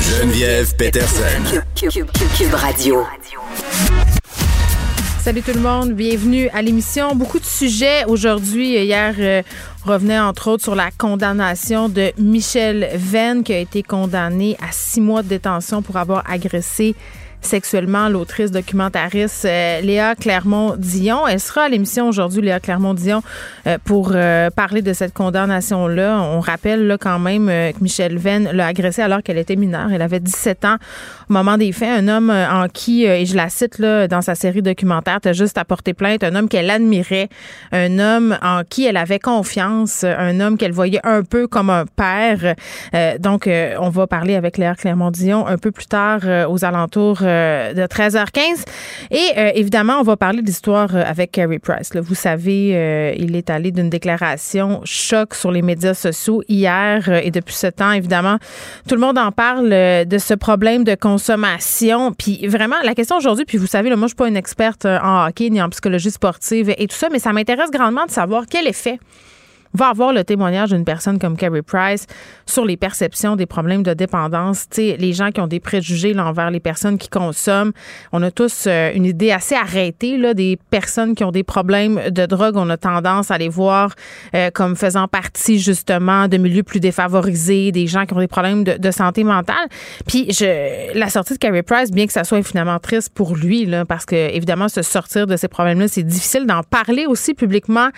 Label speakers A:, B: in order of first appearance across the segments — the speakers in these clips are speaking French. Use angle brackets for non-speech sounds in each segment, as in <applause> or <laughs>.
A: Geneviève Peterson.
B: Cube Radio.
C: Salut tout le monde, bienvenue à l'émission. Beaucoup de sujets aujourd'hui. Hier, euh, on revenait entre autres sur la condamnation de Michel Venn qui a été condamné à six mois de détention pour avoir agressé sexuellement l'autrice documentariste euh, Léa Clermont-Dion. Elle sera à l'émission aujourd'hui, Léa Clermont-Dion, euh, pour euh, parler de cette condamnation-là. On rappelle là, quand même que Michelle Venn l'a agressée alors qu'elle était mineure. Elle avait 17 ans au moment des faits. Un homme en qui, et je la cite là, dans sa série documentaire, t'as juste à porter plainte, un homme qu'elle admirait, un homme en qui elle avait confiance, un homme qu'elle voyait un peu comme un père. donc, on va parler avec Léa Clermont-Dion un peu plus tard aux alentours euh, de 13h15. Et euh, évidemment, on va parler de l'histoire euh, avec Carrie Price. Vous savez, il est allé d'une déclaration choc sur les médias sociaux hier et depuis ce temps, évidemment, tout le monde en parle de ce problème de consommation. Puis vraiment, la question aujourd'hui, puis vous savez, là, moi, je suis pas une experte en hockey ni en psychologie sportive et tout ça, mais ça m'intéresse grandement de savoir quel effet va avoir le témoignage d'une personne comme Carrie Price sur les perceptions des problèmes de dépendance. sais, les gens qui ont des préjugés envers les personnes qui consomment. On a tous euh, une idée assez arrêtée là, des personnes qui ont des problèmes de drogue. On a tendance à les voir euh, comme faisant partie justement de milieux plus défavorisés, des gens qui ont des problèmes de, santé mentale. Puis la sortie de Carrie Price, bien que ça soit infiniment triste pour lui, là, parce que évidemment se sortir de ces problèmes-là, c'est difficile d'en parler aussi publiquement.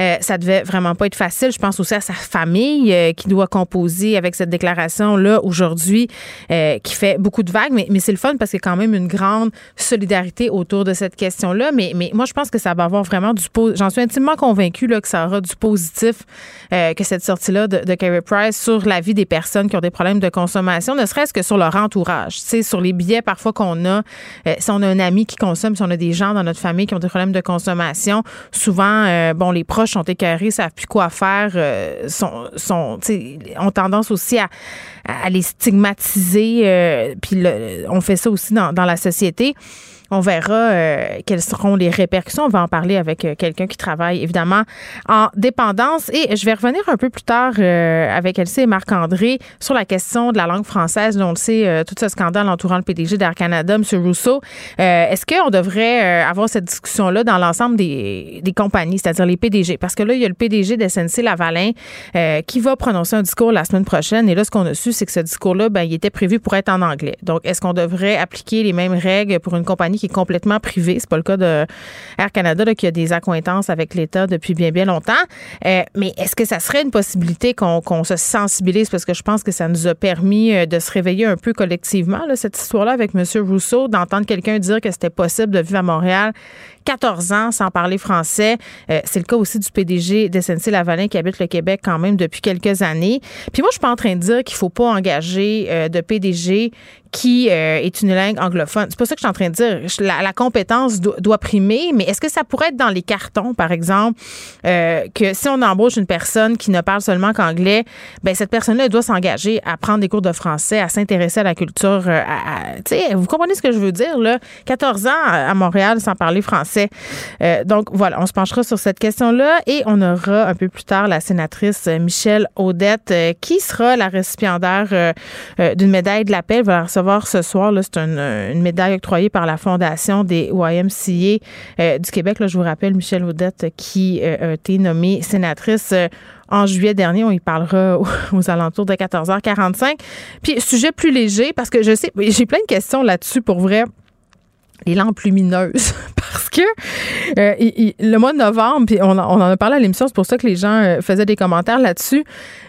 C: Euh, ça devait vraiment pas être facile. Je pense aussi à sa famille euh, qui doit composer avec cette déclaration-là aujourd'hui, euh, qui fait beaucoup de vagues. Mais, c'est le fun parce qu'il y a quand même une grande solidarité autour de cette question-là. Mais, moi, je pense que ça va avoir vraiment du J'en suis intimement convaincue là, que ça aura du positif euh, que cette sortie-là de, de Carrie Price sur la vie des personnes qui ont des problèmes de consommation, ne serait-ce que sur leur entourage. Tu sais, sur les billets parfois qu'on a, si on a un ami qui consomme, si on a des gens dans notre famille qui ont des problèmes de consommation, souvent, bon, les proches sont écœurés, savent plus quoi faire, euh, sont ont tendance aussi à, à les stigmatiser. Euh, puis on fait ça aussi dans, dans la société. On verra euh, quelles seront les répercussions. On va en parler avec euh, quelqu'un qui travaille évidemment en dépendance. Et je vais revenir un peu plus tard euh, avec Elsie et Marc-André sur la question de la langue française. on le sait, tout ce scandale entourant le PDG d'Air Canada, M. Rousseau. Est-ce qu'on devrait avoir cette discussion-là dans l'ensemble des, des compagnies, c'est-à-dire les PDG? Parce que là, il y a le PDG de Lavalin qui va prononcer un discours la semaine prochaine. Et là, ce qu'on a su, c'est que ce discours-là, ben, il était prévu pour être en anglais. Donc, est-ce qu'on devrait appliquer les mêmes règles pour une compagnie est complètement privé. C'est pas le cas de Air Canada qui a des accointances avec l'État depuis bien bien longtemps. Euh, mais est-ce que ça serait une possibilité qu'on se sensibilise? Parce que je pense que ça nous a permis euh, de se réveiller un peu collectivement cette histoire-là avec M. Rousseau, d'entendre quelqu'un dire que c'était possible de vivre à Montréal 14 ans sans parler français. Euh, c'est le cas aussi du PDG d'SNC Lavalin qui habite le Québec quand même depuis quelques années. Puis moi, je suis pas en train de dire qu'il faut pas engager de PDG qui euh, est une langue anglophone. C'est pas ça que je suis en train de dire. La, compétence doit primer, mais est-ce que ça pourrait être dans les cartons, par exemple, euh, que si on embauche une personne qui ne parle seulement qu'anglais, ben cette personne-là doit s'engager à prendre des cours de français, à s'intéresser à la culture. Euh, à, vous comprenez ce que je veux dire là? 14 ans à Montréal sans parler français. donc voilà, on se penchera sur cette question-là et on aura un peu plus tard la sénatrice Michelle Audette qui sera la récipiendaire d'une médaille de la paix. Ce soir. C'est une, une, médaille octroyée par la Fondation des YMCA euh, du Québec. Là, je vous rappelle, Michel Audette, qui euh, a été nommée sénatrice euh, en juillet dernier. On y parlera <laughs> aux, alentours de 14h45. Puis, sujet plus léger, parce que je sais, j'ai plein de questions là-dessus pour vrai les lampes lumineuses <laughs> parce que euh, le mois de novembre, puis on, en a parlé à l'émission, c'est pour ça que les gens euh, faisaient des commentaires là-dessus.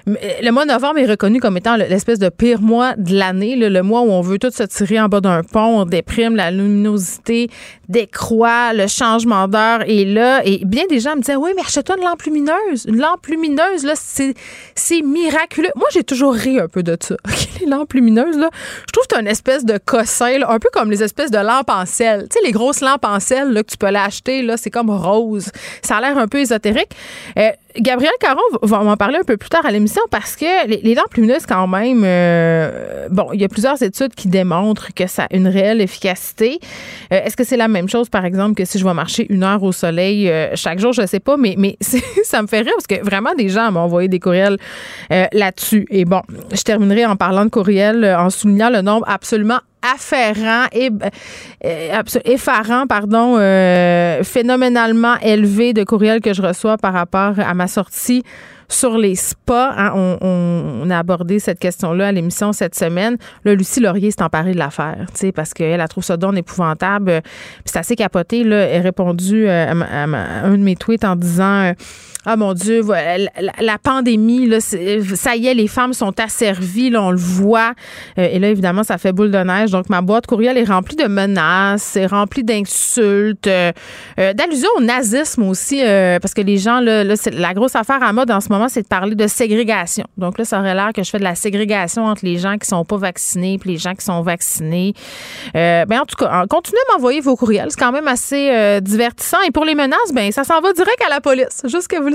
C: Le mois de novembre est reconnu comme étant l'espèce de pire mois de l'année, le, mois où on veut tout se tirer en bas d'un pont, on déprime, la luminosité décroît, le changement d'heure est là. Et bien des gens me disaient, oui, mais achète-toi une lampe lumineuse. Une lampe lumineuse, là, c'est miraculeux. Moi, j'ai toujours ri un peu de ça. <laughs> les lampes lumineuses, là, je trouve que c'est une espèce de cossin, un peu comme les espèces de lampes en tu sais, les grosses lampes en sel là, que tu peux l'acheter, là, c'est comme rose. Ça a l'air un peu ésotérique. Euh, Gabriel Caron va m'en parler un peu plus tard à l'émission parce que les, lampes lumineuses, quand même, euh, bon, il y a plusieurs études qui démontrent que ça a une réelle efficacité. Euh, est-ce que c'est la même chose, par exemple, que si je vais marcher une heure au soleil chaque jour? Je sais pas, mais, mais <laughs> ça me fait rire parce que vraiment, des gens m'ont envoyé des courriels là-dessus. Et bon, je terminerai en parlant de courriels, en soulignant le nombre absolument afférent et euh, effarant, pardon, euh, phénoménalement élevé de courriels que je reçois par rapport à ma sortie sur les spas. Hein. on, a abordé cette question-là à l'émission cette semaine. Là, Lucie Laurier s'est emparée de l'affaire, tu sais, parce qu'elle a trouvé ça don épouvantable. c'est assez capoté. Là, elle a répondu euh, à, un de mes tweets en disant ah mon Dieu, la, pandémie, là, ça y est, les femmes sont asservies, là, on le voit. Euh, et là, évidemment, ça fait boule de neige. Donc, ma boîte courriel est remplie de menaces, est remplie d'insultes, euh, euh, d'allusions au nazisme aussi, parce que les gens, là, la grosse affaire à mode en ce moment, c'est de parler de ségrégation. Donc là, ça aurait l'air que je fais de la ségrégation entre les gens qui sont pas vaccinés et les gens qui sont vaccinés. ben, en tout cas, continuez à m'envoyer vos courriels. C'est quand même assez divertissant. Et pour les menaces, ben, ça s'en va direct à la police. Juste que vous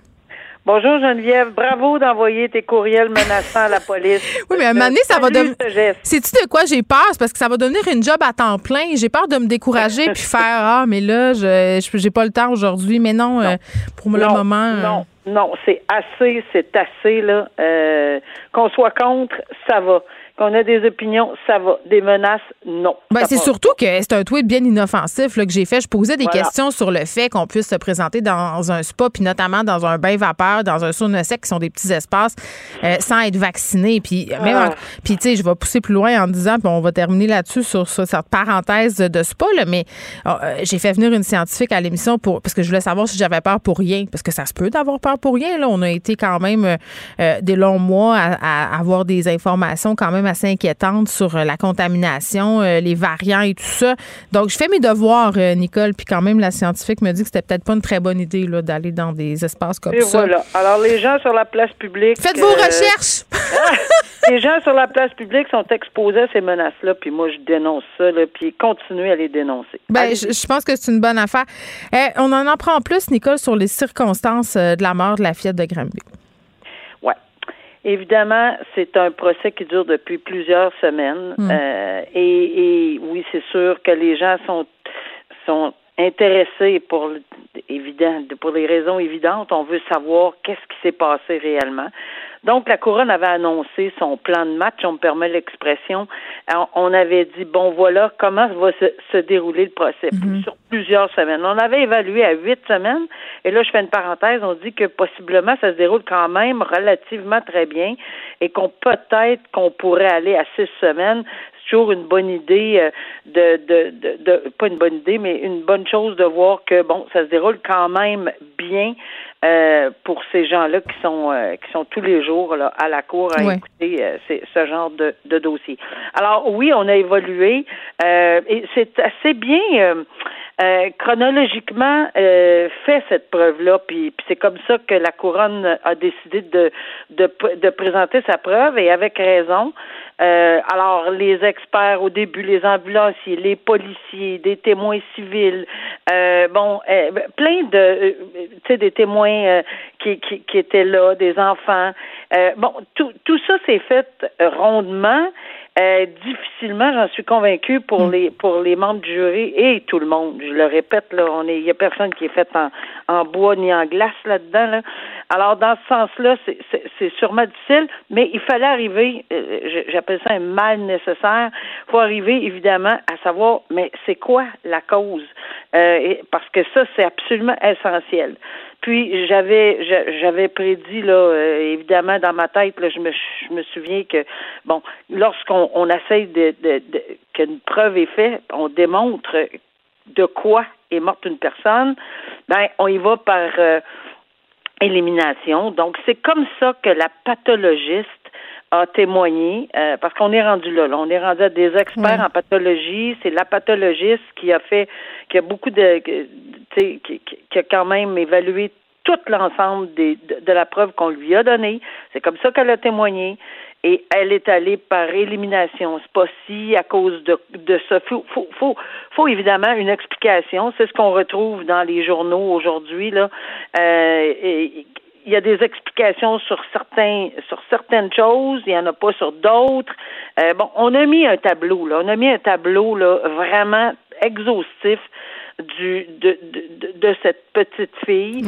D: Bonjour Geneviève, bravo d'envoyer tes courriels menaçants à la police. <laughs>
C: oui, mais à un moment donné, ça va devenir. Sais-tu de quoi j'ai peur? C'est parce que ça va devenir une job à temps plein. J'ai peur de me décourager puis <laughs> faire Ah, mais là, je j'ai pas le temps aujourd'hui. Mais non, euh, pour le moment.
D: Euh, non, non, c'est assez, c'est assez, là. Euh, qu'on soit contre, ça va qu'on a des opinions, ça va. Des menaces, non.
C: Ben, c'est surtout que c'est un tweet bien inoffensif que j'ai fait. Je posais des questions sur le fait qu'on puisse se présenter dans un spa, puis notamment dans un bain vapeur, dans un sauna sec, qui sont des petits espaces, euh, sans être vacciné. Puis même, ah. puis tu sais, je vais pousser plus loin en disant, puis on va terminer là-dessus sur, cette parenthèse de spa, là, mais oh, euh, j'ai fait venir une scientifique à l'émission pour parce que je voulais savoir si j'avais peur pour rien, parce que ça se peut d'avoir peur pour rien. Là, on a été quand même euh, des longs mois à, à avoir des informations quand même assez inquiétante sur euh, la contamination, euh, les variants et tout ça. Donc, je fais mes devoirs, euh, Nicole, puis quand même, la scientifique me dit que c'était peut-être pas une très bonne idée d'aller dans des espaces comme et
D: ça. Voilà. Alors, les gens sur la place publique.
C: Faites vos recherches! <laughs>
D: les gens sur la place publique sont exposés à ces menaces-là, puis moi, je dénonce ça, là, puis continuez à les dénoncer.
C: Ben, je, pense que c'est une bonne affaire. Eh, on en apprend plus, Nicole, sur les circonstances de la mort de la fillette de Granby.
D: Évidemment, c'est un procès qui dure depuis plusieurs semaines. Hmm. Euh, et, et, oui, c'est sûr que les gens sont sont intéressés pour évident pour des raisons évidentes. On veut savoir qu'est-ce qui s'est passé réellement. Donc, la couronne avait annoncé son plan de match, on me permet l'expression. On avait dit, bon, voilà comment va se, dérouler le procès mhm. sur plusieurs semaines. On avait évalué à huit semaines, et là, je fais une parenthèse, on dit que possiblement ça se déroule quand même relativement très bien, et qu'on peut-être qu'on pourrait aller à six semaines c'est toujours une bonne idée euh, de, de, de, de, pas une bonne idée, mais une bonne chose de voir que bon, ça se déroule quand même bien euh, pour ces gens-là qui sont euh, qui sont tous les jours là, à la cour à écouter euh, ce genre de, de dossier. Alors oui, on a évolué et c'est assez bien euh, chronologiquement euh, fait cette preuve-là, puis, c'est comme ça que la couronne a décidé de, de, de présenter sa preuve et avec raison. Euh, alors, les experts au début, les ambulanciers, les policiers, des témoins civils, bon, plein de, tu sais, des témoins qui, qui, qui, étaient là, des enfants. bon, tout, tout ça s'est fait rondement. Euh, difficilement, j'en suis convaincue pour mm. les pour les membres du jury et tout le monde. Je le répète, là, on est, il y a personne qui est fait en, en bois ni en glace là-dedans. Là. Alors dans ce sens-là, c'est sûrement difficile, mais il fallait arriver. Euh, j'appelle ça un mal nécessaire. Il faut arriver évidemment à savoir, mais c'est quoi la cause? Euh, Parce que ça, c'est absolument essentiel. Puis j'avais j'avais prédit là euh, évidemment dans ma tête là je me je me souviens que bon lorsqu'on on essaye de, de, qu'une preuve est faite on démontre de quoi est morte une personne ben on y va par euh, élimination. Donc c'est comme ça que la pathologiste a témoigné, euh, parce qu'on est rendu là, on est rendu à des experts en pathologie. C'est la pathologiste qui a fait, qui a beaucoup de, qui, qui, qui a quand même évalué tout l'ensemble de, de, la preuve qu'on lui a donnée. C'est comme ça qu'elle a témoigné. Et elle est allée par élimination. C'est pas si à cause de, de ça. Faut, faut, faut, faut évidemment une explication. C'est ce qu'on retrouve dans les journaux aujourd'hui. Là, euh, il y a des explications sur certains sur certaines choses, il y en a pas sur d'autres. Euh, bon, on a mis un tableau là, on a mis un tableau là vraiment exhaustif du de, de, de cette petite fille.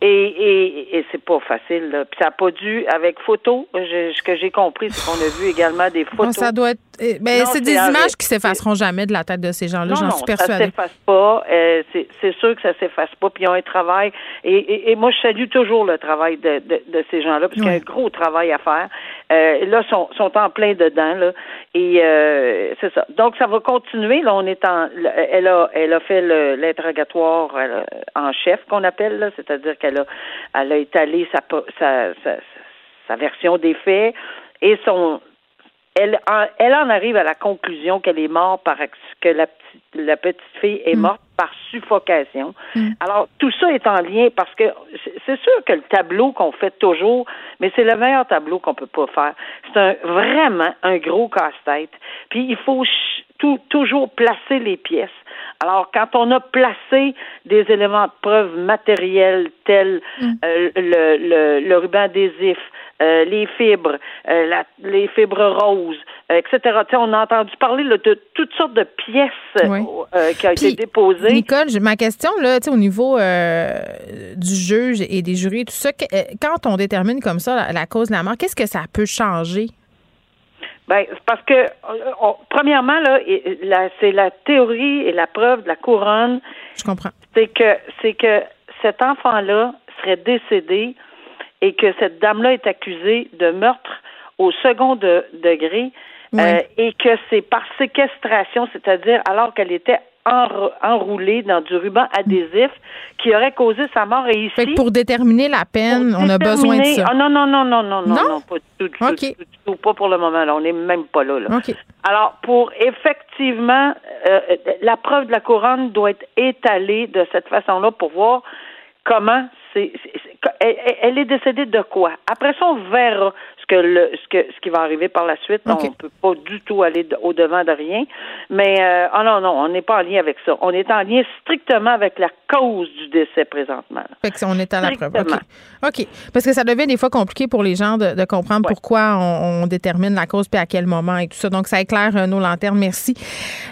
D: Et, et, et c'est pas facile. Là. Puis ça n'a pas dû avec photo. ce que j'ai compris, c'est qu'on a vu également des photos.
C: ça doit être. Eh, ben, c'est des images qui s'effaceront jamais de la tête de ces gens-là. J'en suis persuadée.
D: Ça s'efface pas. Euh, c'est sûr que ça s'efface pas. Puis ils ont un travail. Et, et, moi, je salue toujours le travail de, de, de ces gens-là, parce qu'il y a un gros travail à faire. Euh, là, sont, sont en plein dedans. Là. Et euh, c'est ça. Donc, ça va continuer. Là, on est en. Elle a, elle a fait l'interrogatoire euh, en chef qu'on appelle, c'est-à-dire qu'elle elle a, elle a étalé sa, sa, sa, sa version des faits et son, elle en, elle en arrive à la conclusion qu'elle est morte par que la, la petite fille est mm. morte par suffocation. Mm. Alors tout ça est en lien parce que c'est sûr que le tableau qu'on fait toujours, mais c'est le meilleur tableau qu'on peut pas faire. C'est un vraiment un gros casse-tête. Puis il faut tout, toujours placer les pièces. Alors, quand on a placé des éléments de preuve matériels tels mm. euh, le, le, le, ruban adhésif, euh, les fibres, euh, la, les fibres roses, etc. on a entendu parler de toutes sortes de pièces qui ont été déposées.
C: Nicole, ma question, là, au niveau du juge et des jurys, tout ça, quand on détermine comme ça la, la cause de la mort, qu'est-ce que ça peut changer?
D: Ben, parce que euh, premièrement là, c'est la théorie et la preuve de la couronne.
C: Je comprends.
D: C'est que c'est que cet enfant-là serait décédé et que cette dame-là est accusée de meurtre au second degré euh, et que c'est par séquestration, c'est-à-dire alors qu'elle était enroulé dans du ruban adhésif qui aurait causé sa mort. Et ici,
C: fait que pour déterminer la peine, on a besoin de ça.
D: Ah, non, non, non, non, non, non, non, pas du tout, pas pour le moment. Là. On n'est même pas là. là. Alors, pour effectivement, euh, la preuve de la couronne doit être étalée de cette façon-là pour voir comment c'est, elle, est décédée de quoi? Après ça, on verra que le, ce que ce qui va arriver par la suite. On ne peut pas du tout aller au devant de rien. Mais euh, oh non, non, on n'est pas en lien avec ça. On est en lien strictement avec la cause du décès présentement.
C: Fait que on est à la preuve. OK. Parce que ça devient des fois compliqué pour les gens de, comprendre pourquoi on, détermine la cause puis à quel moment et tout ça. Donc, ça éclaire euh, nos lanternes. Merci.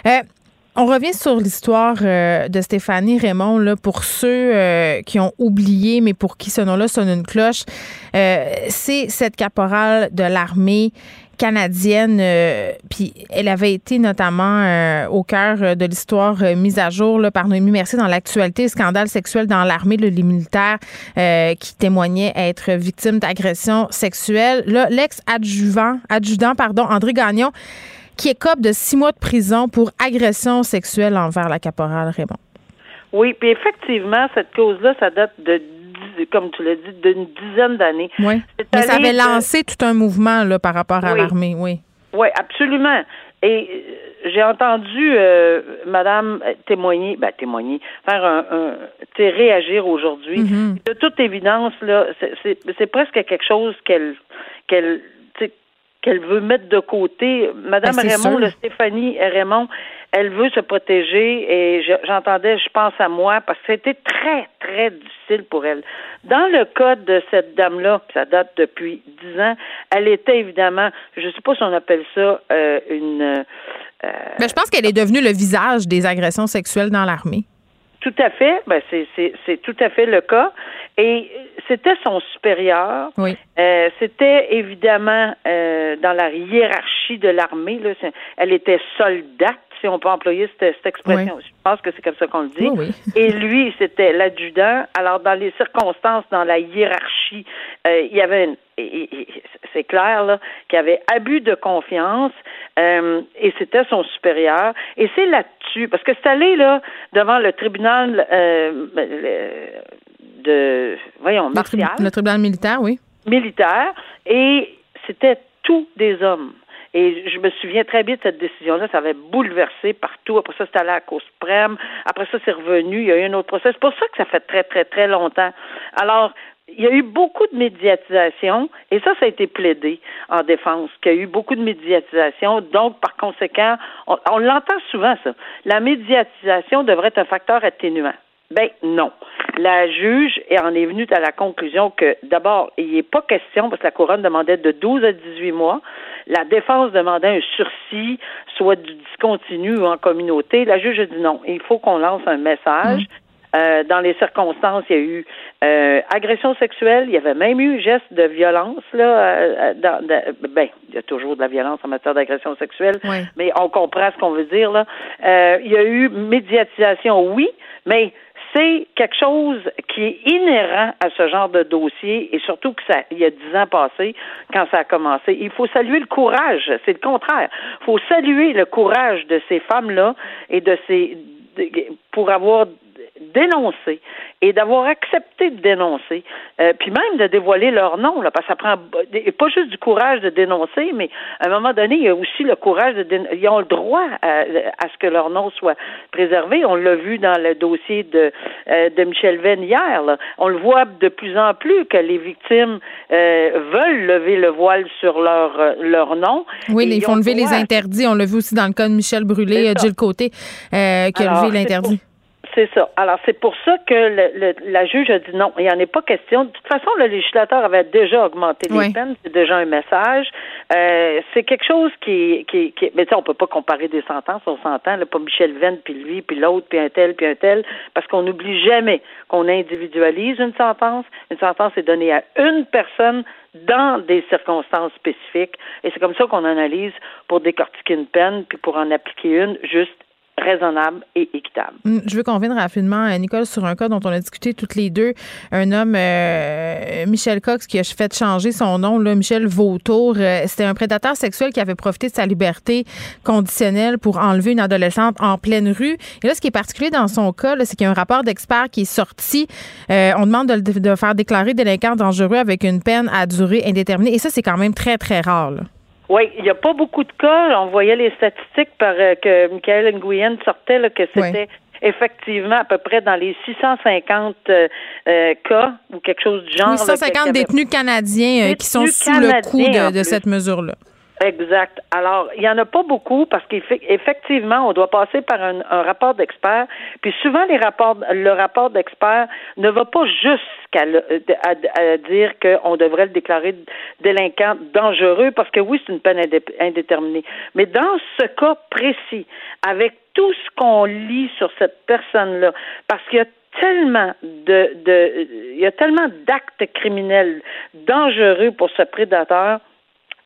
C: Euh, on revient sur l'histoire euh, de Stéphanie Raymond là, pour ceux euh, qui ont oublié, mais pour qui ce nom-là sonne une cloche. Euh, c'est cette caporale de l'armée canadienne, puis elle avait été notamment au cœur de l'histoire mise à jour là, par Noémie Mercier dans l'actualité, scandale sexuel dans l'armée, les militaires qui témoignaient être victimes d'agressions sexuelles. Là, l'ex-adjudant, adjudant, pardon, André Gagnon, qui écope de six mois de prison pour agression sexuelle envers la caporale Raymond.
D: Oui, puis effectivement, cette cause-là, ça date de comme tu l'as dit, d'une dizaine d'années.
C: Oui. Mais ça avait lancé tout un mouvement là, par rapport à l'armée, oui.
D: Oui, absolument. Et j'ai entendu euh, Madame témoigner, ben témoigner, faire un, un réagir aujourd'hui.
C: Mm-hmm.
D: De toute évidence, là, c'est presque quelque chose qu'elle qu'elle qu'elle veut mettre de côté. Madame
C: Ben,
D: Raymond, le Stéphanie Raymond, elle veut se protéger et je- j'entendais, je pense à moi, parce que c'était très, très difficile pour elle. Dans le cas de cette dame-là, ça date depuis dix ans, elle était évidemment, je sais pas si on appelle ça euh, une... euh,
C: Ben, je pense qu'elle est devenue le visage des agressions sexuelles dans l'armée.
D: Tout à fait, ben c'est tout à fait le cas. Et c'était son supérieur.
C: Oui.
D: Euh, c'était évidemment euh, dans la hiérarchie de l'armée. Là, elle était soldate, si on peut employer cette, cette expression.
C: Oui.
D: Je pense que c'est comme ça qu'on le dit.
C: Oui, oui.
D: Et lui, c'était l'adjudant. Alors, dans les circonstances, dans la hiérarchie, euh, il y avait, une- c'est clair là, qu'il y avait abus de confiance, euh, et c'était son supérieur. Et c'est là-dessus, parce que c'est allé là devant le tribunal euh, le- de, voyons,
C: Le, tri-
D: martial
C: le tribunal militaire, oui.
D: militaire et c'était tous des hommes. Et je me souviens très bien de cette décision-là. Ça avait bouleversé partout. Après ça, c'était allé à la Cour suprême. Après ça, c'est revenu. Il y a eu un autre procès. C'est pour ça que ça fait très, très, très longtemps. Alors, il y a eu beaucoup de médiatisation et ça, ça a été plaidé en défense, qu'il y a eu beaucoup de médiatisation. Donc, par conséquent, on, on l'entend souvent, ça. La médiatisation devrait être un facteur atténuant. Ben non. La juge en est venue à la conclusion que d'abord, il n'est pas question, parce que la couronne demandait de 12 à 18 mois, la défense demandait un sursis, soit du discontinu ou en communauté. La juge a dit non, il faut qu'on lance un message. Euh, dans les circonstances, il y a eu euh, agression sexuelle, il y avait même eu geste de violence là. euh, dans, dans- ben, il y a toujours de la violence en matière d'agression sexuelle,
C: Oui.
D: mais on comprend ce qu'on veut dire là. Euh, il y a eu médiatisation, oui, mais c'est quelque chose qui est inhérent à ce genre de dossier et surtout que ça, il y a dix ans passés, quand ça a commencé. Il faut saluer le courage. C'est le contraire. Il faut saluer le courage de ces femmes-là et de ces, de- pour avoir dénoncé et d'avoir accepté de dénoncer, euh, puis même de dévoiler leur nom, là, parce que ça prend pas juste du courage de dénoncer, mais à un moment donné, il y a aussi le courage de dénoncer. Ils ont le droit à, à ce que leur nom soit préservé. On l'a vu dans le dossier de, euh, de Michel Venn hier. là. On le voit de plus en plus que les victimes euh, veulent lever le voile sur leur, leur nom.
C: Oui, ils font
D: ont
C: lever
D: le
C: les interdits. On l'a vu aussi dans le cas de Michel Brûlé. Gilles Côté, qui a
D: Alors,
C: levé l'interdit.
D: C'est ça. Alors, c'est pour ça que le, le- la juge a dit non, il n'y en est pas question. De toute façon, le législateur avait déjà augmenté les peines. C'est déjà un message. Euh, c'est quelque chose qui, qui, qui mais tu sais, on peut pas comparer des sentences, on s'entend, pas Michel Venn, puis lui, puis l'autre, puis un tel, puis un tel, parce qu'on n'oublie jamais qu'on individualise une sentence. Une sentence est donnée à une personne dans des circonstances spécifiques, et c'est comme ça qu'on analyse pour décortiquer une peine, puis pour en appliquer une juste raisonnable et équitable.
C: Hum, Je veux qu'on rapidement, euh, Nicole, sur un cas dont on a discuté toutes les deux. Un homme, euh, Michel Cox, qui a fait changer son nom, là, Michel Vautour. Euh, C'était un prédateur sexuel qui avait profité de sa liberté conditionnelle pour enlever une adolescente en pleine rue. Et là, ce qui est particulier dans son cas, c'est qu'il y a un rapport d'expert qui est sorti. Euh, on demande de, le- de faire déclarer délinquant dangereux avec une peine à durée indéterminée. Et ça, c'est quand même très, très rare. là.
D: Oui, il n'y a pas beaucoup de cas. On voyait les statistiques par euh, que Michael Nguyen sortait là, que c'était effectivement à peu près dans les 650 euh, euh, cas ou quelque chose du genre.
C: Oui,
D: là,
C: 150
D: qu'il y avait-
C: détenus canadiens euh, qui sont sous le coup de, cette mesure-là.
D: Exact. Alors, il n'y en a pas beaucoup parce qu'effectivement, on doit passer par un, rapport d'expert. Puis souvent, les rapports, le rapport d'expert ne va pas jusqu'à à, à dire qu'on devrait le déclarer délinquant dangereux parce que oui, c'est une peine indé- indéterminée. Mais dans ce cas précis, avec tout ce qu'on lit sur cette personne-là, parce qu'il y a tellement de, de il y a tellement d'actes criminels dangereux pour ce prédateur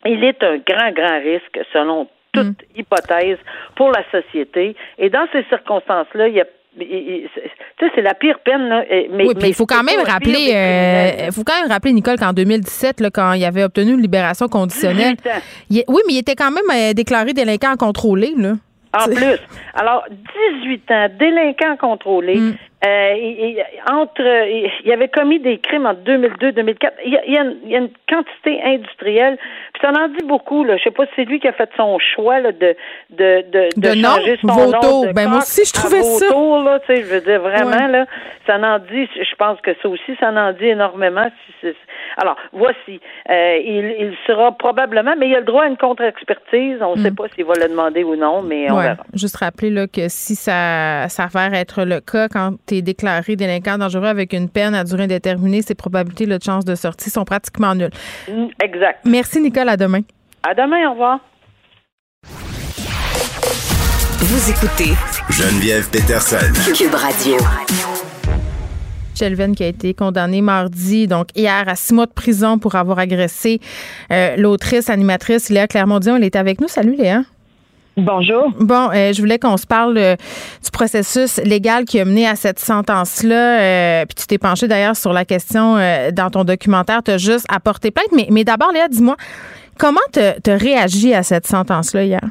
D: il est un grand, grand risque, selon toute
C: Mm.
D: hypothèse, pour la société. Et dans ces circonstances-là, il y a c'est- tu sais, c'est la pire peine, là. Mais,
C: oui, puis il faut quand même rappeler, euh, faut quand même rappeler Nicole qu'en 2017, là, quand il avait obtenu une libération conditionnelle,
D: 18 ans.
C: il- oui, mais il était quand même euh, déclaré délinquant contrôlé, là.
D: En plus. Alors, 18 ans, délinquant contrôlé.
C: Mm.
D: Euh, et, et entre, il avait commis des crimes en 2002-2004. Il, il, y a une, il y a une quantité industrielle. Puis ça en dit beaucoup. Là. Je sais pas si c'est lui qui a fait son choix là, de de de, de,
C: De
D: changer
C: nom?
D: son
C: Vautour.
D: nom. de
C: Ben, moi aussi, je trouvais ça.
D: Là, tu sais, je veux dire vraiment
C: Ouais.
D: là, ça en dit. Je pense que ça aussi, ça en dit énormément. Alors voici, euh, il, il sera probablement, mais il a le droit à une contre-expertise. On ne sait pas s'il va le demander ou non, mais on
C: Mm. Ouais.
D: verra.
C: Juste rappeler là, que si ça s'avère être le cas, quand tu es déclaré délinquant dangereux avec une peine à durée indéterminée, ses probabilités là, de chance de sortie sont pratiquement nulles.
D: Mm, Exact.
C: Merci, Nicole. À demain.
D: À demain. Au revoir.
E: Vous écoutez
A: Geneviève Peterson.
E: Cube Radio.
C: Michel Venn qui a été condamné mardi, donc hier, à six mois de prison pour avoir agressé euh, l'autrice, animatrice Léa Clermont-Dion. Elle est avec nous. Salut, Léa.
F: Bonjour.
C: Bon, euh, je voulais qu'on se parle euh, du processus légal qui a mené à cette sentence-là. Euh, puis tu t'es penché d'ailleurs sur la question dans ton documentaire. Tu as juste apporté plainte. Mais, mais d'abord, Léa, dis-moi, comment tu as réagi à cette sentence-là hier?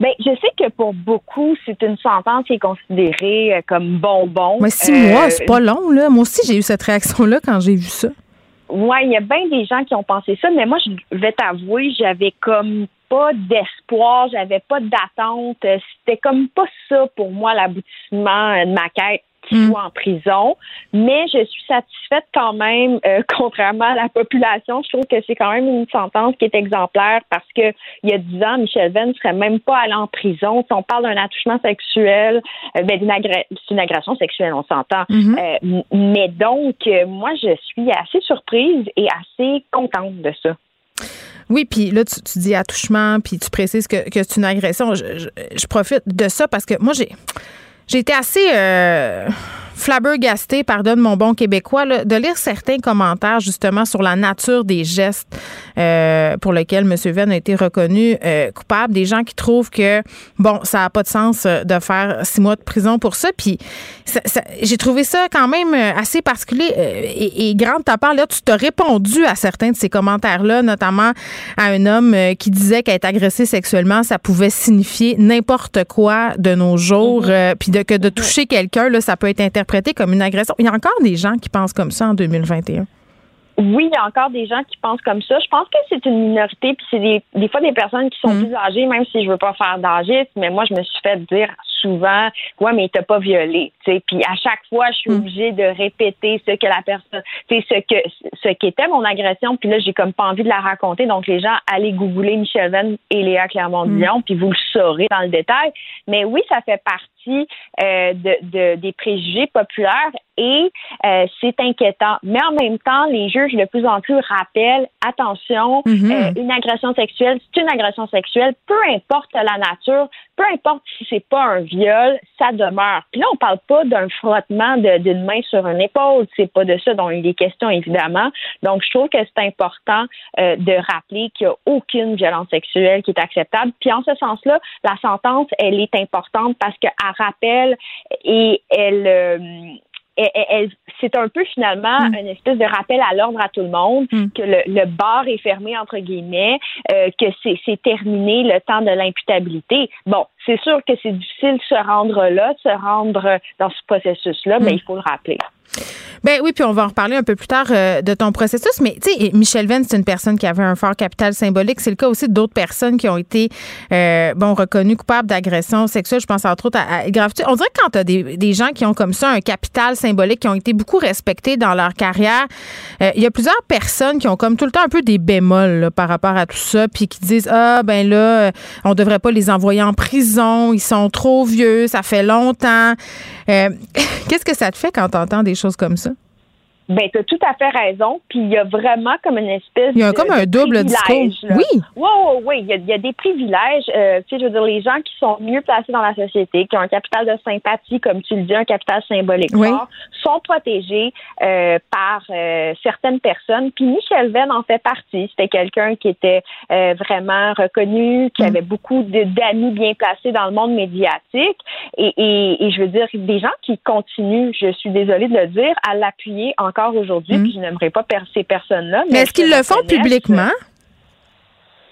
F: Ben, je sais que pour beaucoup, c'est une sentence qui est considérée comme bonbon.
C: Moi, six mois, c'est pas long, là. Moi aussi, j'ai eu cette réaction-là quand j'ai vu ça.
F: Ouais, il y a bien des gens qui ont pensé ça, mais moi, je vais t'avouer, j'avais comme pas d'espoir, j'avais pas d'attente. C'était comme pas ça pour moi l'aboutissement euh, de ma quête qui
C: Mm.
F: soit en prison. Mais je suis satisfaite quand même, euh, <laughs> contrairement à la population. Je trouve que c'est quand même une sentence qui est exemplaire parce que il y a dix ans, Michel Venn ne serait même pas allé en prison. Si on parle d'un attouchement sexuel, euh, ben, c'est une agression sexuelle, on s'entend.
C: Mhm.
F: Euh, m- mais donc, moi, je suis assez surprise et assez contente de ça.
C: Oui, puis là, tu, dis attouchement, puis tu précises que, que c'est une agression. Je, je- je profite de ça parce que moi, j'ai j'ai été assez euh, flabbergastée, pardonne mon bon québécois, là, de lire certains commentaires justement sur la nature des gestes euh, pour lesquels M. Venn a été reconnu euh, coupable. Des gens qui trouvent que, bon, ça n'a pas de sens euh, de faire six mois de prison pour ça. Puis ça- ça- j'ai trouvé ça quand même euh, assez particulier euh, et, et grand de ta part. Là, tu t'as répondu à certains de ces commentaires-là, notamment à un homme qui disait qu'être agressé sexuellement, ça pouvait signifier n'importe quoi de nos jours, euh, puis de, que de toucher quelqu'un, là, ça peut être interprété comme une agression. Il y a encore des gens qui pensent comme ça en 2021.
F: Oui, il y a encore des gens qui pensent comme ça. Je pense que c'est une minorité, puis c'est des, des fois des personnes qui sont
C: Mm.
F: plus âgées, même si je veux pas faire d'âgisme, mais moi, je me suis fait dire souvent, ouais, mais il t'a pas violé, tu sais. Puis à chaque fois, je suis
C: Mm.
F: obligée de répéter ce que la personne, tu sais, ce que, ce qu'était mon agression. Puis là, j'ai comme pas envie de la raconter. Donc les gens, allez googler Michel Venn et Léa Clermont-Dion, puis vous le saurez dans le détail. Mais oui, ça fait partie euh, de, de- des préjugés populaires et euh, c'est inquiétant. Mais en même temps, les juges de plus en plus rappellent attention,
C: Mhm.
F: euh, une agression sexuelle, c'est une agression sexuelle, peu importe la nature, peu importe si c'est pas un viol, ça demeure. Puis là, on parle pas d'un frottement d'une main sur une épaule, c'est pas de ça dont il est question évidemment. Donc, je trouve que c'est important euh, de rappeler qu'il n'y a aucune violence sexuelle qui est acceptable. Puis en ce sens-là, la sentence, elle est importante parce qu'elle rappelle et elle euh, elle- c'est un peu finalement une espèce de rappel à l'ordre à tout le monde
C: Mm.
F: que le, le bar est fermé entre guillemets, euh, que c'est c'est terminé le temps de l'imputabilité. Bon, c'est sûr que c'est difficile de se rendre là, de se rendre dans ce processus-là, mais il faut le rappeler.
C: Ben oui, puis on va en reparler un peu plus tard euh, de ton processus. Mais tu sais, Michel Venn, c'est une personne qui avait un fort capital symbolique. C'est le cas aussi d'autres personnes qui ont été euh, bon reconnues coupables d'agression sexuelle. Je pense entre autres à, à. On dirait que quand tu as des, des gens qui ont comme ça un capital symbolique, qui ont été beaucoup respectés dans leur carrière, euh, il y a plusieurs personnes qui ont comme tout le temps un peu des bémols là, par rapport à tout ça, puis qui disent ah ben là, euh, on devrait pas les envoyer en prison, ils sont trop vieux, ça fait longtemps. Euh, <laughs> Qu'est-ce que ça te fait quand tu entends des choses comme ça?
F: Ben, tu as tout à fait raison. Puis il y a vraiment comme une espèce
C: Il y a
F: de,
C: comme un
F: de
C: double discours.
F: là.
C: Oui.
F: Oui, oui, oui. Il y a, il y a des privilèges. Euh, tu sais, je veux dire, les gens qui sont mieux placés dans la société, qui ont un capital de sympathie, comme tu le dis, un capital symbolique
C: Oui.
F: fort, sont protégés euh, par euh, certaines personnes. Puis Michel Venn en fait partie. C'était quelqu'un qui était euh, vraiment reconnu, qui
C: Mm.
F: avait beaucoup d'amis bien placés dans le monde médiatique. Et, et, et je veux dire, des gens qui continuent, je suis désolée de le dire, à l'appuyer encore aujourd'hui.
C: Mm.
F: Puis je n'aimerais pas per- ces personnes-là.
C: Mais est-ce qu'ils le font publiquement?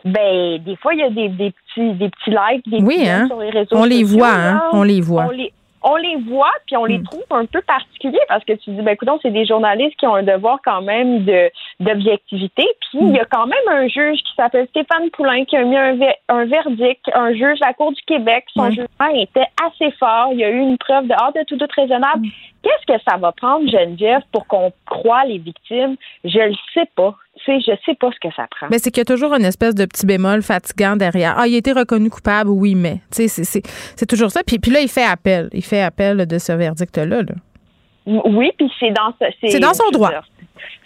F: ben, des fois, il y a des, des petits, des petits likes, des
C: Oui,
F: petits
C: hein?
F: sur les réseaux
C: On les
F: sociaux,
C: voit, hein? On les voit.
F: On les, on les voit puis on les
C: Hmm.
F: trouve un peu particuliers parce que tu dis ben écoute c'est des journalistes qui ont un devoir quand même de d'objectivité. Puis il y a quand même un juge qui s'appelle Stéphane Poulain qui a mis un, ver- un verdict. Un juge de la Cour du Québec son jugement était assez fort. Il y a eu une preuve de hors de tout doute raisonnable. Qu'est-ce que ça va prendre Geneviève pour qu'on croie les victimes? Je le sais pas je sais pas ce que ça prend
C: Mais c'est qu'il y a toujours une espèce de petit bémol fatigant derrière. Ah, il a été reconnu coupable, oui, mais. Tu sais, c'est toujours ça. Puis, puis là, il fait appel. Il fait appel de ce verdict-là. là.
F: Oui, puis c'est dans ce-
C: C'est dans son droit.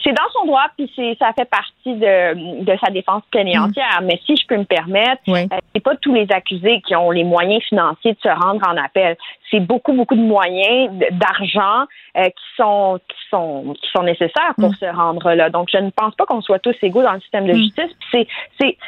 F: C'est dans son droit, puis c'est ça fait partie de, de sa défense pleine et entière. Mais si je peux me permettre,
C: Mm. Oui.
F: euh, c'est pas tous les accusés qui ont les moyens financiers de se rendre en appel. C'est beaucoup, beaucoup de moyens, d'argent euh, qui sont qui sont qui sont nécessaires pour
C: Mm.
F: se rendre là. Donc je ne pense pas qu'on soit tous égaux dans le système de
C: Mm.
F: justice. Puis C'est c'est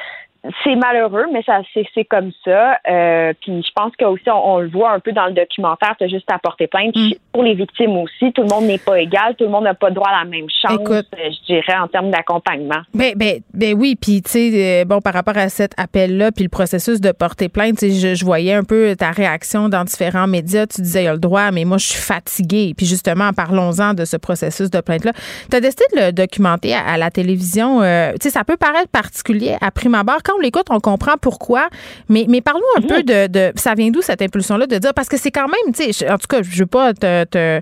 F: c'est malheureux, mais ça c'est comme ça. Euh, puis je pense que aussi on, on le voit un peu dans le documentaire, tu juste à porter plainte.
C: Mm.
F: Pour les victimes aussi, tout le monde n'est pas égal, tout le monde n'a pas droit à la même chance,
C: Écoute.
F: euh, je dirais, en termes d'accompagnement.
C: Ben, ben, ben oui, puis tu sais, euh, bon, par rapport à cet appel-là, puis le processus de porter plainte, tu sais, je, je voyais un peu ta réaction dans différents médias. Tu disais, il a le droit, mais moi, je suis fatiguée. Puis justement, parlons-en de ce processus de plainte-là. Tu as décidé de le documenter à, à la télévision. euh, tu sais, ça peut paraître particulier à prime abord. Quand on l'écoute, on comprend pourquoi. Mais, mais parlons un peu de, de. Ça vient d'où cette impulsion-là de dire, parce que c'est quand même, tu sais, en tout cas, je veux pas te- te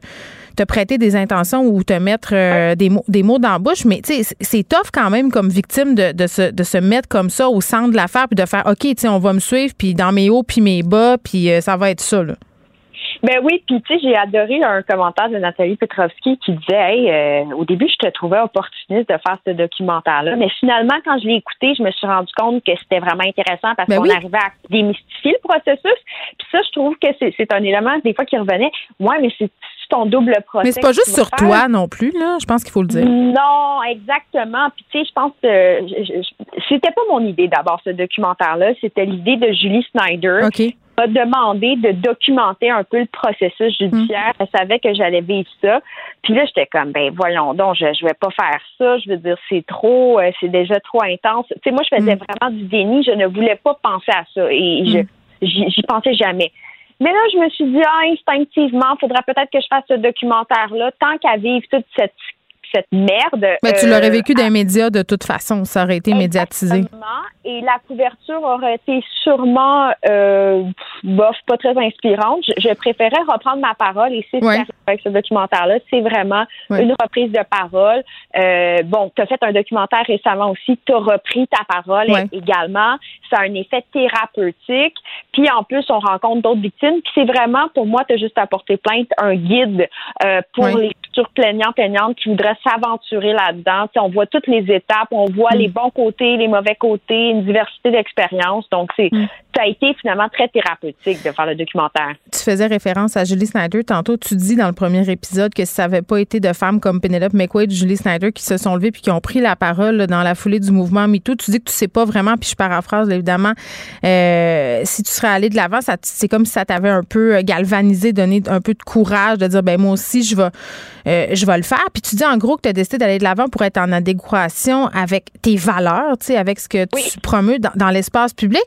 C: te prêter des intentions ou te mettre euh, des mots des mots dans la bouche, mais c'est- tough quand même comme victime de, de, se, de se mettre comme ça au centre de l'affaire puis de faire OK, tu sais, on va me suivre puis dans mes hauts puis mes bas puis euh, ça va être ça là.
F: Ben oui, puis tu sais, j'ai adoré un commentaire de Nathalie Petrovski qui disait Hey, euh, au début, je te trouvais opportuniste de faire ce documentaire-là, mais finalement, quand je l'ai écouté, je me suis rendu compte que c'était vraiment intéressant parce
C: Ben
F: qu'on
C: oui.
F: arrivait à démystifier le processus. Puis ça, je trouve que c'est un élément, des fois, qui revenait. Ouais, mais c'est ton double procès.
C: Mais c'est pas juste sur
F: faire.
C: toi non plus là, je pense qu'il faut le dire.
F: Non, exactement. Puis tu sais, je pense que c'était pas mon idée d'abord ce documentaire-là, c'était l'idée de Julie Snyder
C: OK.
F: M'a demandé de documenter un peu le processus judiciaire. Elle savait que j'allais vivre ça. Puis là, j'étais comme, ben voyons donc, je, je vais pas faire ça. Je veux dire, c'est trop, euh, c'est déjà trop intense. Tu sais, moi, je faisais vraiment du déni. Je ne voulais pas penser à ça. Et je j'y pensais jamais. Mais là, je me suis dit, ah, instinctivement, il faudrait peut-être que je fasse ce documentaire-là, tant qu'à vivre toute cette, cette merde.
C: Mais tu
F: euh,
C: l'aurais vécu dans les médias de toute façon, ça aurait été médiatisé.
F: Et la couverture aurait été sûrement euh, bof, pas très inspirante. Je, je préférais reprendre ma parole et c'est
C: Ouais.
F: avec ce documentaire-là. C'est vraiment
C: Ouais.
F: une reprise de parole. Euh, bon, tu as fait un documentaire récemment aussi, tu as repris ta parole
C: Ouais.
F: également. Ça a un effet thérapeutique. Puis en plus, on rencontre d'autres victimes. Puis c'est vraiment, pour moi, tu as juste apporté plainte, un guide euh, pour les futurs plaignants, plaignantes qui voudraient s'aventurer là-dedans. On voit toutes les étapes, on voit
C: Mm.
F: les bons côtés, les mauvais côtés, une diversité d'expériences. Donc, c'est
C: Mm.
F: Ça a été finalement très thérapeutique de faire le documentaire.
C: Tu faisais référence à Julie Snyder. Tantôt, tu dis dans le premier épisode que si ça n'avait pas été de femmes comme Penelope McQuaid, Julie Snyder qui se sont levées puis qui ont pris la parole là, dans la foulée du mouvement MeToo, tu dis que tu sais pas vraiment, puis je paraphrase évidemment, euh, si tu serais allé de l'avant, c'est comme si ça t'avait un peu euh, galvanisé, donné un peu de courage de dire, ben moi aussi, je vais, euh, je vais le faire. Puis tu dis en gros que tu as décidé d'aller de l'avant pour être en adéquation avec tes valeurs, tu sais, avec ce que tu promeus dans, dans l'espace public.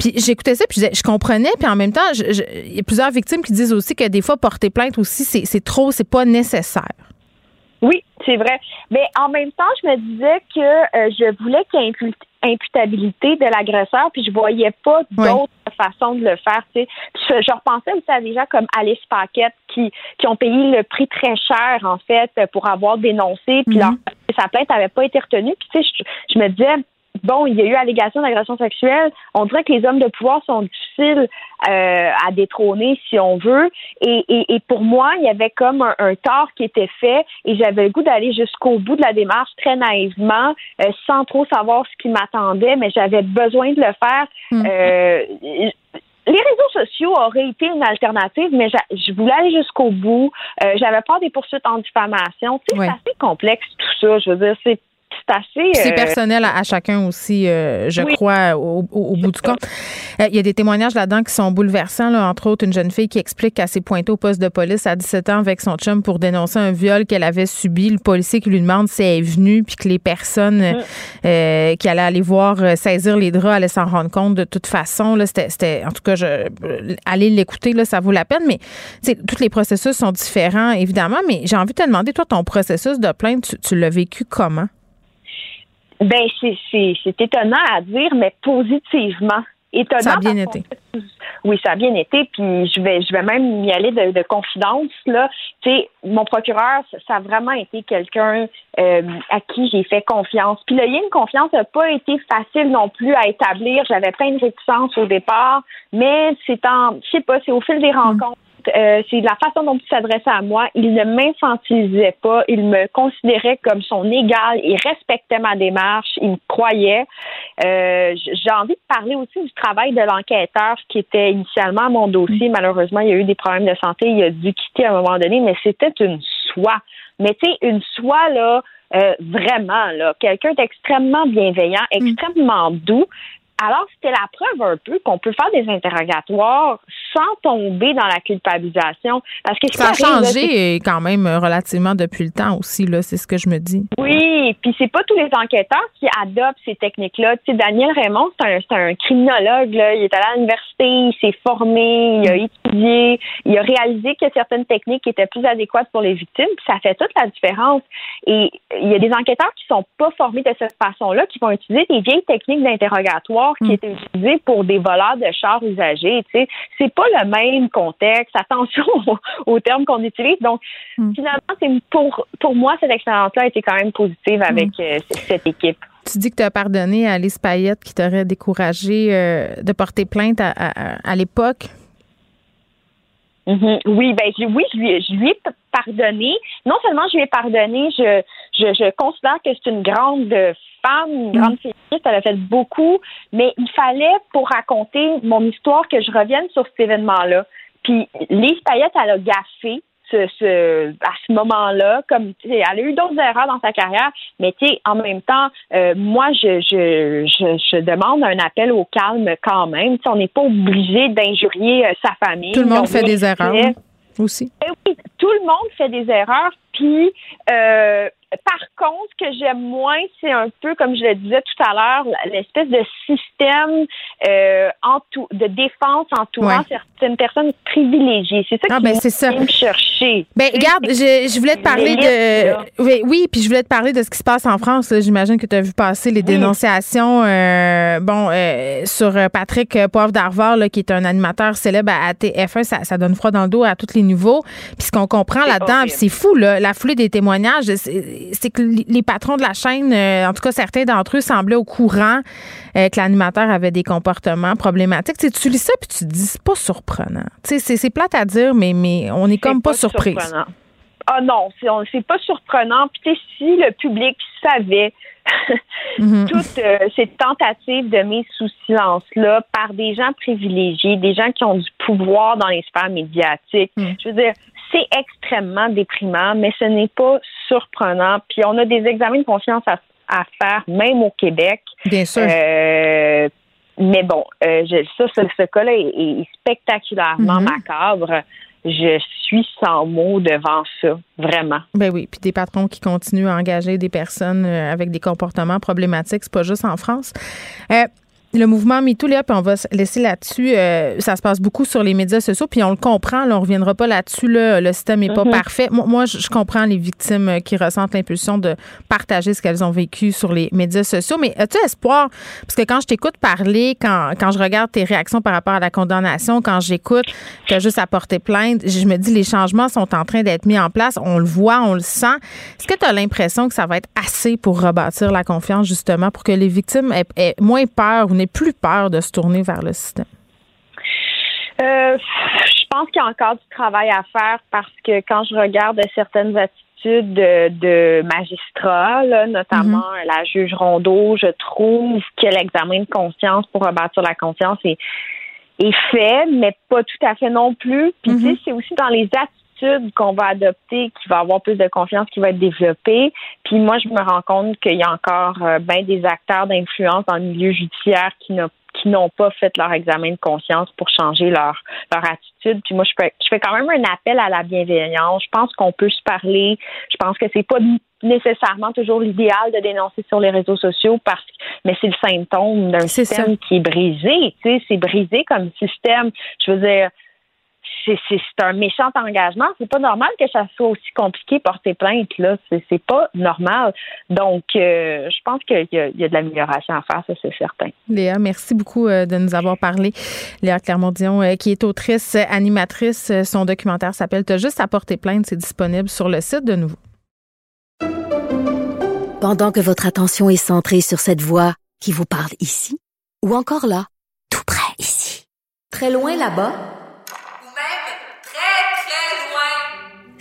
C: Puis j'écoutais ça, puis je, comprenais, puis en même temps, il y a plusieurs victimes qui disent aussi que des fois, porter plainte aussi, c'est c'est trop, c'est pas nécessaire.
F: Oui, c'est vrai. Mais en même temps, je me disais que euh, je voulais qu'il y ait impu- imputabilité de l'agresseur, puis je voyais pas d'autre façon de le faire. Tu sais. Je, je repensais aussi à des gens comme Alice Paquette qui, qui ont payé le prix très cher, en fait, pour avoir dénoncé, puis
C: Mhm.
F: leur, sa plainte n'avait pas été retenue. Puis tu sais, je, je me disais, bon, il y a eu allégation d'agression sexuelle. On dirait que les hommes de pouvoir sont difficiles euh, à détrôner, si on veut. Et, et, et pour moi, il y avait comme un, un tort qui était fait et j'avais le goût d'aller jusqu'au bout de la démarche très naïvement, euh, sans trop savoir ce qui m'attendait, mais j'avais besoin de le faire.
C: Mm.
F: Euh, les réseaux sociaux auraient été une alternative, mais je voulais aller jusqu'au bout. Euh, J'avais peur des poursuites en diffamation. Tu sais, c'est assez complexe tout ça. Je veux dire, c'est c'est assez.
C: C'est
F: euh,
C: personnel à, à chacun aussi, euh, je
F: Oui.
C: crois, au, au- au bout du compte. Euh, Il y a des témoignages là-dedans qui sont bouleversants. Là, entre autres, une jeune fille qui explique qu'elle s'est pointée au poste de police à 17 ans avec son chum pour dénoncer un viol qu'elle avait subi. Le policier qui lui demande si elle est venue, puis que les personnes euh, qui allaient aller voir saisir les draps allaient s'en rendre compte de toute façon. Là, c'était, c'était- en tout cas, je, aller l'écouter, là, ça vaut la peine. Mais tous les processus sont différents, évidemment. Mais j'ai envie de te demander, toi, ton processus de plainte, tu, tu l'as vécu comment?
F: Ben, c'est, c'est, c'est étonnant à dire, mais positivement. Étonnant.
C: Ça a bien été.
F: Oui, ça a bien été. Puis je vais, je vais même y aller de, de confidence. Là, tu sais, mon procureur, ça, ça a vraiment été quelqu'un euh, à qui j'ai fait confiance. Puis le lien de confiance n'a pas été facile non plus à établir. J'avais plein de réticences au départ, mais c'est en, je sais pas, c'est au fil des rencontres. Euh, c'est la façon dont il s'adressait à moi. Il ne m'infantilisait pas. Il me considérait comme son égal. Il respectait ma démarche. Il me croyait. Euh, J'ai envie de parler aussi du travail de l'enquêteur qui était initialement à mon dossier. Malheureusement, il y a eu des problèmes de santé. Il a dû quitter à un moment donné, mais c'était une soie. Mais tu sais, une soie, là, euh, vraiment, là, quelqu'un d'extrêmement bienveillant, extrêmement doux. Alors, c'était la preuve un peu qu'on peut faire des interrogatoires sans tomber dans la culpabilisation. Parce que
C: Ça a
F: là,
C: changé quand même euh, relativement depuis le temps aussi, là, c'est ce que je me dis.
F: Oui, puis c'est pas tous les enquêteurs qui adoptent ces techniques-là. Tu sais, Daniel Raymond, c'est un, c'est un criminologue, là. Il est allé à l'université, il s'est formé, il a étudié, il a réalisé que certaines techniques étaient plus adéquates pour les victimes, puis ça fait toute la différence. Et il y a des enquêteurs qui sont pas formés de cette façon-là, qui vont utiliser des vieilles techniques d'interrogatoire qui étaient utilisées pour des voleurs de chars usagés. Tu sais, c'est pas le même contexte. Attention <laughs> aux, termes qu'on utilise. Donc, finalement, c'est pour pour moi cette expérience-là a été quand même positive avec euh, c- cette équipe.
C: Tu dis que tu as pardonné à Alice Payette qui t'aurait découragé euh, de porter plainte à, à- à l'époque.
F: Mhm. Oui, ben je- oui, je lui, je lui ai pardonné. Non seulement je lui ai pardonné, je, je, je considère que c'est une grande femme, une grande féministe, elle a fait beaucoup, mais il fallait, pour raconter mon histoire, que je revienne sur cet événement-là. Puis Lise Payette, elle a gaffé ce, ce, à ce moment-là, comme tu sais, elle a eu d'autres erreurs dans sa carrière, mais tu sais, en même temps, euh, moi, je, je, je, je demande un appel au calme quand même. On n'est pas obligé d'injurier euh, sa famille.
C: Tout le monde
F: On
C: fait des erreurs aussi.
F: Ben oui, tout le monde fait des erreurs. Puis, euh, par contre, ce que j'aime moins, c'est un peu, comme je le disais tout à l'heure, l'espèce de système euh, de défense entourant
C: Ouais.
F: certaines personnes privilégiées. C'est ça
C: Ah,
F: qui
C: ben, c'est ça.
F: me chercher.
C: Ben, regarde, je, je voulais te parler de. Oui, oui, puis je voulais te parler de ce qui se passe en France. là. J'imagine que tu as vu passer les dénonciations euh, bon, euh, sur euh, Patrick euh, Poivre d'Arvor, qui est un animateur célèbre à, à TF1. Ça, ça donne froid dans le dos à tous les niveaux. Puis ce qu'on comprend là-dedans, c'est fou, là, la foulée des témoignages, c'est c'est que les patrons de la chaîne, euh, en tout cas certains d'entre eux, semblaient au courant euh, que l'animateur avait des comportements problématiques. Tu, lis ça, puis tu te dis, c'est pas surprenant. C'est- c'est plate à dire, mais, mais on est comme
F: C'est
C: pas, surprise.
F: surprenant. Ah non, c'est on- c'est pas surprenant. Puis si le public savait <laughs>
C: Mhm.
F: toutes euh, ces tentatives de mise sous silence-là par des gens privilégiés, des gens qui ont du pouvoir dans les sphères médiatiques,
C: Mm.
F: je veux dire, c'est extrêmement déprimant, mais ce n'est pas surprenant. Puis on a des examens de conscience à, à faire, même au Québec.
C: Bien sûr.
F: Euh, mais bon, euh, je- ça, ce, ce cas-là est, est spectaculairement
C: Mhm.
F: macabre. Je suis sans mots devant ça, vraiment.
C: Ben oui, puis des patrons qui continuent à engager des personnes euh, avec des comportements problématiques, c'est pas juste en France. Euh, le mouvement MeToo, là, puis on va se laisser là-dessus. euh, ça se passe beaucoup sur les médias sociaux, puis on le comprend. Là, on reviendra pas là-dessus. Là, le système est pas
F: Mhm.
C: parfait. Moi, moi, je comprends les victimes euh, qui ressentent l'impulsion de partager ce qu'elles ont vécu sur les médias sociaux. Mais as-tu espoir? Parce que quand je t'écoute parler, quand, quand je regarde tes réactions par rapport à la condamnation, quand j'écoute, tu as juste à porter plainte, je me dis les changements sont en train d'être mis en place. On le voit, on le sent. Est-ce que tu as l'impression que ça va être assez pour rebâtir la confiance, justement, pour que les victimes aient, aient moins peur ou n'aient plus peur de se tourner vers le système?
F: Euh, je pense qu'il y a encore du travail à faire parce que quand je regarde certaines attitudes de, de magistrats, là, notamment la juge Rondeau, je trouve que l'examen de conscience pour rebâtir la confiance est, est fait, mais pas tout à fait non plus. Puis tu sais, c'est aussi dans les attitudes attitude qu'on va adopter qui va avoir plus de confiance qui va être développée. Puis moi, je me rends compte qu'il y a encore euh, bien des acteurs d'influence dans le milieu judiciaire qui n'ont qui n'ont pas fait leur examen de conscience pour changer leur, leur attitude. Puis moi, je fais, je fais quand même un appel à la bienveillance. Je pense qu'on peut se parler. Je pense que c'est pas nécessairement toujours l'idéal de dénoncer sur les réseaux sociaux parce que mais c'est le symptôme d'un système qui est brisé. Tu sais, c'est brisé comme système. Je veux dire, c'est un méchant engagement. C'est pas normal que ça soit aussi compliqué porter plainte là. C'est pas normal. Donc, euh, je pense qu'il y, y, a de l'amélioration à faire, ça c'est certain.
C: Léa, merci beaucoup euh, de nous avoir parlé. Léa Clermont-Dion, euh, qui est autrice, animatrice, son documentaire s'appelle T'as juste à porter plainte. C'est disponible sur le site de nouveau.
B: Pendant que votre attention est centrée sur cette voix qui vous parle ici, ou encore là, tout près ici, très loin là-bas.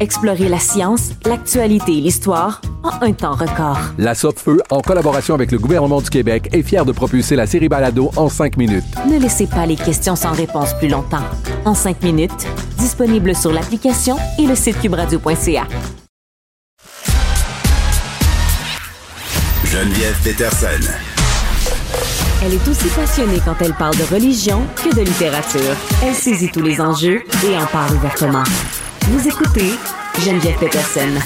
E: Explorez la science, l'actualité et l'histoire en un temps record.
G: La Feu, en collaboration avec le gouvernement du Québec, est fière de propulser la série Balado en cinq minutes.
E: Ne laissez pas les questions sans réponse plus longtemps. En cinq minutes, disponible sur l'application et le site cubradio.ca.
A: Geneviève Peterson.
E: Elle est aussi passionnée quand elle parle de religion que de littérature. Elle saisit tous les enjeux et en parle ouvertement. Vous écoutez Geneviève Peterson.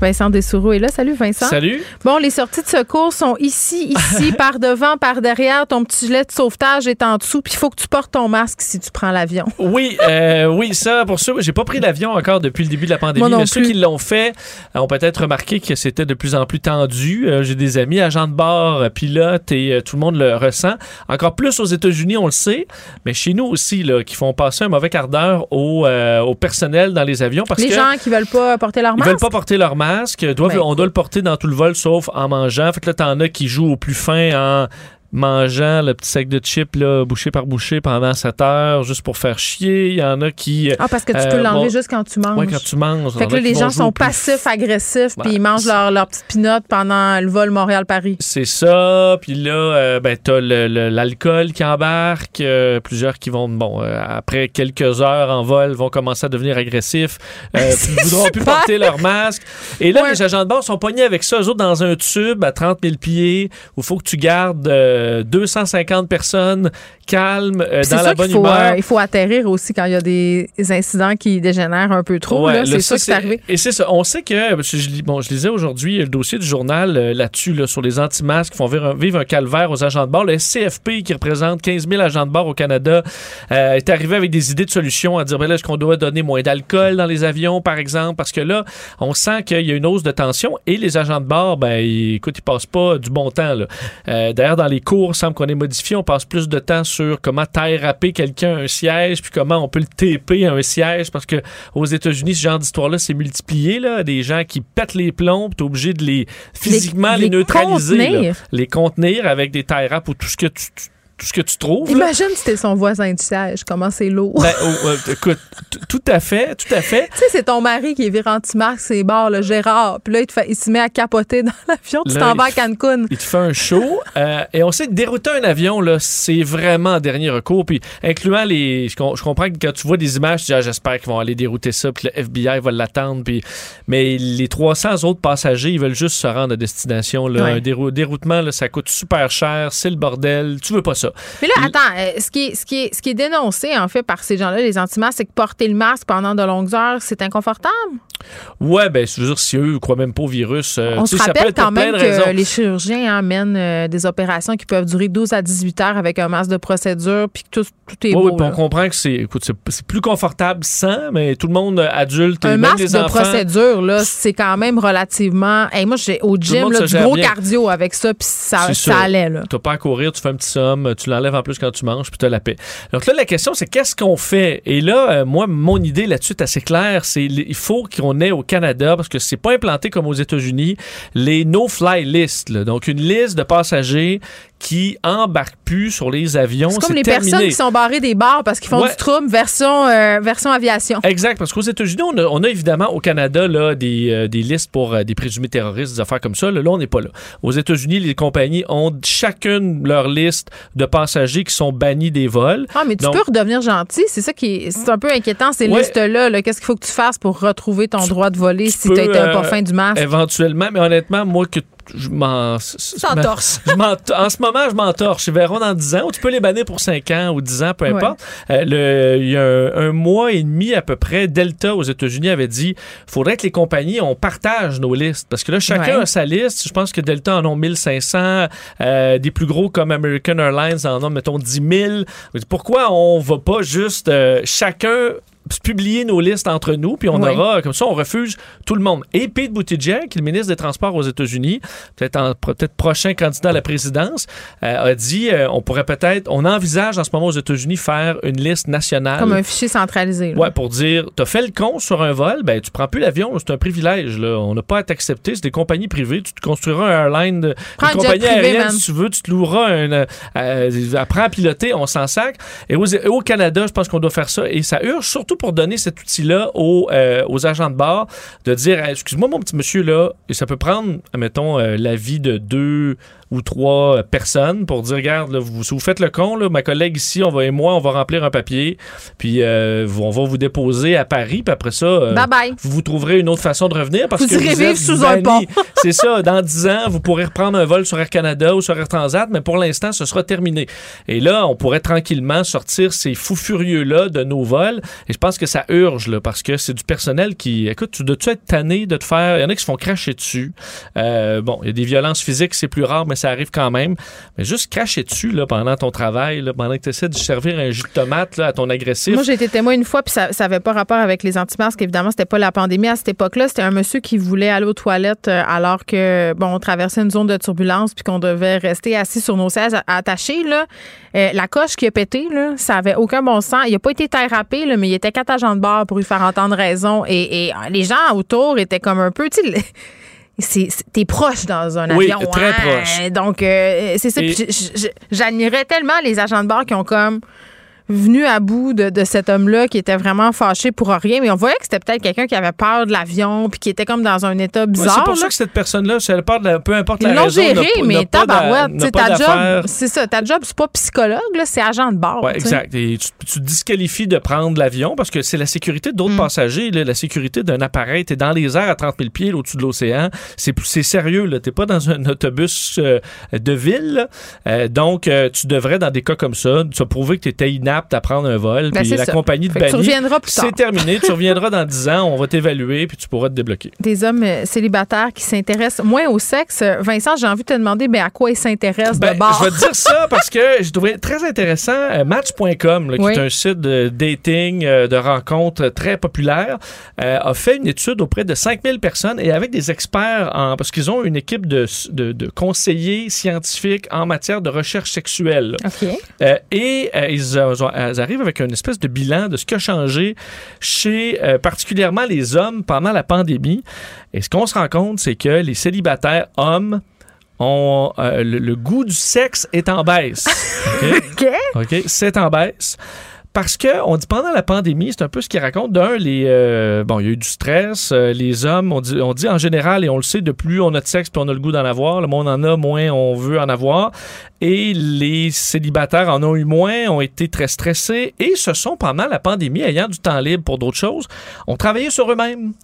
C: Vincent Dessoureau est là. Salut Vincent.
H: Salut.
C: Bon, les sorties de secours sont ici, ici, <laughs> par devant, par derrière. Ton petit gilet de sauvetage est en dessous. Puis il faut que tu portes ton masque si tu prends l'avion. <laughs>
H: Oui, euh, oui, ça, pour ça, j'ai pas pris l'avion encore depuis le début de la pandémie. mais ceux qui l'ont fait ont peut-être remarqué que c'était de plus en plus tendu. Euh, j'ai des amis agents de bord, euh, pilotes et tout le monde le ressent. Encore plus aux États-Unis, on le sait, mais chez nous aussi, là, qui font passer un mauvais quart d'heure au, au, personnel dans les avions. Parce
C: les
H: que
C: gens qui veulent pas porter leur masque.
H: Ils veulent pas porter leur masque masque. Doivent, ben, on doit le porter dans tout le vol sauf en mangeant. Fait que là, t'en as qui jouent au plus fin en mangeant le petit sac de chips là, bouché par bouché pendant 7 heures juste pour faire chier. Il y en a qui.
C: Ah, parce que tu peux l'enlever juste quand tu manges.
H: Oui, quand tu manges.
C: Fait que là, les gens sont passifs, agressifs, puis ils mangent leur, leur petite pinotte pendant le vol Montréal-Paris.
H: C'est ça. Puis là, euh, ben, t'as l'alcool qui embarque. Euh, plusieurs qui vont, bon, euh, après quelques heures en vol, vont commencer à devenir agressifs. <laughs> ne voudront plus porter leur masque. Et là, les agents de bord sont pognés avec ça, eux autres, dans un tube à 30 000 pieds où il faut que tu gardes 250 personnes calmes, euh, dans la bonne humeur. Euh,
C: il faut atterrir aussi quand il y a des incidents qui dégénèrent un peu trop. c'est ça qui est arrivé.
H: Et c'est ça. On sait que, je, bon, je lisais aujourd'hui le dossier du journal euh, là-dessus, là, sur les anti-masques qui font vivre un, calvaire aux agents de bord. Le CFP, qui représente 15 000 agents de bord au Canada, est arrivé avec des idées de solutions à dire, ben là, est-ce qu'on doit donner moins d'alcool dans les avions, par exemple? Parce que là, on sent qu'il y a une hausse de tension et les agents de bord, ben, ils, écoute, ils passent pas du bon temps. D'ailleurs, dans les cours, semble qu'on est modifié. On passe plus de temps sur comment taille râper quelqu'un un siège, puis comment on peut le taper à un siège, parce que aux États-Unis, ce genre d'histoire-là, c'est multiplié. Là, des gens qui pètent les plombs, tu es obligé de les physiquement les, neutraliser, les contenir avec des taille rap ou tout ce que tu tout ce que tu trouves.
C: Imagine si c'était son voisin du siège, comment c'est lourd.
H: Ben, oh, écoute, tout à fait, tout à fait. <laughs>
C: Tu sais, c'est ton mari qui est viré anti-masque, c'est barre, le Gérard. Puis là, il, te fait, il se met à capoter dans <laughs> l'avion, tu t'en vas à Cancun.
H: Il te fait un show. euh, et on sait que dérouter un avion, là, c'est vraiment un dernier recours. Puis, incluant les. Je, comprends que quand tu vois des images, tu dis, ah, j'espère qu'ils vont aller dérouter ça, puis le FBI va l'attendre. Puis, mais les 300 autres passagers, ils veulent juste se rendre à destination. Là. Un déroutement, là, ça coûte super cher, c'est le bordel. Tu veux pas ça. Ça.
C: Mais là, attends, euh, ce, qui est, ce, qui est, ce qui est dénoncé, en fait, par ces gens-là, les anti-masques, c'est que porter le masque pendant de longues heures, c'est inconfortable?
H: Ouais, ben, je veux dire, si eux ne croient même pas au virus, euh,
C: On
H: tu
C: se rappelle quand même que
H: raisons.
C: les chirurgiens hein, mènent euh, des opérations qui peuvent durer 12 à 18 heures avec un masque de procédure, puis que tout, tout est
H: Oui,
C: beau.
H: oui, puis on comprend que c'est, plus confortable sans, mais tout le monde adulte et
C: Un
H: même
C: masque
H: les
C: de
H: enfants.
C: procédure, là, c'est quand même relativement. Hey, moi, j'ai au gym là, du gros
H: bien.
C: cardio avec ça, puis ça,
H: C'est
C: ça
H: ça.
C: allait. Là.
H: T'as pas à courir, tu fais un petit somme, tu l'enlèves en plus quand tu manges, puis tu as la paix. Donc là, la question, c'est qu'est-ce qu'on fait? Et là, euh, moi, mon idée là-dessus est assez claire. C'est il faut qu'on ait au Canada, parce que c'est pas implanté comme aux États-Unis, les no-fly lists. là. Donc, une liste de passagers qui embarquent plus sur les avions.
C: C'est comme les
H: terminé.
C: personnes qui sont barrées des bars parce qu'ils font
H: Ouais.
C: du trouble version, euh, version aviation.
H: Exact, parce qu'aux États-Unis, on a, on a évidemment au Canada là, des, euh, des listes pour euh, des présumés terroristes, des affaires comme ça. Là, là, on n'est pas là. Aux États-Unis, les compagnies ont chacune leur liste de passagers qui sont bannis des vols.
C: Ah, mais tu
H: Donc-
C: peux redevenir gentil. C'est ça qui est, c'est un peu inquiétant, ces
H: Ouais.
C: listes-là. là. Qu'est-ce qu'il faut que tu fasses pour retrouver ton droit de voler si tu as été un
H: euh,
C: pas fin du masque?
H: Éventuellement, mais honnêtement, moi, que je m'en.
C: T'entorses. <laughs>
H: je m'en- En ce moment, je m'entorche. Ils verront dans 10 ans. Ou tu peux les bannir pour 5 ans ou 10 ans, peu
C: Ouais.
H: importe. Euh, le- il y a un, un mois et demi à peu près, Delta aux États-Unis avait dit faudrait que les compagnies, on partage nos listes. Parce que là, chacun
C: Ouais.
H: a sa liste. Je pense que Delta en ont 1500. euh, des plus gros comme American Airlines en ont, mettons, 10 000. Pourquoi on va pas juste euh, chacun publier nos listes entre nous, puis on
C: Ouais.
H: aura, comme ça, on refuse tout le monde. Et Pete Buttigieg, qui est le ministre des Transports aux États-Unis, peut-être peut-être prochain candidat à la présidence, euh, a dit, euh, on pourrait peut-être, on envisage en ce moment aux États-Unis faire une liste nationale.
C: Comme un fichier centralisé. là.
H: Ouais, pour dire, t'as fait le con sur un vol, ben tu prends plus l'avion, c'est un privilège. Là. On n'a pas à t'accepter, c'est des compagnies privées. Tu te construiras un airline, de, une compagnie
C: privé,
H: aérienne
C: man.
H: si tu veux, tu te loueras un. Euh, apprends à piloter, on s'en sac. Et aux- au Canada, je pense qu'on doit faire ça. Et ça urge surtout pour donner cet outil-là aux, euh, agents de bord, de dire, excuse-moi mon petit monsieur là, ça peut prendre, admettons, euh, la vie de deux ou trois euh, personnes pour dire regarde là, vous, si vous faites le con là, ma collègue ici on va et moi on va remplir un papier puis euh, on va vous déposer à Paris puis après ça euh,
C: Bye bye.
H: vous trouverez une autre façon de revenir parce
C: Vous
H: que
C: irez
H: vous
C: vivre
H: êtes
C: sous un
H: banni. <laughs> c'est ça dans 10 ans vous pourrez reprendre un vol sur Air Canada ou sur Air Transat mais pour l'instant ce sera terminé et là on pourrait tranquillement sortir ces fous furieux là de nos vols et je pense que ça urge là parce que c'est du personnel qui écoute tu dois-tu être tanné de te faire il y en a qui se font cracher dessus euh, bon il y a des violences physiques c'est plus rare mais ça arrive quand même mais juste cracher dessus là, pendant ton travail, pendant que tu essaies de servir un jus de tomate à ton agressif.
C: Moi, j'ai été témoin une fois, puis ça n'avait pas rapport avec les anti-masques. Évidemment, c'était pas la pandémie à cette époque-là. C'était un monsieur qui voulait aller aux toilettes euh, alors que, on traversait une zone de turbulence puis qu'on devait rester assis sur nos sièges attachés, là. Euh, la coche qui a pété, là, ça avait aucun bon sens. Il a pas été thérapé, là, mais il était quatre agents de bord pour lui faire entendre raison. Et, les gens autour étaient comme un peu, t'es proche dans un
H: Oui,
C: avion.
H: très
C: hein.
H: proche.
C: Donc, euh, c'est ça. J'admirais tellement les agents de bord qui ont comme venu à bout de, de cet homme-là qui était vraiment fâché pour rien. Mais on voyait que c'était peut-être quelqu'un qui avait peur de l'avion puis qui était comme dans un état
H: Ouais,
C: bizarre.
H: c'est pour
C: là.
H: ça que cette personne-là, si elle part de la- peu importe
C: Ils
H: la
C: l'ont
H: raison, n'a
C: géré,
H: pas-
C: mais tabarouette, ta job, c'est ça, ta job, c'est pas psychologue, c'est agent de bord.
H: Ouais, exact. Et tu, tu disqualifies de prendre l'avion parce que c'est la sécurité
C: Mm.
H: d'autres passagers, là, la sécurité d'un appareil. T'es dans les airs à 30 000 pieds au-dessus de l'océan. C'est sérieux. là. T'es pas dans un autobus euh, de ville. Euh, donc, euh, tu devrais, dans des cas comme ça, te prouver que tu étais à prendre un vol.
C: Ben,
H: puis la
C: ça.
H: compagnie de
C: Fait plus tard.
H: c'est terminé. tu reviendras dans 10 ans. On va t'évaluer puis tu pourras te débloquer.
C: Des hommes euh, célibataires qui s'intéressent moins au sexe. Vincent, j'ai envie de te demander ben, à quoi ils s'intéressent
H: Ben,
C: de bord.
H: Je vais te dire ça <laughs> parce que j'ai trouvé très intéressant euh, Match.com, qui
C: Oui.
H: est un site de dating, euh, de rencontres très populaire, euh, a fait une étude auprès de 5000 personnes et avec des experts, en, parce qu'ils ont une équipe de, de, de conseillers scientifiques en matière de recherche sexuelle.
C: OK.
H: Et ils, euh, ils arrivent avec une espèce de bilan de ce qui a changé chez euh, particulièrement les hommes pendant la pandémie. Et ce qu'on se rend compte, c'est que les célibataires hommes ont euh, le, le goût du sexe est en baisse. <laughs> OK?
C: OK.
H: OK? C'est en baisse. Parce que on dit pendant la pandémie, c'est un peu ce qu'ils racontent. D'un, les euh, bon, il y a eu du stress. euh, les hommes, on dit, on dit en général, et on le sait, de plus on a de sexe, plus on a le goût d'en avoir. Le moins on en a, moins on veut en avoir. Et les célibataires en ont eu moins, ont été très stressés et se sont pendant la pandémie, ayant du temps libre pour d'autres choses, ont travaillé sur eux-mêmes.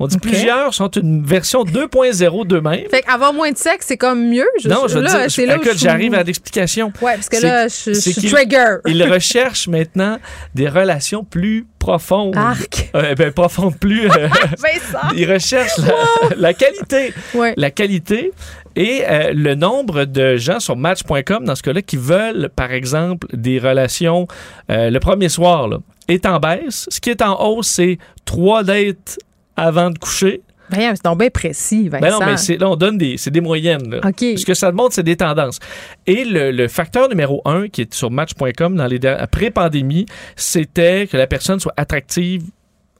H: On dit
C: Ok.
H: plusieurs sont une version 2.0 d'eux-mêmes.
C: Fait qu'avoir moins de sexe, c'est comme mieux. Je,
H: non, je veux
C: là,
H: dire, écoute, j'arrive à l'explication.
C: Ouais, parce que là, je, je
H: c'est
C: suis trigger.
H: Il <laughs> recherche maintenant des relations plus profondes.
C: Arc.
H: Euh, ben, profondes, plus. euh, <laughs>
C: Vincent.
H: il recherche la, la qualité.
C: Ouais.
H: La qualité et euh, le nombre de gens sur Match.com, dans ce cas-là, qui veulent, par exemple, des relations euh, le premier soir, là, est en baisse. Ce qui est en hausse, c'est trois dates avant de coucher.
C: Voyons, c'est donc bien précis, Vincent.
H: Ben non, mais c'est, là, on donne des, c'est des moyennes. Là. Ce que ça montre, c'est des tendances. Et le, le facteur numéro un qui est sur Match.com dans les après-pandémie, c'était que la personne soit attractive.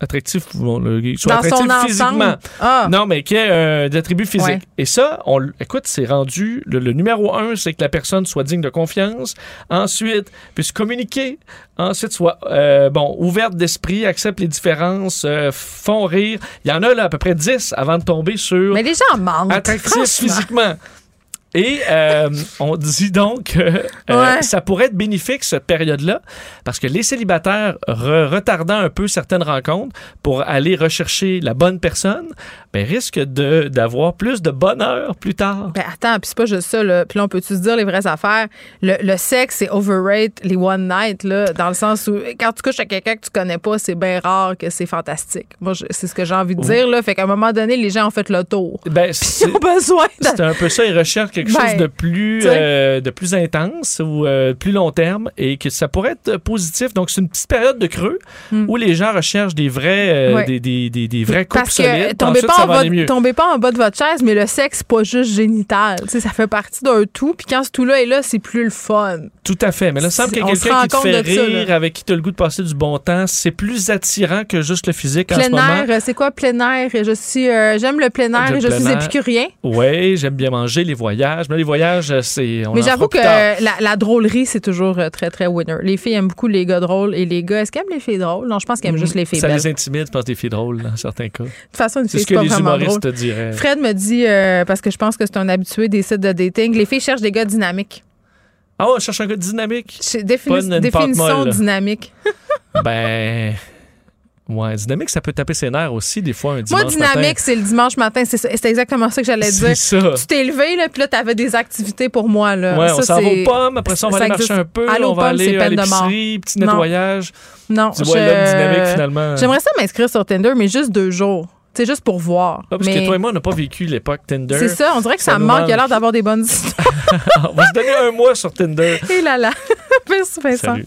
H: Attractif, bon, le- soit
C: Dans
H: attractif
C: son
H: physiquement.
C: Ah.
H: Non, mais qui ait euh, des attributs physiques.
C: Ouais.
H: Et ça, on, écoute, c'est rendu. Le, le numéro un, c'est que la personne soit digne de confiance. Ensuite, puisse communiquer. Ensuite, soit euh, bon ouverte d'esprit, accepte les différences, euh, font rire. Il y en a là à peu près 10 avant de tomber sur
C: Mais les gens mentent.
H: attractif physiquement. Et euh, on dit donc que euh,
C: Ouais.
H: ça pourrait être bénéfique cette période-là parce que les célibataires re- retardant un peu certaines rencontres pour aller rechercher la bonne personne, ben, risquent de d'avoir plus de bonheur plus tard.
C: Ben attends, puis c'est pas juste ça, là. Puis là, on peut-tu se dire les vraies affaires? Le, le sexe, c'est overrate les one night, là, dans le sens où quand tu couches à quelqu'un que tu connais pas, c'est bien rare que c'est fantastique. Moi, c'est ce que j'ai envie de dire, là. Fait qu'à un moment donné, les gens ont fait le tour.
H: Ben,
C: Ils ont besoin
H: c'est un peu ça, ils recherchent quelque
C: Ben,
H: chose de plus, euh, de plus intense ou euh, plus long terme et que ça pourrait être positif. Donc, c'est une petite période de creux où les gens recherchent des vrais, euh,
C: Hmm. Ouais.
H: des, des, des, des vrais couples
C: Parce que
H: solides.
C: tombez
H: Ensuite,
C: pas,
H: ça va mieux.
C: tombez pas en bas de votre chaise, mais le sexe, pas juste génital. Tu sais, ça fait partie d'un tout. Puis quand ce tout-là est là, c'est plus le fun.
H: Tout à fait. Mais là, il semble qu'il y a quelqu'un qui te fait
C: ça,
H: rire, avec qui tu as le goût de passer du bon temps. C'est plus attirant que juste le physique en ce
C: Plein
H: moment.
C: air, c'est quoi plein air? Je suis, euh, j'aime le plein air et je
H: plein
C: suis épicurien.
H: Oui, j'aime bien manger, les voyages. Mais les voyages, euh, c'est.
C: Mais j'avoue que la, la drôlerie, c'est toujours euh, très, très winner. Les filles aiment beaucoup les gars drôles et les gars, est-ce qu'ils aiment les filles drôles? Non, je pense qu'ils aiment juste les filles
H: Ça
C: belles.
H: les intimide, je pense, des filles drôles, dans certains cas.
C: De toute façon, une
H: C'est
C: fille,
H: ce
C: c'est
H: que
C: pas
H: les humoristes
C: drôle.
H: te diraient.
C: Fred me dit, euh, parce que je pense que c'est un habitué des sites de dating, les filles cherchent des gars dynamiques.
H: Ah, on cherche un gars dynamique?
C: Définition dynamique.
H: Ben. Ouais, dynamique, ça peut taper ses nerfs aussi, des fois, un
C: Moi,
H: dimanche
C: dynamique,
H: matin.
C: c'est le dimanche matin. C'est exactement ça que j'allais dire.
H: ça.
C: Tu t'es levé, là, puis là, t'avais des activités pour moi. Là.
H: Ouais, on
C: Ça,
H: s'en va aux pommes, après ça, on va
C: ça
H: aller marcher un peu,
C: Aller
H: on va
C: pommes,
H: aller à l'épicerie, petit
C: Non.
H: nettoyage.
C: Non,
H: Tu vois, l'homme dynamique, finalement.
C: J'aimerais ça m'inscrire sur Tinder, mais juste deux jours. C'est juste pour voir.
H: Ah, parce
C: mais
H: que toi et moi, on n'a pas vécu l'époque Tinder.
C: c'est ça, on dirait que ça,
H: Ça
C: me manque. Il a l'air d'avoir des bonnes <laughs> histoires.
H: on va se donner un mois sur Tinder. <laughs>
C: Et là là. <laughs> Merci, Vincent.
H: Salut.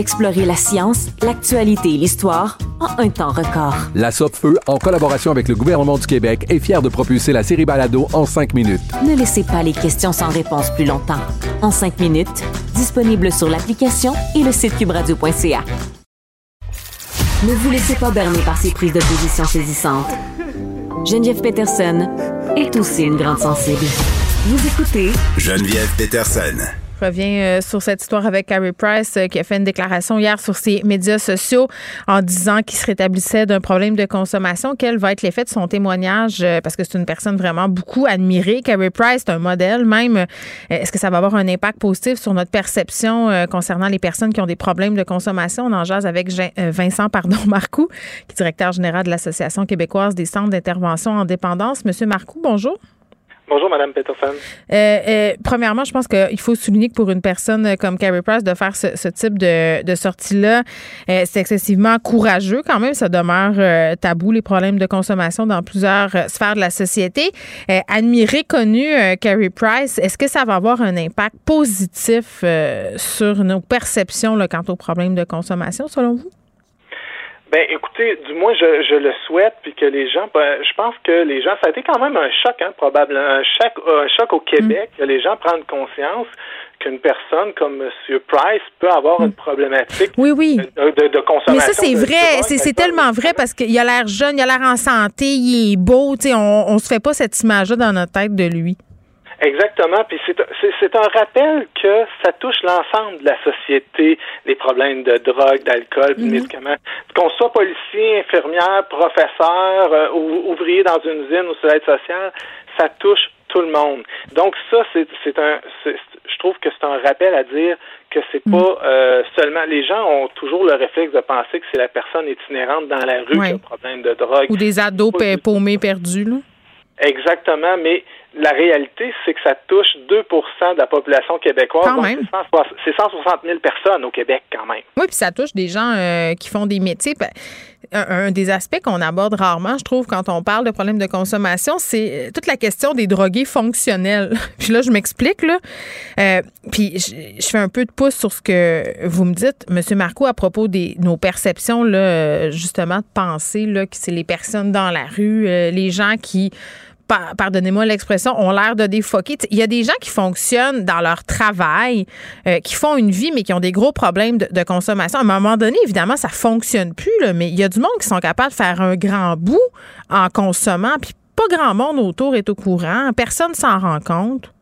E: Explorez la science, l'actualité et l'histoire en un temps record.
G: La Feu, en collaboration avec le gouvernement du Québec, est fière de propulser la série Balado en cinq minutes.
E: Ne laissez pas les questions sans réponse plus longtemps. En cinq minutes, disponible sur l'application et le site cubradio.ca. Ne vous laissez pas berner par ces prises de position saisissantes. Geneviève Peterson est aussi une grande sensible. Vous écoutez
A: Geneviève Peterson.
C: Reviens euh, sur cette histoire avec Carrie Price euh, qui a fait une déclaration hier sur ses médias sociaux en disant qu'il se rétablissait d'un problème de consommation. Quel va être l'effet de son témoignage? euh, parce que c'est une personne vraiment beaucoup admirée. Carrie Price, c'est un modèle même. Est-ce que ça va avoir un impact positif sur notre perception concernant les personnes qui ont des problèmes de consommation? On en jase avec Vincent <laughs> pardon, Marcoux, qui est directeur général de l'Association québécoise des centres d'intervention en dépendance. Monsieur Marcoux, bonjour.
I: Bonjour, Madame Peterson.
C: Euh, euh, premièrement, je pense qu'il faut souligner que pour une personne comme Carrie Price, de faire ce, type de, sortie-là, euh, c'est excessivement courageux quand même. Ça demeure tabou, les problèmes de consommation dans plusieurs sphères de la société. admiré, connu Carrie Price, est-ce que ça va avoir un impact positif sur nos perceptions là, quant aux problèmes de consommation, selon vous?
I: Ben, écoutez, du moins, je, je le souhaite, puis que les gens, ben, je pense que les gens, ça a été quand même un choc, hein, probablement, un choc, un choc au Québec, mm. que les gens prennent conscience qu'une personne comme M. Price peut avoir une problématique
C: oui, oui.
I: De, de, consommation.
C: Mais ça, c'est vrai. C'est tellement vrai parce qu'il a l'air jeune, il a l'air en santé, il est beau. On, on se fait pas cette image-là dans notre tête de lui.
I: Exactement. Puis c'est un rappel que ça touche l'ensemble de la société, les problèmes de drogue, d'alcool, de mhm. médicaments. Qu'on soit policier, infirmière, professeur, euh, ou ouvrier dans une usine ou sur l'aide sociale, ça touche tout le monde. Donc ça, c'est un, je trouve que c'est un rappel à dire que c'est mhm. pas euh, seulement les gens ont toujours le réflexe de penser que c'est la personne itinérante dans la rue qui a un problème de drogue.
C: Ou des ados paumés perdus là.
I: Exactement, mais la réalité, c'est que ça touche 2% de la population québécoise.
C: Quand même.
I: C'est 160 000 personnes au Québec, quand même.
C: Oui, puis ça touche des gens euh, qui font des métiers. Un, des aspects qu'on aborde rarement, je trouve, quand on parle de problèmes de consommation, c'est euh, toute la question des drogués fonctionnels. <laughs> puis là, je m'explique, là. Euh, puis je, fais un peu de pouce sur ce que vous me dites, M. Marco, à propos de nos perceptions, là, justement, de penser là, que c'est les personnes dans la rue, les gens qui pardonnez-moi l'expression, ont l'air de défoquer. Il y a des gens qui fonctionnent dans leur travail, euh, qui font une vie, mais qui ont des gros problèmes de, consommation. À un moment donné, évidemment, ça fonctionne plus, mais il y a du monde qui sont capables de faire un grand bout en consommant, puis pas grand monde autour est au courant. Personne s'en rend compte.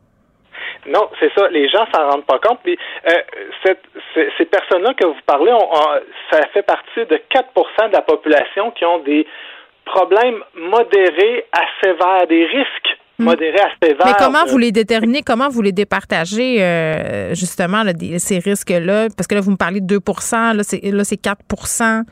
I: Non, c'est ça. Les gens s'en rendent pas compte. Puis, euh, ces personnes-là que vous parlez, ça fait partie de 4% de la population qui ont des problèmes modérés à sévères, des risques hmm. modérés à sévères.
C: Mais comment vous les déterminez, comment vous les départagez, euh, justement, ces risques-là? Parce que là, vous me parlez de 2% là, c'est 4%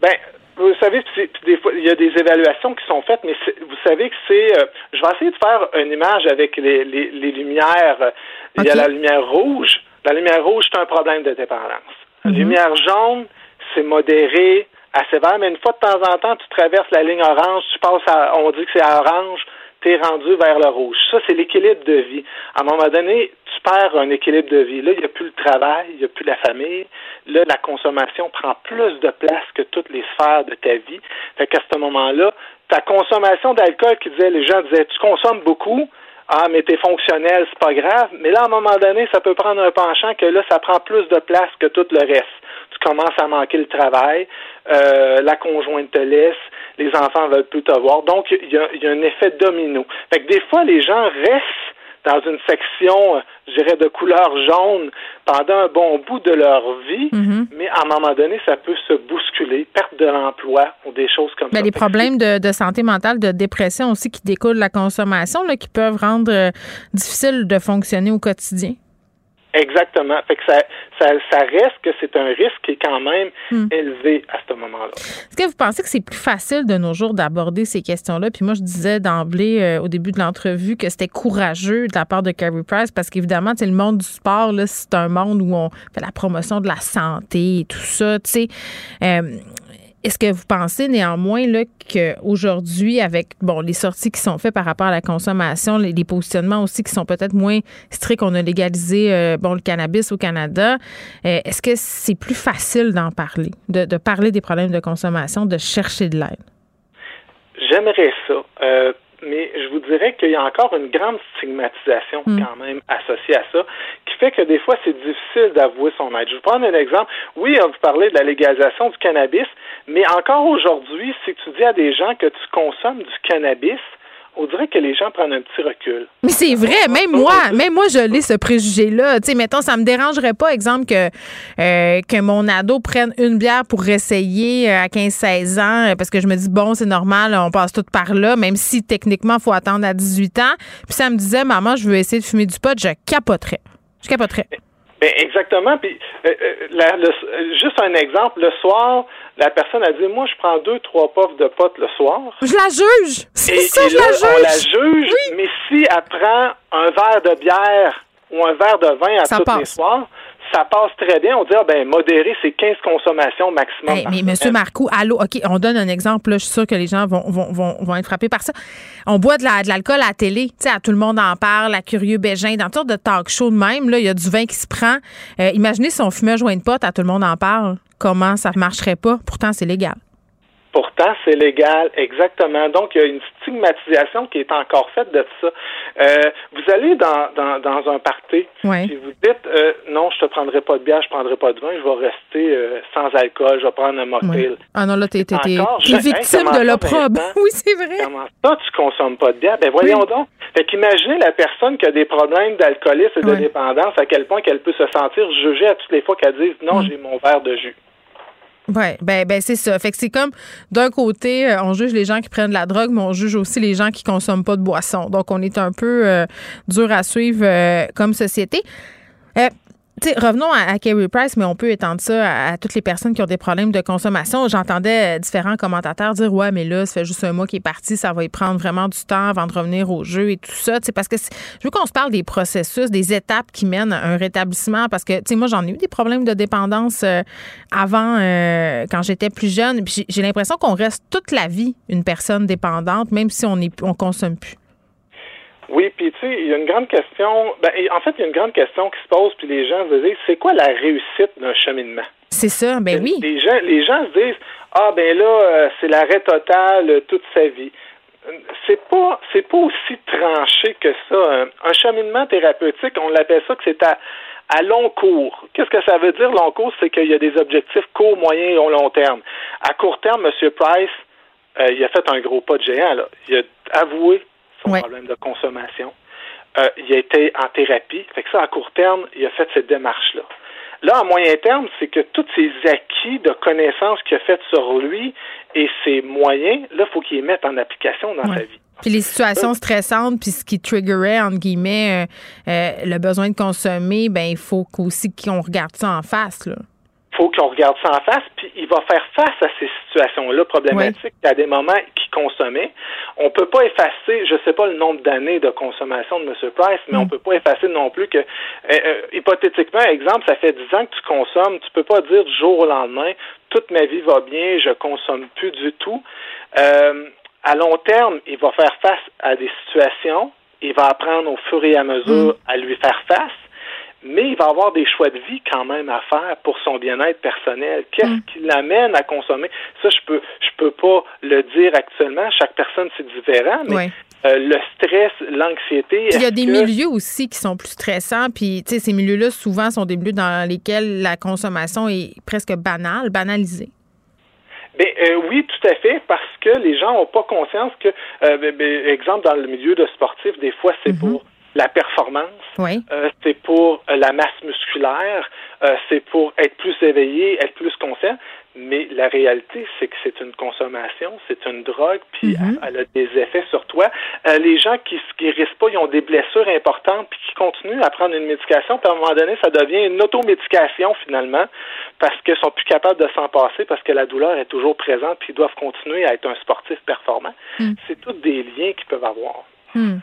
I: Bien, vous savez, des fois, il y a des évaluations qui sont faites, mais vous savez que c'est. Euh, je vais essayer de faire une image avec les, lumières. Il y a la lumière rouge. La lumière rouge, c'est un problème de dépendance. La mhm. lumière jaune, c'est modéré, assez sévère, mais une fois de temps en temps, tu traverses la ligne orange, tu passes à, on dit que c'est à orange, tu es rendu vers le rouge. Ça, c'est l'équilibre de vie. À un moment donné, tu perds un équilibre de vie. Là, il n'y a plus le travail, il n'y a plus la famille. Là, la consommation prend plus de place que toutes les sphères de ta vie. Fait qu'à ce moment-là, ta consommation d'alcool qui disait, les gens disaient, tu consommes beaucoup, ah, mais t'es fonctionnel, c'est pas grave. Mais là, à un moment donné, ça peut prendre un penchant que là, ça prend plus de place que tout le reste. Tu commences à manquer le travail, euh, la conjointe te laisse, les enfants veulent plus te voir. Donc, il y a, y a un effet domino. Fait que des fois, les gens restent dans une section, euh, je dirais, de couleur jaune pendant un bon bout de leur vie, mhm. mais à un moment donné, ça peut se bousculer, perte de l'emploi ou des choses comme
C: mais
I: ça.
C: Les problèmes de, santé mentale, de dépression aussi qui découlent de la consommation, là, qui peuvent rendre euh, difficile de fonctionner au quotidien.
I: Exactement. Fait que ça, ça, ça reste que c'est un risque qui est quand même hmm. élevé à ce moment-là.
C: Est-ce que vous pensez que c'est plus facile de nos jours d'aborder ces questions-là? Puis moi, je disais d'emblée euh, au début de l'entrevue que c'était courageux de la part de Carrie Price parce qu'évidemment, le monde du sport, c'est un monde où on fait la promotion de la santé et tout ça. Euh, est-ce que vous pensez néanmoins qu'aujourd'hui, avec bon les sorties qui sont faites par rapport à la consommation, les, positionnements aussi qui sont peut-être moins stricts, on a légalisé euh, bon le cannabis au Canada, euh, est-ce que c'est plus facile d'en parler, de, parler des problèmes de consommation, de chercher de l'aide?
I: J'aimerais ça. Euh, mais je vous dirais qu'il y a encore une grande stigmatisation hmm. quand même associée à ça, fait que des fois c'est difficile d'avouer son aide. Je vous prends un exemple. Oui, vous parlez de la légalisation du cannabis, mais encore aujourd'hui, si tu dis à des gens que tu consommes du cannabis, on dirait que les gens prennent un petit recul.
C: Mais c'est vrai, même moi, même moi, je l'ai ce préjugé-là. Tu sais, mettons, ça me dérangerait pas, exemple, que, euh, que mon ado prenne une bière pour essayer euh, à 15-16 ans, parce que je me dis, bon, c'est normal, on passe tout par là, même si techniquement, il faut attendre à 18 ans. Puis ça me disait, maman, je veux essayer de fumer du pot, je capoterais. Je capoterais.
I: Ben exactement. Puis, euh, juste un exemple, le soir, La personne a dit, moi, je prends deux, trois puffs de potes le soir.
C: Je la juge!
I: Et,
C: ça,
I: et
C: je
I: là,
C: la juge!
I: on la juge, mais si elle prend un verre de bière ou un verre de vin à
C: Ça
I: tous les soirs, ça passe très bien. On dit, ah, ben, modéré, c'est 15 consommations maximum.
C: Hey, mais. Monsieur Marcoux, allô, OK, on donne un exemple. Là, je suis sûre que les gens vont, vont, vont, vont être frappés par ça. On boit de la- de l'alcool à la télé. Tu sais, à tout le monde en parle, à Curieux Bégin, dans toutes sortes de talk show de même. Là, il y a du vin qui se prend. Euh, imaginez si on fumait un joint de pote, à tout le monde en parle. Comment ça marcherait pas? Pourtant, c'est légal.
I: Pourtant, c'est légal, exactement. Donc, il y a une stigmatisation qui est encore faite de ça. Euh, vous allez dans, dans, dans un party, puis vous dites, euh, non, je te prendrai pas de bière, je prendrai pas de vin, je vais rester euh, sans alcool, je vais prendre un mocktail.
C: Ouais. Ah non, là, t'es t'es-
I: Encore,
C: t'es
I: je-
C: victime
I: hein,
C: de l'opprobre. <laughs> Oui, c'est vrai.
I: Comment ça, tu consommes pas de bière? Ben voyons
C: Oui.
I: donc. Fait qu'imaginez la personne qui a des problèmes d'alcoolisme et de dépendance, à quel point qu'elle peut se sentir jugée à toutes les fois qu'elle dise, non, j'ai mon verre de jus.
C: Ouais, ben, ben c'est ça. Fait que c'est comme d'un côté, euh, on juge les gens qui prennent de la drogue, mais on juge aussi les gens qui consomment pas de boisson. Donc, on est un peu euh, dur à suivre euh, comme société. Euh, revenons à, Kerry Price, mais on peut étendre ça à, toutes les personnes qui ont des problèmes de consommation. J'entendais euh, différents commentateurs dire Ouais, mais là, ça fait juste un mois qu'il est parti, ça va y prendre vraiment du temps avant de revenir au jeu et tout ça. Tu sais, parce que je veux qu'on se parle des processus, des étapes qui mènent à un rétablissement. Parce que, tu moi, j'en ai eu des problèmes de dépendance euh, avant, euh, quand j'étais plus jeune. J'ai l'impression qu'on reste toute la vie une personne dépendante, même si on ne on consomme plus.
I: Oui, puis tu sais, il y a une grande question. Ben, en fait, il y a une grande question qui se pose, puis les gens se disent, c'est quoi la réussite d'un cheminement?
C: C'est ça, ben oui.
I: Les gens, les gens se disent, ah ben là, euh, c'est l'arrêt total euh, toute sa vie. Euh, C'est pas, c'est pas aussi tranché que ça. Un, un cheminement thérapeutique, on l'appelle ça que c'est à, à long cours. Qu'est-ce que ça veut dire long cours? C'est qu'il y a des objectifs court, moyen et long terme. À court terme, M. Price, euh, il a fait un gros pas de géant. Là. Il a avoué son
C: Ouais.
I: problème de consommation. Euh, il a été en thérapie. Fait que ça, à court terme, il a fait cette démarche-là. Là, à moyen terme, c'est que tous ces acquis de connaissances qu'il a fait sur lui et ses moyens, là, il faut qu'il les mette en application dans sa vie.
C: Puis les situations stressantes, puis ce qui triggerait, entre guillemets, euh, euh, le besoin de consommer, ben il faut qu'aussi qu'on regarde ça en face. Là.
I: Faut qu'on regarde ça en face, puis il va faire face à ces situations-là problématiques à des moments qu'il consommait. On peut pas effacer, je sais pas le nombre d'années de consommation de M. Price, mais on peut pas effacer non plus que, euh, euh, hypothétiquement, exemple, ça fait 10 ans que tu consommes, tu peux pas dire du jour au lendemain, toute ma vie va bien, je consomme plus du tout. Euh, à long terme, il va faire face à des situations, il va apprendre au fur et à mesure à lui faire face, mais il va avoir des choix de vie quand même à faire pour son bien-être personnel. Qu'est-ce qui l'amène à consommer? Ça, je peux je peux pas le dire actuellement. Chaque personne, c'est différent, mais euh, le stress, l'anxiété...
C: Il y a des
I: que-
C: milieux aussi qui sont plus stressants. Puis, tu sais, ces milieux-là, souvent, sont des milieux dans lesquels la consommation est presque banale, banalisée.
I: Ben, euh, oui, tout à fait, parce que les gens n'ont pas conscience que, euh, ben, ben, exemple, dans le milieu de sportif, des fois, c'est pour la performance,
C: Oui.
I: euh, c'est pour euh, la masse musculaire, euh, c'est pour être plus éveillé, être plus conscient. Mais la réalité, c'est que c'est une consommation, c'est une drogue, puis
C: Mhm.
I: elle, elle a des effets sur toi. Euh, les gens qui se guérissent pas, ils ont des blessures importantes, puis qui continuent à prendre une médication, puis à un moment donné, ça devient une automédication finalement, parce qu'ils sont plus capables de s'en passer, parce que la douleur est toujours présente, puis ils doivent continuer à être un sportif performant.
C: Mm.
I: C'est tous des liens qu'ils peuvent avoir.
C: Hmm.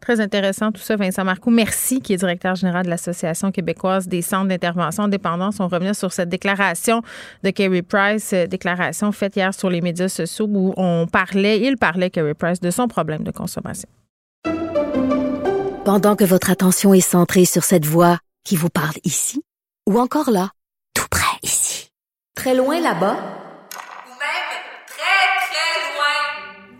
C: Très intéressant tout ça, Vincent Marcoux. Merci, qui est directeur général de l'Association québécoise des centres d'intervention en dépendance. On revient sur cette déclaration de Kerry Price, euh, déclaration faite hier sur les médias sociaux où on parlait, il parlait, Kerry Price, de son problème de consommation.
B: Pendant que votre attention est centrée sur cette voix qui vous parle ici, ou encore là, tout près ici, très loin là-bas,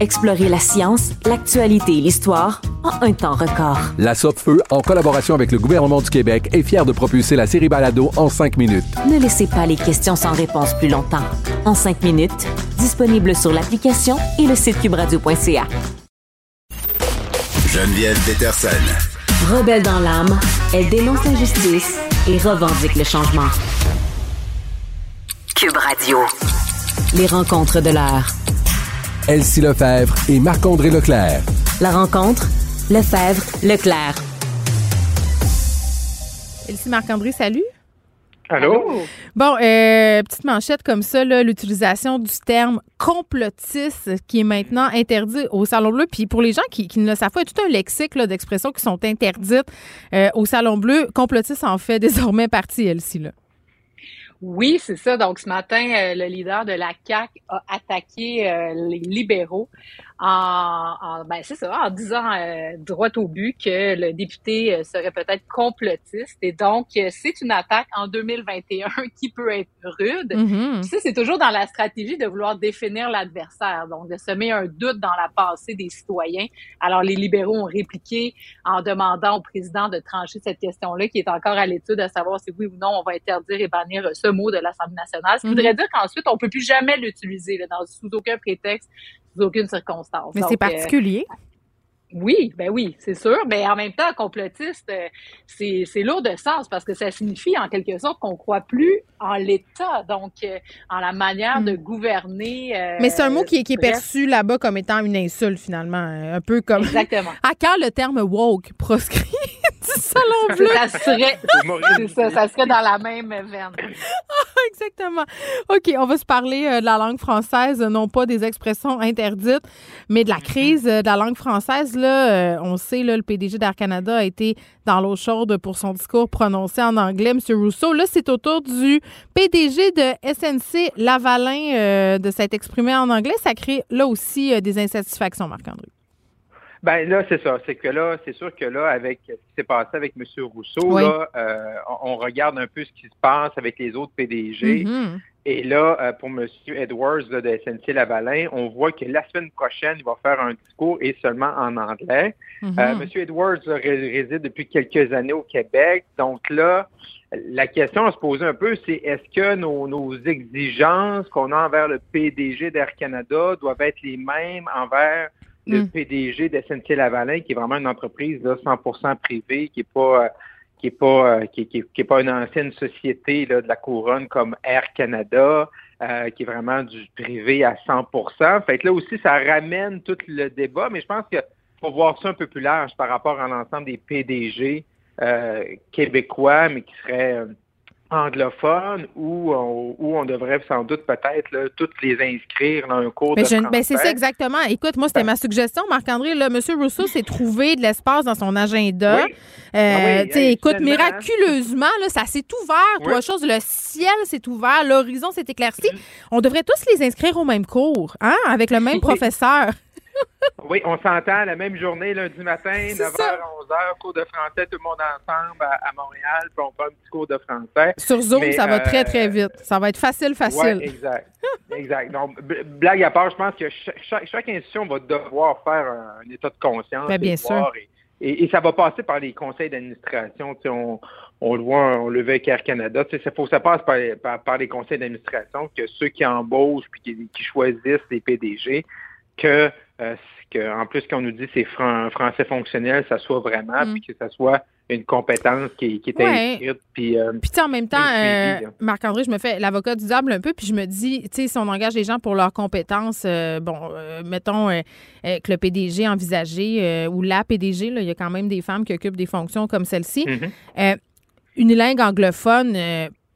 E: Explorez la science, l'actualité et l'histoire en un temps record.
G: La Feu, en collaboration avec le gouvernement du Québec, est fière de propulser la série Balado en cinq minutes.
E: Ne laissez pas les questions sans réponse plus longtemps. En cinq minutes, disponible sur l'application et le site cubradio.ca.
A: Geneviève Peterson.
E: Rebelle dans l'âme, elle dénonce l'injustice et revendique le changement.
B: Cube Radio.
E: Les rencontres de l'heure.
G: Elsie Lefebvre et Marc-André Leclerc.
E: La rencontre, Lefebvre, Leclerc.
C: Elsie Marc-André, salut.
I: Allô?
C: Bon, euh, petite manchette comme ça, là, l'utilisation du terme complotiste qui est maintenant interdit au Salon Bleu. Puis pour les gens qui, qui ne le savent pas, il y a tout un lexique là, d'expressions qui sont interdites euh, au Salon Bleu. Complotiste en fait désormais partie, Elsie. Là.
J: Oui, c'est ça. Donc ce matin, euh, le leader de la CAC a attaqué euh, les libéraux en, en ben c'est ça, en disant euh, droit au but que le député euh, serait peut-être complotiste. Et donc, euh, c'est une attaque en 2021 <laughs> qui peut être rude.
C: Mm-hmm.
J: Ça, c'est toujours dans la stratégie de vouloir définir l'adversaire, donc de semer un doute dans la pensée des citoyens. Alors, les libéraux ont répliqué en demandant au président de trancher cette question-là, qui est encore à l'étude, à savoir si oui ou non on va interdire et bannir ce mot de l'Assemblée nationale. Ce qui
C: Mhm.
J: voudrait dire qu'ensuite, on peut plus jamais l'utiliser dans, sous aucun prétexte, sous aucune circonstance.
C: Mais c'est
J: euh,
C: particulier.
J: oui, ben oui, c'est sûr. Mais en même temps, complotiste, euh, c'est c'est lourd de sens parce que ça signifie en quelque sorte qu'on croit plus en l'État, donc euh, en la manière de gouverner. euh,
C: Mm. Mais c'est un mot qui, est- qui est perçu là-bas comme étant une insulte, finalement. Un peu comme.
J: Exactement. <laughs>
C: À quand le terme woke proscrit? Du Salon Bleu?
J: Ça serait, ça, ça serait dans la même veine. <laughs>
C: Exactement. OK, on va se parler euh, de la langue française, non pas des expressions interdites, mais de la crise euh, de la langue française. Là, euh, on sait, là, le PDG d'Air Canada a été dans l'eau chaude pour son discours prononcé en anglais, M. Rousseau. Là, c'est au tour du PDG de SNC Lavalin euh, de s'être exprimé en anglais. Ça crée là aussi euh, des insatisfactions, Marc-André.
K: Ben là, c'est ça. C'est que là, c'est sûr que là, avec ce qui s'est passé avec M. Rousseau,
C: Oui.
K: là, euh, on, on regarde un peu ce qui se passe avec les autres PDG.
C: Mhm.
K: Et là, euh, pour M. Edwards là, de SNC Lavalin, on voit que la semaine prochaine, il va faire un discours et seulement en anglais.
C: Mhm.
K: Euh, M. Edwards là, réside depuis quelques années au Québec. Donc là, la question à se poser un peu, c'est est-ce que nos, nos exigences qu'on a envers le PDG d'Air Canada doivent être les mêmes envers le
C: Mm.
K: PDG de Lavalin, qui est vraiment une entreprise là, 100% privée, qui est pas euh, qui est pas euh, qui, qui- qui est pas une ancienne société là, de la couronne comme Air Canada, euh, qui est vraiment du privé à 100%. Fait que là aussi, ça ramène tout le débat, mais je pense que faut voir ça un peu plus large par rapport à l'ensemble des PDG euh, québécois, mais qui seraient anglophones, où on, où on devrait sans doute peut-être là, toutes les inscrire dans un cours
C: Mais
K: de
C: je-
K: français.
C: ben, c'est ça exactement. Écoute, moi, c'était ma suggestion, Marc-André. Là, M. Rousseau s'est trouvé de l'espace dans son agenda.
K: Oui.
C: Euh,
K: Ah oui,
C: écoute, miraculeusement, là, ça s'est ouvert,
K: Oui.
C: trois choses. Le ciel s'est ouvert, l'horizon s'est éclairci. On devrait tous les inscrire au même cours, hein, avec le même professeur. <laughs>
K: Oui, on s'entend la même journée, lundi matin, 9h,
C: ça.
K: 11h, cours de français, tout le monde ensemble à, à Montréal, puis on fait un petit cours de français.
C: Sur Zoom,
K: Mais,
C: ça va
K: euh,
C: très, très vite. Ça va être facile, facile.
K: Exact. exact. Donc, blague à part, je pense que chaque, institution va devoir faire un, un état de conscience.
C: Ben, bien
K: et
C: sûr.
K: Et, et- et ça va passer par les conseils d'administration. Tu sais, on, on le voit, on le veut avec Air Canada. Tu sais, ça, faut, ça passe par, par, par les conseils d'administration que ceux qui embauchent puis qui, qui choisissent les PDG, que, euh, que en plus qu'on nous dit c'est fran- français fonctionnel, ça soit vraiment,
C: Mm.
K: puis que ça soit une compétence qui, qui est
C: Ouais.
K: inscrite. Puis, euh,
C: Puis, tu sais, en même temps, euh. Marc-André, je me fais l'avocat du diable un peu, puis je me dis, tu sais, si on engage les gens pour leurs compétences, euh, bon, mettons que le PDG envisagé ou la PDG, là, il y a quand même des femmes qui occupent des fonctions comme celle-ci.
K: Mhm.
C: Euh, unilingue anglophone,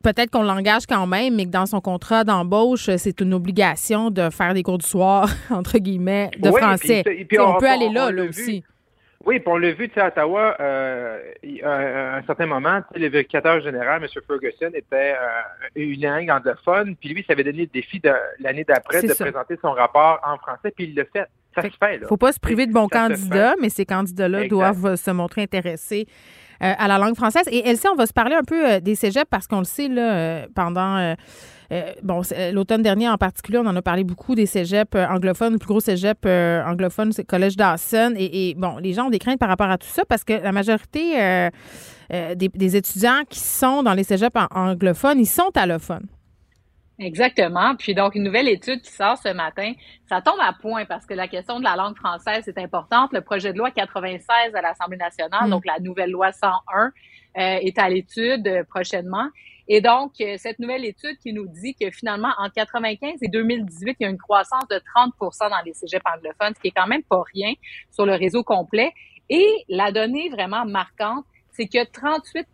C: peut-être qu'on l'engage quand même, mais que dans son contrat d'embauche, c'est une obligation de faire des cours du soir, <laughs> entre guillemets, de
K: Oui,
C: français.
K: puis-
C: on,
K: on-
C: peut aller là, là aussi.
K: vu. Oui, puis on l'a vu, tu sais, à Ottawa, euh, il- euh, à un certain moment, tu sais, le vérificateur général, M. Ferguson, était euh, une langue anglophone, puis lui, ça avait donné le défi de l'année d'après de
C: ça.
K: présenter son rapport en français, puis il l'a fait. Ça se fait, là.
C: faut pas se priver de bons candidats,
K: fait.
C: mais ces candidats-là doivent euh, se montrer intéressés à la langue française. Et Elsie, on va se parler un peu des cégeps parce qu'on le sait, là, pendant euh, bon, euh, l'automne dernier en particulier, on en a parlé beaucoup des cégeps euh, anglophones. Le plus gros cégep anglophone, c'est le Collège Dawson. Et, bon, les gens ont des craintes par rapport à tout ça parce que la majorité des, étudiants qui sont dans les cégeps anglophones, ils sont allophones.
J: Exactement. Puis donc, une nouvelle étude qui sort ce matin, ça tombe à point parce que la question de la langue française est importante. Le projet de loi 96 à l'Assemblée nationale, mm. donc la nouvelle loi 101, est à l'étude prochainement. Et donc, euh, cette nouvelle étude qui nous dit que finalement, en 95 et 2018, il y a une croissance de 30% dans les cégeps anglophones, ce qui est quand même pas rien sur le réseau complet. Et la donnée vraiment marquante, c'est que 38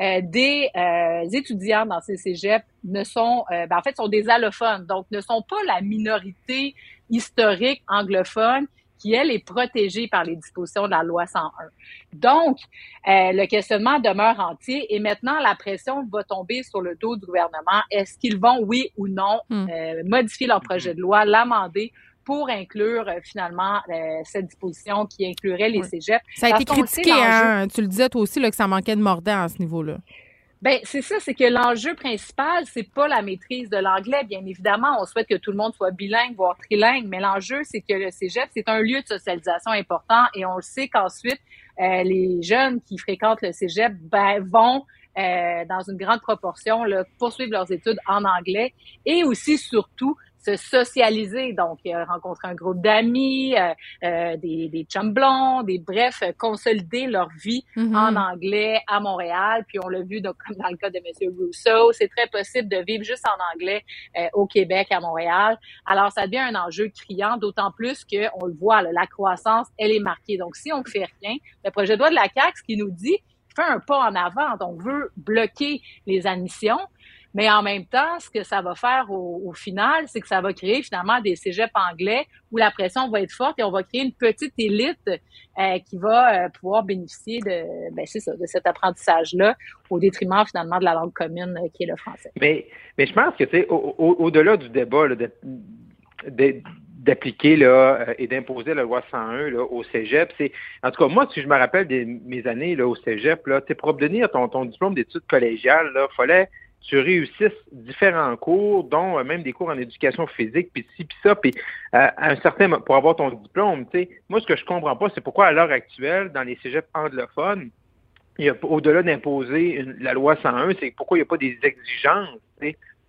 J: euh, des euh, étudiants dans ces cégeps ne sont, ben, en fait, sont des allophones, donc ne sont pas la minorité historique anglophone qui, elle, est protégée par les dispositions de la loi 101. Donc, euh, le questionnement demeure entier et maintenant, la pression va tomber sur le dos du gouvernement. Est-ce qu'ils vont, oui ou non, hmm. euh, modifier leur projet de loi, l'amender pour inclure euh, finalement cette disposition qui inclurait les cégeps?
C: Ça a été critiqué, hein? tu le disais toi aussi, là, que ça manquait de mordant à ce niveau-là.
J: Ben c'est ça, c'est que l'enjeu principal, c'est pas la maîtrise de l'anglais. Bien évidemment, on souhaite que tout le monde soit bilingue, voire trilingue, mais l'enjeu, c'est que le cégep, c'est un lieu de socialisation important, et on le sait qu'ensuite, euh, les jeunes qui fréquentent le cégep ben, vont euh, dans une grande proportion là, poursuivre leurs études en anglais, et aussi surtout se socialiser, donc euh, rencontrer un groupe d'amis, euh, euh, des, des chums blonds, des bref, consolider leur vie mm-hmm. en anglais à Montréal. Puis on l'a vu donc, comme dans le cas de M. Rousseau, c'est très possible de vivre juste en anglais au Québec, à Montréal. Alors ça devient un enjeu criant, d'autant plus que on le voit, la croissance, elle est marquée. Donc si on ne fait rien, le projet de loi de la CAQ, ce qui nous dit, fait un pas en avant. Donc, on veut bloquer les admissions. Mais en même temps, ce que ça va faire au, final, c'est que ça va créer finalement des cégeps anglais où la pression va être forte et on va créer une petite élite euh, qui va euh, pouvoir bénéficier de, ben ça, de cet apprentissage-là au détriment finalement de la langue commune euh, qui est le français.
K: Mais, mais je pense que, au-delà du débat d'appliquer là, et d'imposer la loi 101 là, au cégep, c'est, en tout cas, moi, si je me rappelle de mes années là, au cégep, là, pour obtenir ton, ton diplôme d'études collégiales, il fallait tu réussisses différents cours, dont euh, même des cours en éducation physique, puis ci, puis ça, puis euh, un certain pour avoir ton diplôme, tu sais. Moi, ce que je comprends pas, c'est pourquoi à l'heure actuelle, dans les cégeps anglophones, y a au-delà d'imposer la loi 101, c'est pourquoi il n'y a pas des exigences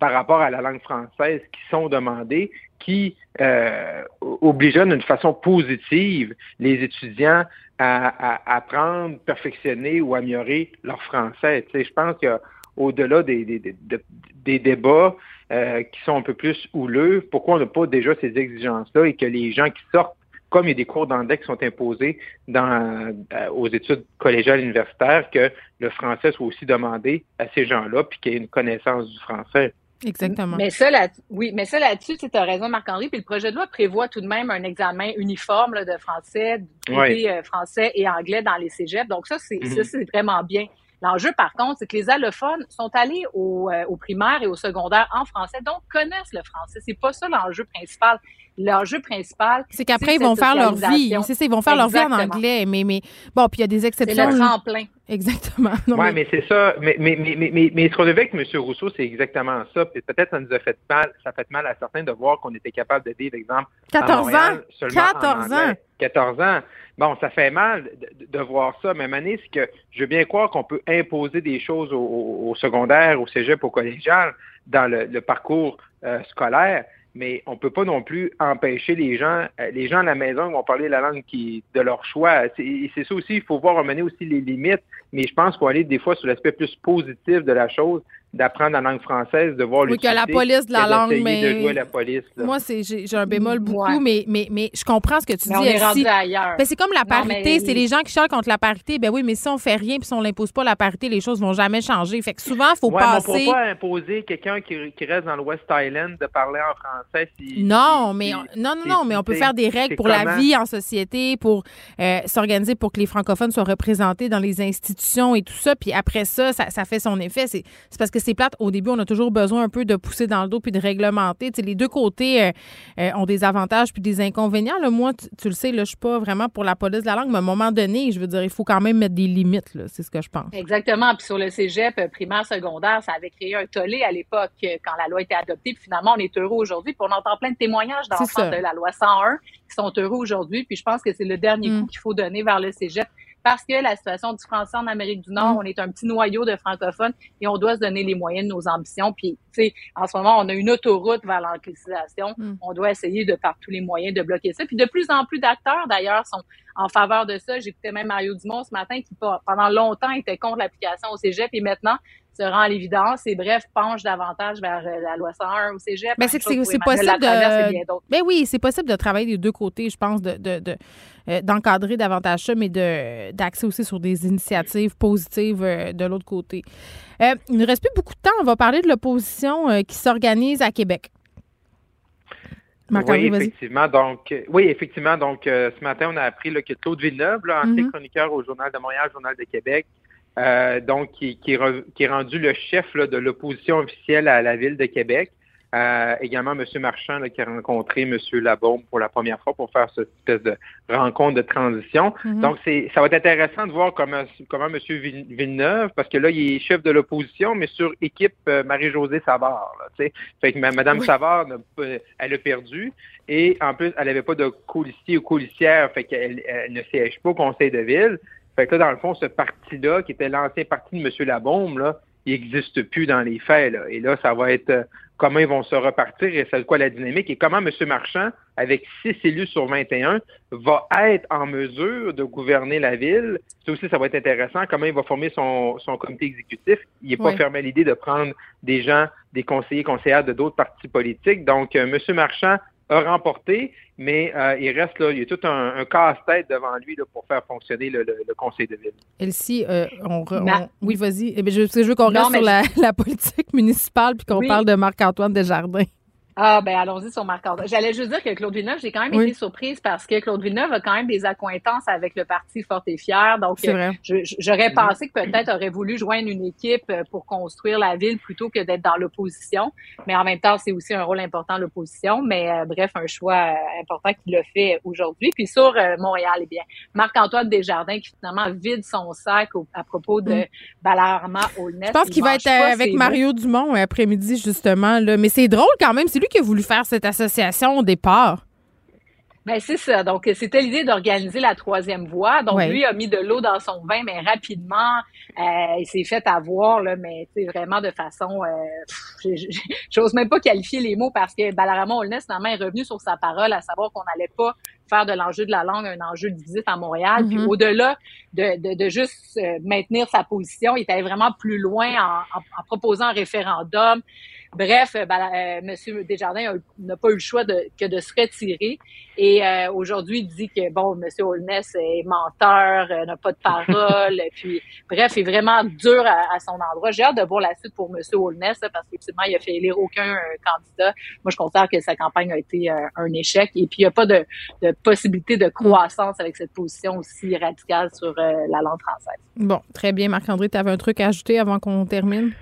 K: par rapport à la langue française qui sont demandées, qui euh, d'une façon positive les étudiants à, apprendre, perfectionner ou améliorer leur français. Tu sais, je pense que au-delà des, des, débats euh, qui sont un peu plus houleux, pourquoi on n'a pas déjà ces exigences-là et que les gens qui sortent, comme il y a des cours d'anglais qui sont imposés dans, euh, aux études collégiales universitaires, que le français soit aussi demandé à ces gens-là, puis qu'il y ait une connaissance du français.
C: Exactement.
J: Mais ça, là, oui, mais ça là-dessus, tu as raison, Marc-Henri. Puis le projet de loi prévoit tout de même un examen uniforme de français, euh, français et anglais dans les cégeps. Donc ça, c'est ça, mm-hmm. c'est vraiment bien. L'enjeu, par contre, c'est que les allophones sont allés au, euh, au, primaire et au secondaire en français, donc connaissent le français. C'est pas ça l'enjeu principal. L'enjeu principal,
C: c'est qu'après ils vont faire leur vie. C'est ça, ils vont faire leur vie en anglais. Mais, mais bon, puis il y a des exceptions.
J: C'est le tremplin.
C: Exactement.
K: Oui, mais, c'est ça. Mais, mais, mais, mais, mais ce qu'on avec M. Rousseau, c'est exactement ça. Puis peut-être ça nous a fait mal, ça fait mal à certains de voir qu'on était capable de vivre, exemple,
C: 14 ans. 14 ans.
K: 14 ans. Bon, ça fait mal de, voir ça, mais Mané, c'est que je veux bien croire qu'on peut imposer des choses au, secondaire, au cégep, au collégial, dans le, parcours euh, scolaire, mais on peut pas non plus empêcher les gens, euh, les gens à la maison vont parler la langue qui de leur choix. C'est ça aussi, il faut voir mener aussi les limites, mais je pense qu'on va aller des fois sur l'aspect plus positif de la chose, d'apprendre la langue française, de voir
C: Oui, que la police de la langue,
K: mais... De jouer la police,
C: Moi, j'ai un bémol beaucoup, mais, mais, mais je comprends ce que tu
J: dis.
C: On
J: est rendu ailleurs.
C: Ben, c'est comme la parité. C'est les gens qui chialent contre la parité. Ben oui, mais si on fait rien puis si on n'impose pas la parité, les choses vont jamais changer. Fait que souvent, il faut
K: ouais,
C: passer...
K: Mais on ne pas imposer quelqu'un qui, qui, reste dans le West Island de parler en français. Si,
C: non, mais non, non, non, mais on peut faire des règles pour la vie en société, pour euh, s'organiser pour que les francophones soient représentés dans les institutions et tout ça. Puis après ça, ça, ça fait son effet. C'est parce que que c'est plate. Au début, on a toujours besoin un peu de pousser dans le dos puis de réglementer. les deux côtés euh, euh, ont des avantages puis des inconvénients. moi, tu, le sais, là, je suis pas vraiment pour la police de la langue, mais à un moment donné, je veux dire, il faut quand même mettre des limites. C'est ce que je pense.
J: Exactement. Puis sur le cégep primaire, secondaire, ça avait créé un tollé à l'époque quand la loi était adoptée. Puis finalement, on est heureux aujourd'hui. Puis on entend plein de témoignages d'enfants de la loi 101 qui sont heureux aujourd'hui. Puis je pense que c'est le dernier mm. coup qu'il faut donner vers le cégep parce que la situation du français en Amérique du Nord, mm. on est un petit noyau de francophones et on doit se donner les moyens de nos ambitions. Puis, tu sais, en ce moment, on a une autoroute vers l'anglicisation. Mm. On doit essayer de par tous les moyens de bloquer ça. Puis de plus en plus d'acteurs, d'ailleurs, sont en faveur de ça. J'écoutais même Mario Dumont ce matin qui, pendant longtemps, était contre l'application au cégep et maintenant se rend à l'évidence et bref, penche davantage vers euh, la loi 101 au cégep.
C: Mais c'est c'est possible de. Mais oui, c'est possible de travailler des deux côtés, je pense, de, de, euh, d'encadrer davantage ça, mais de d'axer aussi sur des initiatives positives euh, de l'autre côté. il ne reste plus beaucoup de temps. On va parler de l'opposition qui s'organise à Québec.
K: oui, effectivement. Donc, oui, effectivement. Donc, ce matin, on a appris que Claude Villeneuve, là, ancien mm-hmm. chroniqueur au Journal de Montréal, Journal de Québec, euh, donc qui, qui, est rendu le chef de l'opposition officielle à la ville de Québec. Euh, également, M. Marchand qui a rencontré M. Labaume pour la première fois pour faire cette espèce de rencontre de transition. Mm-hmm. Donc, c'est, ça va être intéressant de voir comment, comment M. Villeneuve, parce que là, il est chef de l'opposition, mais sur équipe euh, Marie-Josée Savard. Là, fait que Mme Savard, elle a perdu. Et en plus, elle n'avait pas de coulissier ou coulissière, fait qu'elle elle ne siège pas au conseil de ville. Fait que là, dans le fond, ce parti-là, qui était l'ancien parti de M. Labombe, là, il n'existe plus dans les faits. Là. Et là, ça va être euh, comment ils vont se repartir et c'est quoi la dynamique et comment M. Marchand, avec six élus sur 21, va être en mesure de gouverner la ville. Ça aussi, ça va être intéressant. Comment il va former son, son comité exécutif. Il n'est pas fermé à l'idée de prendre des gens, des conseillers, conseillères de d'autres partis politiques. Donc, euh, M. Marchand a remporté, mais euh, il reste là, il y a tout un, casse-tête devant lui là, pour faire fonctionner le, conseil de ville.
C: Elsie, euh, on, oui, vas-y. Eh je, je veux qu'on reste sur la, <laughs> la, politique municipale puis qu'on parle de Marc-Antoine Desjardins.
J: Ah, ben allons-y sur Marc-André. J'allais juste dire que Claude Villeneuve, j'ai quand même été surprise parce que Claude Villeneuve a quand même des accointances avec le parti Fort et Fier. Donc, j'aurais pensé que peut-être aurait voulu joindre une équipe euh, pour construire la ville plutôt que d'être dans l'opposition. Mais en même temps, c'est aussi un rôle important l'opposition. Mais euh, bref, un choix euh, important qu'il a fait aujourd'hui. Puis sur Montréal, eh bien, Marc-Antoine Desjardins qui finalement vide son sac à propos de mm. Balarama Aulnay.
C: Je pense qu'il va être avec Mario Dumont après-midi, justement. Là. Mais c'est drôle quand même. C'est lui qui a voulu faire cette association au départ?
J: Ben c'est ça. Donc c'était l'idée d'organiser la troisième voie. Donc lui a mis de l'eau dans son vin, mais rapidement euh, il s'est fait avoir là, mais vraiment de façon, euh, <laughs> j'ose même pas qualifier les mots parce que Balarama Olness finalement est revenu sur sa parole, à savoir qu'on n'allait pas faire de l'enjeu de la langue un enjeu divisif à Montréal. Puis mm-hmm. au-delà de, de, juste euh, maintenir sa position, il était vraiment plus loin en, en proposant un référendum. Bref, euh, ben, euh, M. Desjardins n'a pas eu le choix de, que de se retirer. Et euh, aujourd'hui, il dit que, bon, M. Holness est menteur, n'a pas de parole. <laughs> puis, bref, il est vraiment dur à, son endroit. J'ai hâte de voir la suite pour M. Holness, parce qu'effectivement, il a fait élire aucun candidat. Moi, je considère que sa campagne a été un échec. Et puis, il n'y a pas de, de, possibilité de croissance avec cette position aussi radicale sur la langue française.
C: Bon, très bien. Marc-André, tu avais un truc à ajouter avant qu'on termine?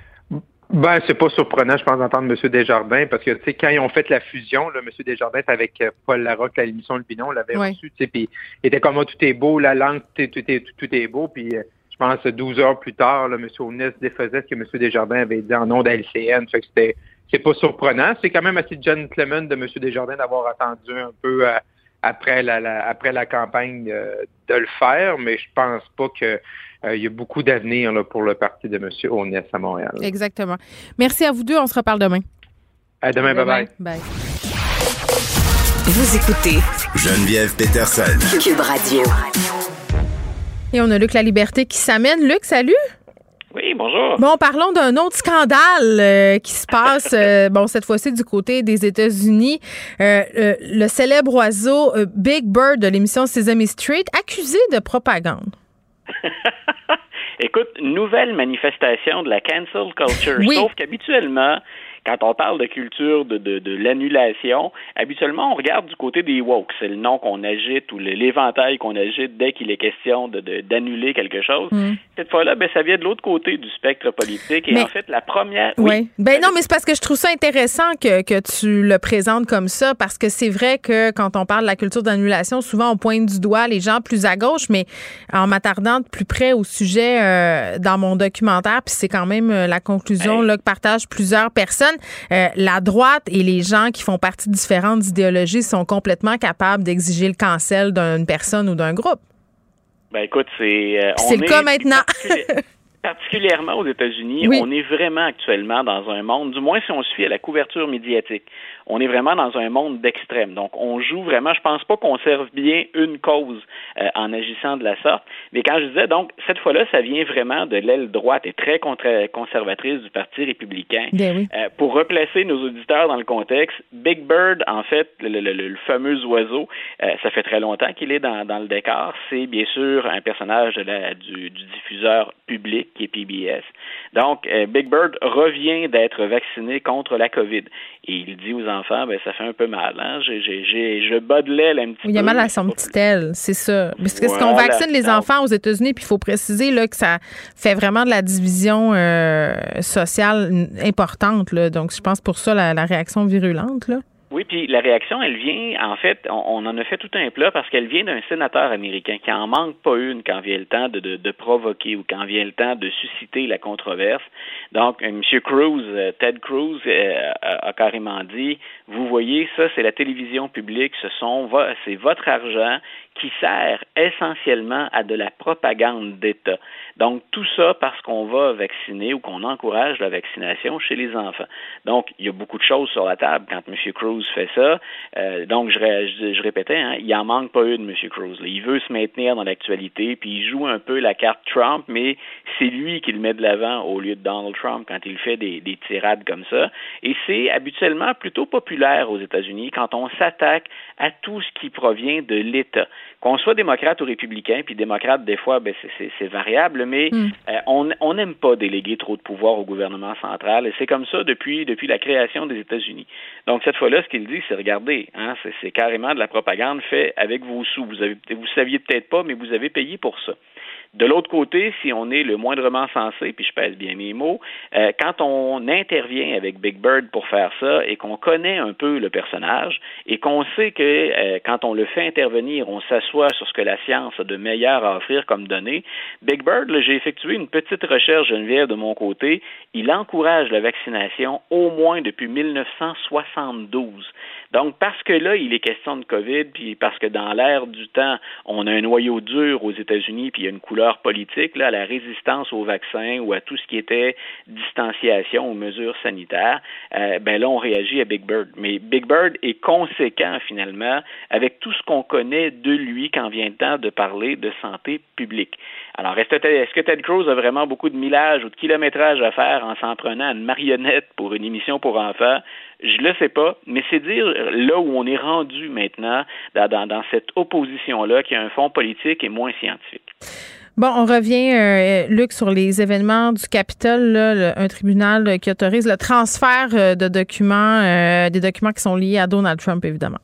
K: Ben, c'est pas surprenant, je pense, d'entendre M. Desjardins, parce que, tu sais, quand ils ont fait la fusion, là, M. Desjardins avec euh, Paul Larocque, à l'émission Le Binon, l'avait reçu, tu sais, puis il était comme, moi, tout est beau, la langue, tout est, tout est, tout est beau, puis euh, je pense, 12 heures plus tard, là, M. Ounès défaisait ce que M. Desjardins avait dit en nom d'LCN, fait que c'était, c'est pas surprenant. C'est quand même assez gentleman de M. Desjardins d'avoir attendu un peu euh, après la, après la campagne de le faire, mais je pense pas que euh, il y a beaucoup d'avenir pour le parti de M. Onès à Montréal.
C: Exactement. Merci à vous deux. On se reparle demain.
K: À demain. Bye-bye.
C: Bye.
A: Vous écoutez Geneviève Peterson. Cube Radio.
C: Et on a Luc La Liberté qui s'amène. Luc, salut.
L: Oui, bonjour.
C: Bon, parlons d'un autre scandale euh, qui se passe, euh, <laughs> bon, cette fois-ci du côté des États-Unis. le célèbre oiseau Big Bird de l'émission Sesame Street, accusé de propagande. <laughs>
L: Écoute, nouvelle manifestation de la cancel culture. Sauf qu'habituellement, quand on parle de culture de, de, de l'annulation, habituellement, on regarde du côté des woke. C'est le nom qu'on agite ou l'éventail qu'on agite dès qu'il est question d'annuler de, quelque chose. Mm. Cette fois-là, ben, ça vient de l'autre côté du spectre politique. Et en fait, la première.
C: Oui. Ben non, mais c'est parce que je trouve ça intéressant que, que tu le présentes comme ça, parce que c'est vrai que quand on parle de la culture d'annulation, souvent on pointe du doigt les gens plus à gauche, mais en m'attardant de plus près au sujet euh, dans mon documentaire, puis c'est quand même euh, la conclusion là, que partagent plusieurs personnes, euh, la droite et les gens qui font partie de différentes idéologies sont complètement capables d'exiger le cancel d'une personne ou d'un groupe.
L: Ben écoute, c'est.
C: c'est le cas maintenant.
L: particulièrement <laughs> aux États-Unis, on est vraiment actuellement dans un monde, du moins si on suit à la couverture médiatique, on est vraiment dans un monde d'extrême. Donc, on joue vraiment, je pense pas qu'on serve bien une cause euh, en agissant de la sorte. Mais quand je disais, donc, cette fois-là, ça vient vraiment de l'aile droite et très conservatrice du Parti républicain.
C: Ben
L: euh, pour replacer nos auditeurs dans le contexte, Big Bird, en fait, le, fameux oiseau, euh, ça fait très longtemps qu'il est dans, le décor. C'est bien sûr un personnage du, du, diffuseur public qui est PBS. Donc, Big Bird revient d'être vacciné contre la COVID. Et il dit aux enfants, ben ça fait un peu mal. Hein? J'ai, j'ai, je bats de l'aile un petit peu.
C: Il y a mal à son petit aile, c'est ça. Parce ce qu'on vaccine les enfants aux États-Unis, puis il faut préciser là, que ça fait vraiment de la division euh, sociale importante. Là. Donc, je pense pour ça la, la réaction virulente. Là.
L: Oui, puis la réaction, elle vient, en fait, on, en a fait tout un plat parce qu'elle vient d'un sénateur américain qui en manque pas une quand vient le temps de, de, provoquer ou quand vient le temps de susciter la controverse. Donc, euh, M. Cruz, euh, Ted Cruz, euh, a, carrément dit, vous voyez, ça, c'est la télévision publique, ce sont, c'est votre argent qui sert essentiellement à de la propagande d'État. Donc, tout ça parce qu'on va vacciner ou qu'on encourage la vaccination chez les enfants. Donc, il y a beaucoup de choses sur la table quand M. Cruz fait ça. Euh, donc, je, répétais, hein, il en manque pas une, M. Cruz. Il veut se maintenir dans l'actualité, puis il joue un peu la carte Trump, mais c'est lui qui le met de l'avant au lieu de Donald Trump quand il fait des, des tirades comme ça. Et c'est habituellement plutôt populaire aux États-Unis quand on s'attaque à tout ce qui provient de l'État. Qu'on soit démocrate ou républicain, puis démocrate, des fois, ben, c'est variable, mais hmm. euh, on n'aime pas déléguer trop de pouvoir au gouvernement central, et c'est comme ça depuis, depuis la création des États-Unis. Donc, cette fois-là, ce qu'il dit, c'est regardez, hein, c'est carrément de la propagande faite avec vos sous. Vous avez, vous saviez peut-être pas, mais vous avez payé pour ça. De l'autre côté, si on est le moindrement sensé, puis je pèse bien mes mots, euh, quand on intervient avec Big Bird pour faire ça et qu'on connaît un peu le personnage et qu'on sait que euh, quand on le fait intervenir, on s'assoit sur ce que la science a de meilleur à offrir comme données, Big Bird, j'ai effectué une petite recherche, Geneviève, de mon côté, il encourage la vaccination au moins depuis 1972. Donc, parce que là, il est question de COVID, puis parce que dans l'ère du temps, on a un noyau dur aux États-Unis, puis il y a une couleur politique, là, à la résistance aux vaccins ou à tout ce qui était distanciation aux mesures sanitaires, euh, ben là, on réagit à Big Bird. Mais Big Bird est conséquent, finalement, avec tout ce qu'on connaît de lui quand vient le temps de parler de santé publique. Alors, est-ce que Ted Cruz a vraiment beaucoup de millage ou de kilométrage à faire en s'en prenant une marionnette pour une émission pour enfants? Je le sais pas, mais c'est dire là où on est rendu maintenant dans, cette opposition-là qui a un fond politique et moins scientifique.
C: Bon, on revient, euh, Luc, sur les événements du Capitole, un tribunal qui autorise le transfert euh, de documents, euh, des documents qui sont liés à Donald Trump, évidemment.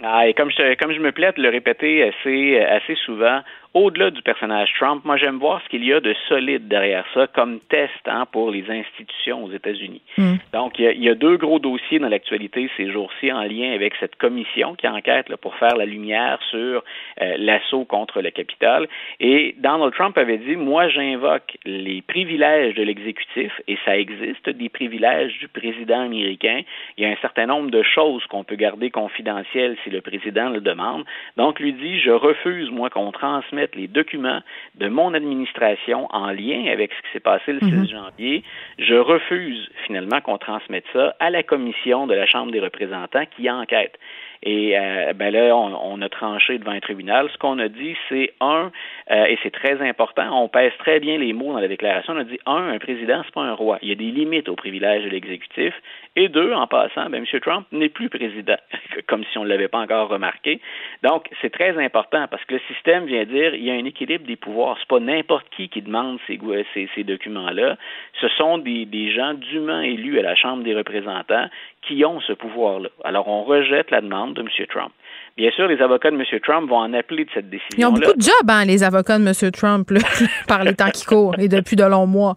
L: Ah, et comme je, comme je me plais de le répéter assez, assez souvent, au-delà du personnage Trump, moi j'aime voir ce qu'il y a de solide derrière ça comme test hein, pour les institutions aux États-Unis. Hmm. Donc il y, a, deux gros dossiers dans l'actualité ces jours-ci en lien avec cette commission qui enquête là, pour faire la lumière sur euh, l'assaut contre le Capitole. Et Donald Trump avait dit moi j'invoque les privilèges de l'exécutif et ça existe des privilèges du président américain. Il y a un certain nombre de choses qu'on peut garder confidentielles si le président le demande. Donc lui dit je refuse moi qu'on transmette les documents de mon administration en lien avec ce qui s'est passé le 6 mhm. janvier, je refuse finalement qu'on transmette ça à la commission de la Chambre des représentants qui enquête. Et euh, ben là, on, a tranché devant un tribunal. Ce qu'on a dit, c'est un, euh, et c'est très important, on pèse très bien les mots dans la déclaration. On a dit un, un président, c'est pas un roi. Il y a des limites aux privilèges de l'exécutif. Et deux, en passant, ben, M. Trump n'est plus président, <laughs> comme si on ne l'avait pas encore remarqué. Donc, c'est très important parce que le système vient dire il y a un équilibre des pouvoirs. C'est pas n'importe qui qui demande ces, ces, ces documents-là. Ce sont des, des gens dûment élus à la Chambre des représentants qui ont ce pouvoir-là. Alors, on rejette la demande de M. Trump. Bien sûr, les avocats de M. Trump vont en appeler de cette décision-là.
C: Ils ont beaucoup de jobs, hein, les avocats de M. Trump, là, <laughs> par les temps qui courent et depuis de longs mois.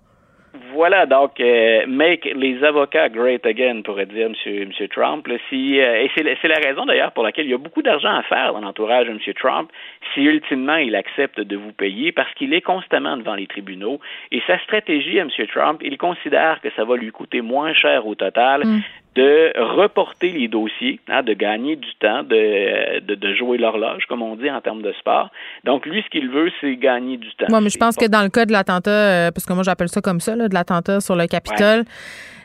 L: Voilà, donc, euh, make les avocats great again, pourrait dire M. Monsieur Trump. Là, si, euh, et c'est la raison d'ailleurs pour laquelle il y a beaucoup d'argent à faire dans l'entourage de M. Trump si ultimement il accepte de vous payer parce qu'il est constamment devant les tribunaux. Et sa stratégie à M. Trump, il considère que ça va lui coûter moins cher au total
C: Mm.
L: De reporter les dossiers, hein, de gagner du temps, de, de, de jouer l'horloge, comme on dit en termes de sport. Donc, lui, ce qu'il veut, c'est gagner du temps.
C: Moi, mais je pense que dans le cas de l'attentat, euh, parce que moi j'appelle ça comme ça, là, de l'attentat sur le Capitole,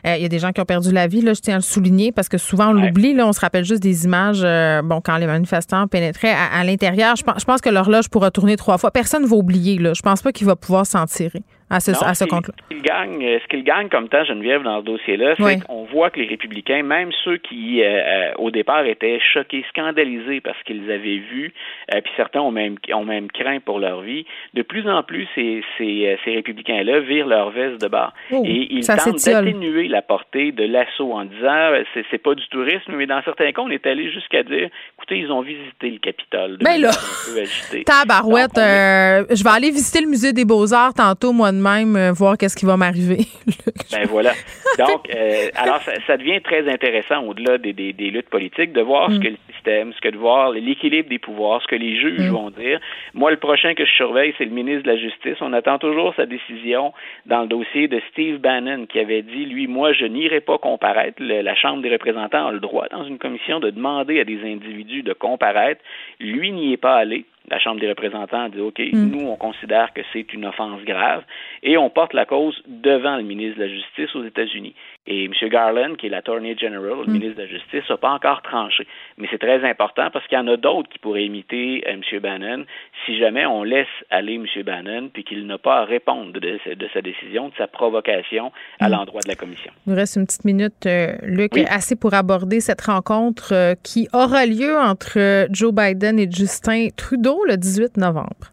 C: euh, il y a des gens qui ont perdu la vie, là, je tiens à le souligner, parce que souvent on l'oublie, là, on se rappelle juste des images, euh, bon, quand les manifestants pénétraient à, à l'intérieur. Je pense, je pense que l'horloge pourra tourner trois fois. Personne ne va oublier, là. Je pense pas qu'il va pouvoir s'en tirer à ce,
L: Non,
C: à ce compte-là.
L: Ce qu'il gagne, euh, ce qu'il gagne comme temps, Geneviève, dans ce dossier-là, c'est
C: Oui.
L: qu'on voit que les républicains, même ceux qui, euh, euh, au départ, étaient choqués, scandalisés parce qu'ils avaient vu, euh, puis certains ont même, ont même craint pour leur vie, de plus en plus, ces, ces, ces républicains-là virent leur veste de bas.
C: Oh,
L: et ils tentent d'atténuer la portée de l'assaut en disant, c'est, c'est pas du tourisme, mais dans certains cas, on est allé jusqu'à dire, écoutez, ils ont visité le Capitole. de
C: Ben là. <laughs> Tabarouette, euh, je vais aller visiter le musée des Beaux-Arts tantôt, moi de même, euh, voir qu'est-ce qui va m'arriver. <laughs>
L: Ben voilà. <laughs> Donc, euh, alors, ça, ça devient très intéressant au-delà des, des, des luttes politiques de voir ce
C: Mm.
L: que le système, ce que de voir l'équilibre des pouvoirs, ce que les juges
C: Mm.
L: vont dire. Moi, le prochain que je surveille, c'est le ministre de la Justice. On attend toujours sa décision dans le dossier de Steve Bannon qui avait dit, lui, moi, je n'irai pas comparaître. Le- la Chambre des représentants a le droit, dans une commission, de demander à des individus de comparaître. Lui n'y est pas allé. La Chambre des représentants a dit, OK,
C: Mm.
L: nous, on considère que c'est une offense grave et on porte la cause devant le ministre de la Justice aux États-Unis. Et M. Garland, qui est l'Attorney General, le
C: Mm.
L: ministre de la Justice, n'a pas encore tranché. Mais c'est très important parce qu'il y en a d'autres qui pourraient imiter euh, M. Bannon si jamais on laisse aller M. Bannon puis qu'il n'a pas à répondre de, de- de sa décision, de sa provocation à
C: Mm.
L: l'endroit de la commission.
C: Il nous reste une petite minute, euh, Luc,
L: Oui.
C: assez pour aborder cette rencontre euh, qui aura lieu entre Joe Biden et Justin Trudeau le 18 novembre.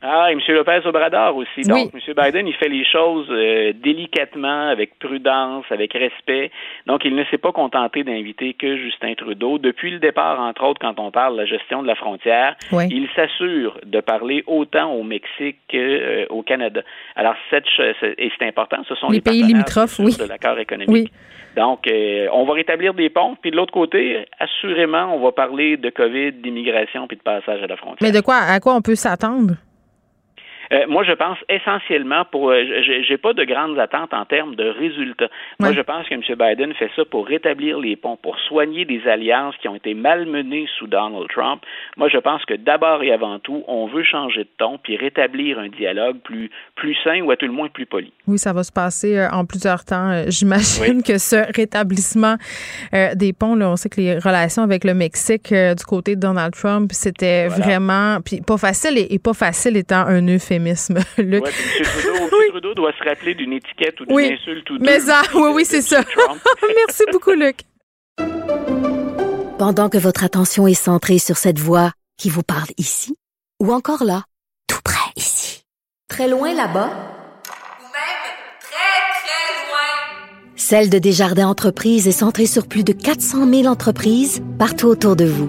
L: Ah, et M. Lopez Obrador aussi.
C: Oui.
L: Donc, M. Biden, il fait les choses euh, délicatement, avec prudence, avec respect. Donc, il ne s'est pas contenté d'inviter que Justin Trudeau. Depuis le départ, entre autres, quand on parle de la gestion de la frontière,
C: Oui.
L: il s'assure de parler autant au Mexique qu'au Canada. Alors, cette, et c'est important, ce sont
C: Les
L: les,
C: pays limitrophes, oui.
L: de l'accord économique.
C: Oui.
L: Donc, euh, on va rétablir des ponts. Puis de l'autre côté, assurément, on va parler de COVID, d'immigration, puis de passage à la frontière.
C: Mais de quoi, à quoi on peut s'attendre?
L: Euh, moi, je pense essentiellement pour. euh, j'ai pas de grandes attentes en termes de résultats. Moi, je pense que M. Biden fait ça pour rétablir les ponts, pour soigner des alliances qui ont été malmenées sous Donald Trump. Moi, je pense que d'abord et avant tout, on veut changer de ton puis rétablir un dialogue plus plus sain ou à tout le moins plus poli.
C: Oui, ça va se passer euh, en plusieurs temps. Euh, J'imagine que ce rétablissement euh, des ponts, là, on sait que les relations avec le Mexique du côté de Donald Trump, c'était vraiment puis pas facile et, et pas facile étant un euphémisme. <laughs> Luc.
L: Ouais, M. Trudeau, <laughs> M. Trudeau doit se rappeler d'une étiquette ou d'une
C: Oui.
L: insulte ou
C: Mais
L: deux
C: ça,
L: aussi
C: oui,
L: de-
C: oui, c'est ça. <laughs> Merci beaucoup, Luc.
B: Pendant que votre attention est centrée sur cette voix qui vous parle ici, ou encore là, tout près ici, très loin là-bas, Celle de Desjardins Entreprises est centrée sur plus de 400 000 entreprises partout autour de vous.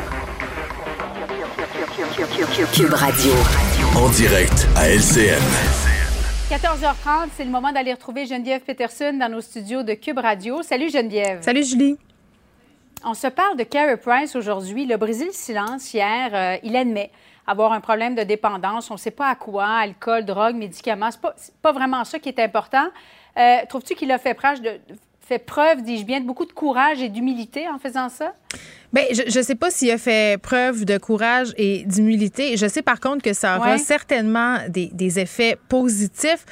E: Cube Radio.
A: En direct à LCN.
M: 14h30, c'est le moment d'aller retrouver Geneviève Peterson dans nos studios de Cube Radio. Salut Geneviève.
C: Salut Julie.
M: On se parle de Carey Price aujourd'hui. Le Brésil silence hier. Euh, il admet avoir un problème de dépendance. On ne sait pas à quoi, alcool, drogue, médicaments. Ce n'est pas, pas, vraiment ça qui est important. Euh, Trouves-tu qu'il a fait preuve, de, fait preuve, dis-je bien, de beaucoup de courage et d'humilité en faisant ça?
C: Bien, je ne sais pas s'il a fait preuve de courage et d'humilité. Je sais par contre que ça aura
M: Ouais.
C: certainement des, des effets positifs.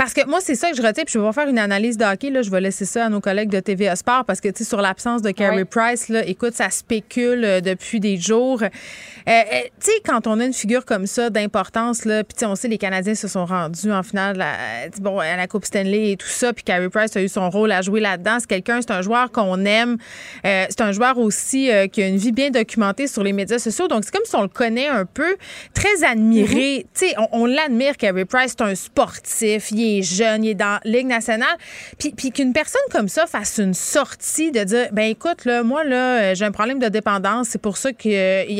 C: Parce que moi, c'est ça que je retiens. Puis je vais faire une analyse de hockey. Là, je vais laisser ça à nos collègues de TVA Sport parce que, tu sais, sur l'absence de Carey. Price, là, écoute, ça spécule euh, depuis des jours. Euh, euh, tu sais, quand on a une figure comme ça d'importance, là, puis tu sais, on sait les Canadiens se sont rendus en finale la, bon, à la Coupe Stanley et tout ça, puis Carey Price a eu son rôle à jouer là-dedans. C'est quelqu'un, c'est un joueur qu'on aime. Euh, c'est un joueur aussi euh, qui a une vie bien documentée sur les médias sociaux. Donc, c'est comme si on le connaît un peu, très admiré. Tu sais, on, on l'admire, Carey Price. C'est un sportif, il est jeune, il est dans Ligue nationale. Puis, puis qu'une personne comme ça fasse une sortie de dire, ben écoute, là, moi, là, euh, j'ai un problème de dépendance. C'est pour ça qu'il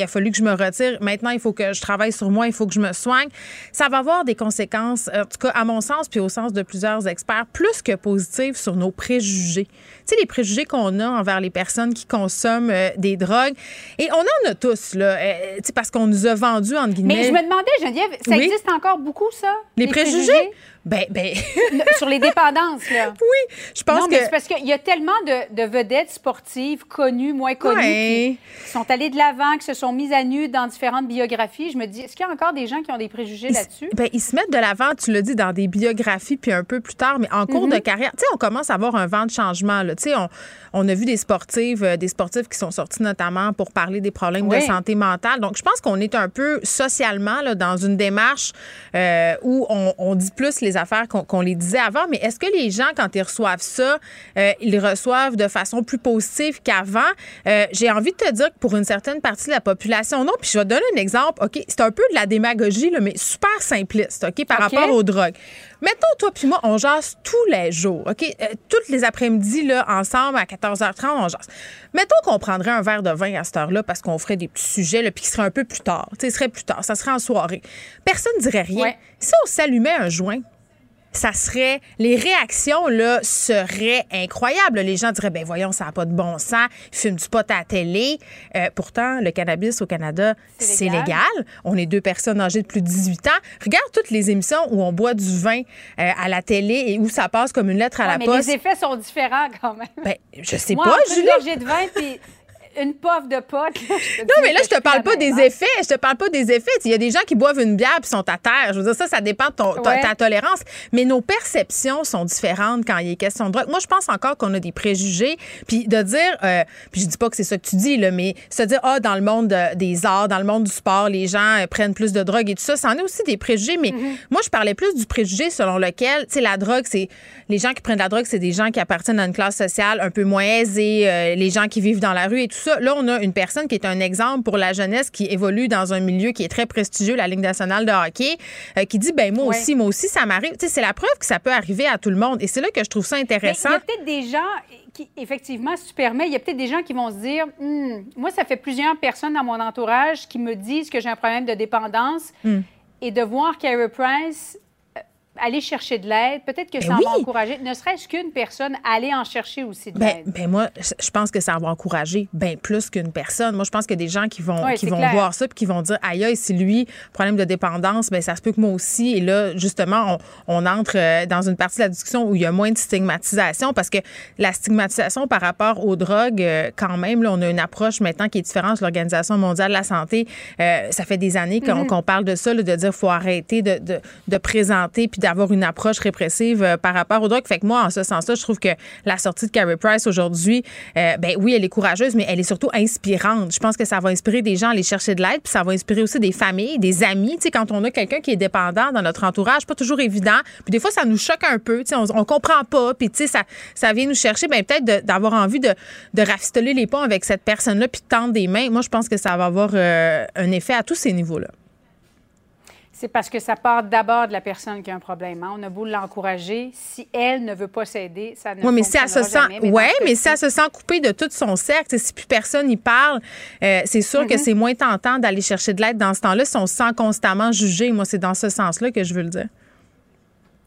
C: a fallu que je me retire. Maintenant, il faut que je travaille sur moi, il faut que je me soigne. Ça va avoir des conséquences, en tout cas, à mon sens, puis au sens de plusieurs experts, plus que positives sur nos préjugés. Tu sais, les préjugés qu'on a envers les personnes qui consomment euh, des drogues. Et on en a tous, là, euh, tu sais, parce qu'on nous a vendu, entre guillemets.
M: Mais je me demandais, Geneviève, ça
C: Oui.
M: existe encore beaucoup, ça?
C: Les préjugés? Ben, ben.
M: Sur les dépendances, là. <laughs>
C: Oui, je pense
M: non, mais
C: que-
M: c'est parce qu'il y a tellement de, de vedettes sportives, connues, moins connues,
C: Ouais.
M: qui, qui sont allées de l'avant, qui se sont mises à nu dans différentes biographies. Je me dis, est-ce qu'il y a encore des gens qui ont des préjugés là-dessus?
C: ben, ils se mettent de l'avant, tu l'as dit, dans des biographies, puis un peu plus tard, mais en cours de carrière, tu sais, on commence à avoir un vent de changement. Là. Tu sais, on, on a vu des sportives, euh, des sportifs qui sont sortis notamment pour parler des problèmes de santé mentale. Donc, je pense qu'on est un peu socialement là, dans une démarche euh, où on, on dit plus les affaires qu'on les disait avant. Mais est-ce que les gens, quand ils reçoivent ça, euh, ils reçoivent de façon plus positive qu'avant? Euh, J'ai envie de te dire que pour une certaine partie de la population, non. Puis je vais te donner un exemple. OK, c'est un peu de la démagogie, là, mais super simpliste, OK, par rapport aux drogues. Mettons, toi puis moi, on jase tous les jours, OK? Euh, toutes les après-midi, là, ensemble, à 14h30, on jase. Mettons qu'on prendrait un verre de vin à cette heure-là parce qu'on ferait des petits sujets, là, puis qui seraient un peu plus tard. Tu sais, serait plus tard. Ça serait en soirée. Personne ne dirait rien.
M: Ouais.
C: Si on s'allumait un joint, ça serait les réactions là seraient incroyables. Les gens diraient ben voyons ça n'a pas de bon sens, fument du pot à la télé. Euh, pourtant le cannabis au Canada
M: C'est légal.
C: légal. On est deux personnes âgées de plus de 18 ans. Regarde toutes les émissions où on boit du vin euh, à la télé et où ça passe comme une lettre à
M: Ouais,
C: la
M: mais
C: poste.
M: les effets sont différents quand même.
C: Ben je sais
M: Moi,
C: pas Julie.
M: de vin puis une puff de pot. là, je te
C: Non, mais là, je te parle pas des effets. Je te parle pas des effets. Il y a des gens qui boivent une bière puis sont à terre. Je veux dire, ça, ça dépend de ton, ta,
M: Ouais.
C: ta tolérance. Mais nos perceptions sont différentes quand il est question de drogue. Moi, je pense encore qu'on a des préjugés. Puis de dire, euh, puis je dis pas que c'est ça que tu dis, là, mais se dire, ah, dans le monde de- des arts, dans le monde du sport, les gens euh, prennent plus de drogue et tout ça, ça en est aussi des préjugés. Mais
M: Mm-hmm.
C: moi, je parlais plus du préjugé selon lequel, tu sais, la drogue, c'est les gens qui prennent de la drogue, c'est des gens qui appartiennent à une classe sociale un peu moins aisée, euh, les gens qui vivent dans la rue et tout ça. Là, on a une personne qui est un exemple pour la jeunesse qui évolue dans un milieu qui est très prestigieux, la Ligue nationale de hockey, euh, qui dit ben moi
M: Ouais.
C: aussi, moi aussi, ça m'arrive. Tu sais, c'est la preuve que ça peut arriver à tout le monde. Et c'est là que je trouve ça intéressant.
M: il y a peut-être des gens qui, effectivement, si tu permets, il y a peut-être des gens qui vont se dire Hmm, Moi, ça fait plusieurs personnes dans mon entourage qui me disent que j'ai un problème de dépendance
C: Hmm.
M: et de voir Carey Price aller chercher de l'aide, peut-être que
C: Ben
M: ça
C: oui.
M: va encourager, ne serait-ce qu'une personne, à aller en chercher aussi de
C: Ben,
M: l'aide.
C: ben moi, je pense que ça va encourager bien plus qu'une personne. Moi, je pense qu'il y a des gens qui vont, qui vont
M: clair.
C: voir ça puis qui vont dire aïe, aïe, si lui, problème de dépendance, ben ça se peut que moi aussi. Et là, justement, on, on entre euh, dans une partie de la discussion où il y a moins de stigmatisation parce que la stigmatisation par rapport aux drogues, euh, quand même, là, on a une approche maintenant qui est différente de l'Organisation mondiale de la santé. Euh, ça fait des années qu'on
M: Mhm.
C: qu'on parle de ça, là, de dire faut arrêter de, de, de présenter puis d'avoir une approche répressive euh, par rapport aux drogues. Fait que moi, en ce sens-là, je trouve que la sortie de Carrie Price aujourd'hui, euh, ben oui, elle est courageuse, mais elle est surtout inspirante. Je pense que ça va inspirer des gens à aller chercher de l'aide, puis ça va inspirer aussi des familles, des amis. Tu sais, quand on a quelqu'un qui est dépendant dans notre entourage, pas toujours évident. Puis des fois, ça nous choque un peu. Tu sais, on, on comprend pas. Puis tu sais, ça, ça vient nous chercher. Ben peut-être d'avoir envie de, de rafistoler les ponts avec cette personne-là, puis de tendre des mains. Moi, je pense que ça va avoir euh, un effet à tous ces niveaux-là.
M: C'est parce que ça part d'abord de la personne qui a un problème. hein. On a beau l'encourager, si elle ne veut pas s'aider, ça ne
C: Oui, mais si elle se sent,
M: jamais.
C: ouais, mais si elle se sent coupée de tout son cercle, si plus personne y parle, euh, c'est sûr que
M: Mhm.
C: c'est moins tentant d'aller chercher de l'aide dans ce temps-là si on se sent constamment jugé. Moi, c'est dans ce sens-là que je veux le dire.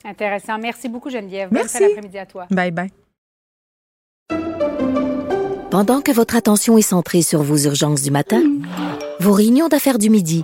M: Intéressant. Merci beaucoup, Geneviève.
C: Merci.
M: à toi.
C: Bye bye.
B: Pendant que votre attention est centrée sur vos urgences du matin, vos réunions d'affaires du midi,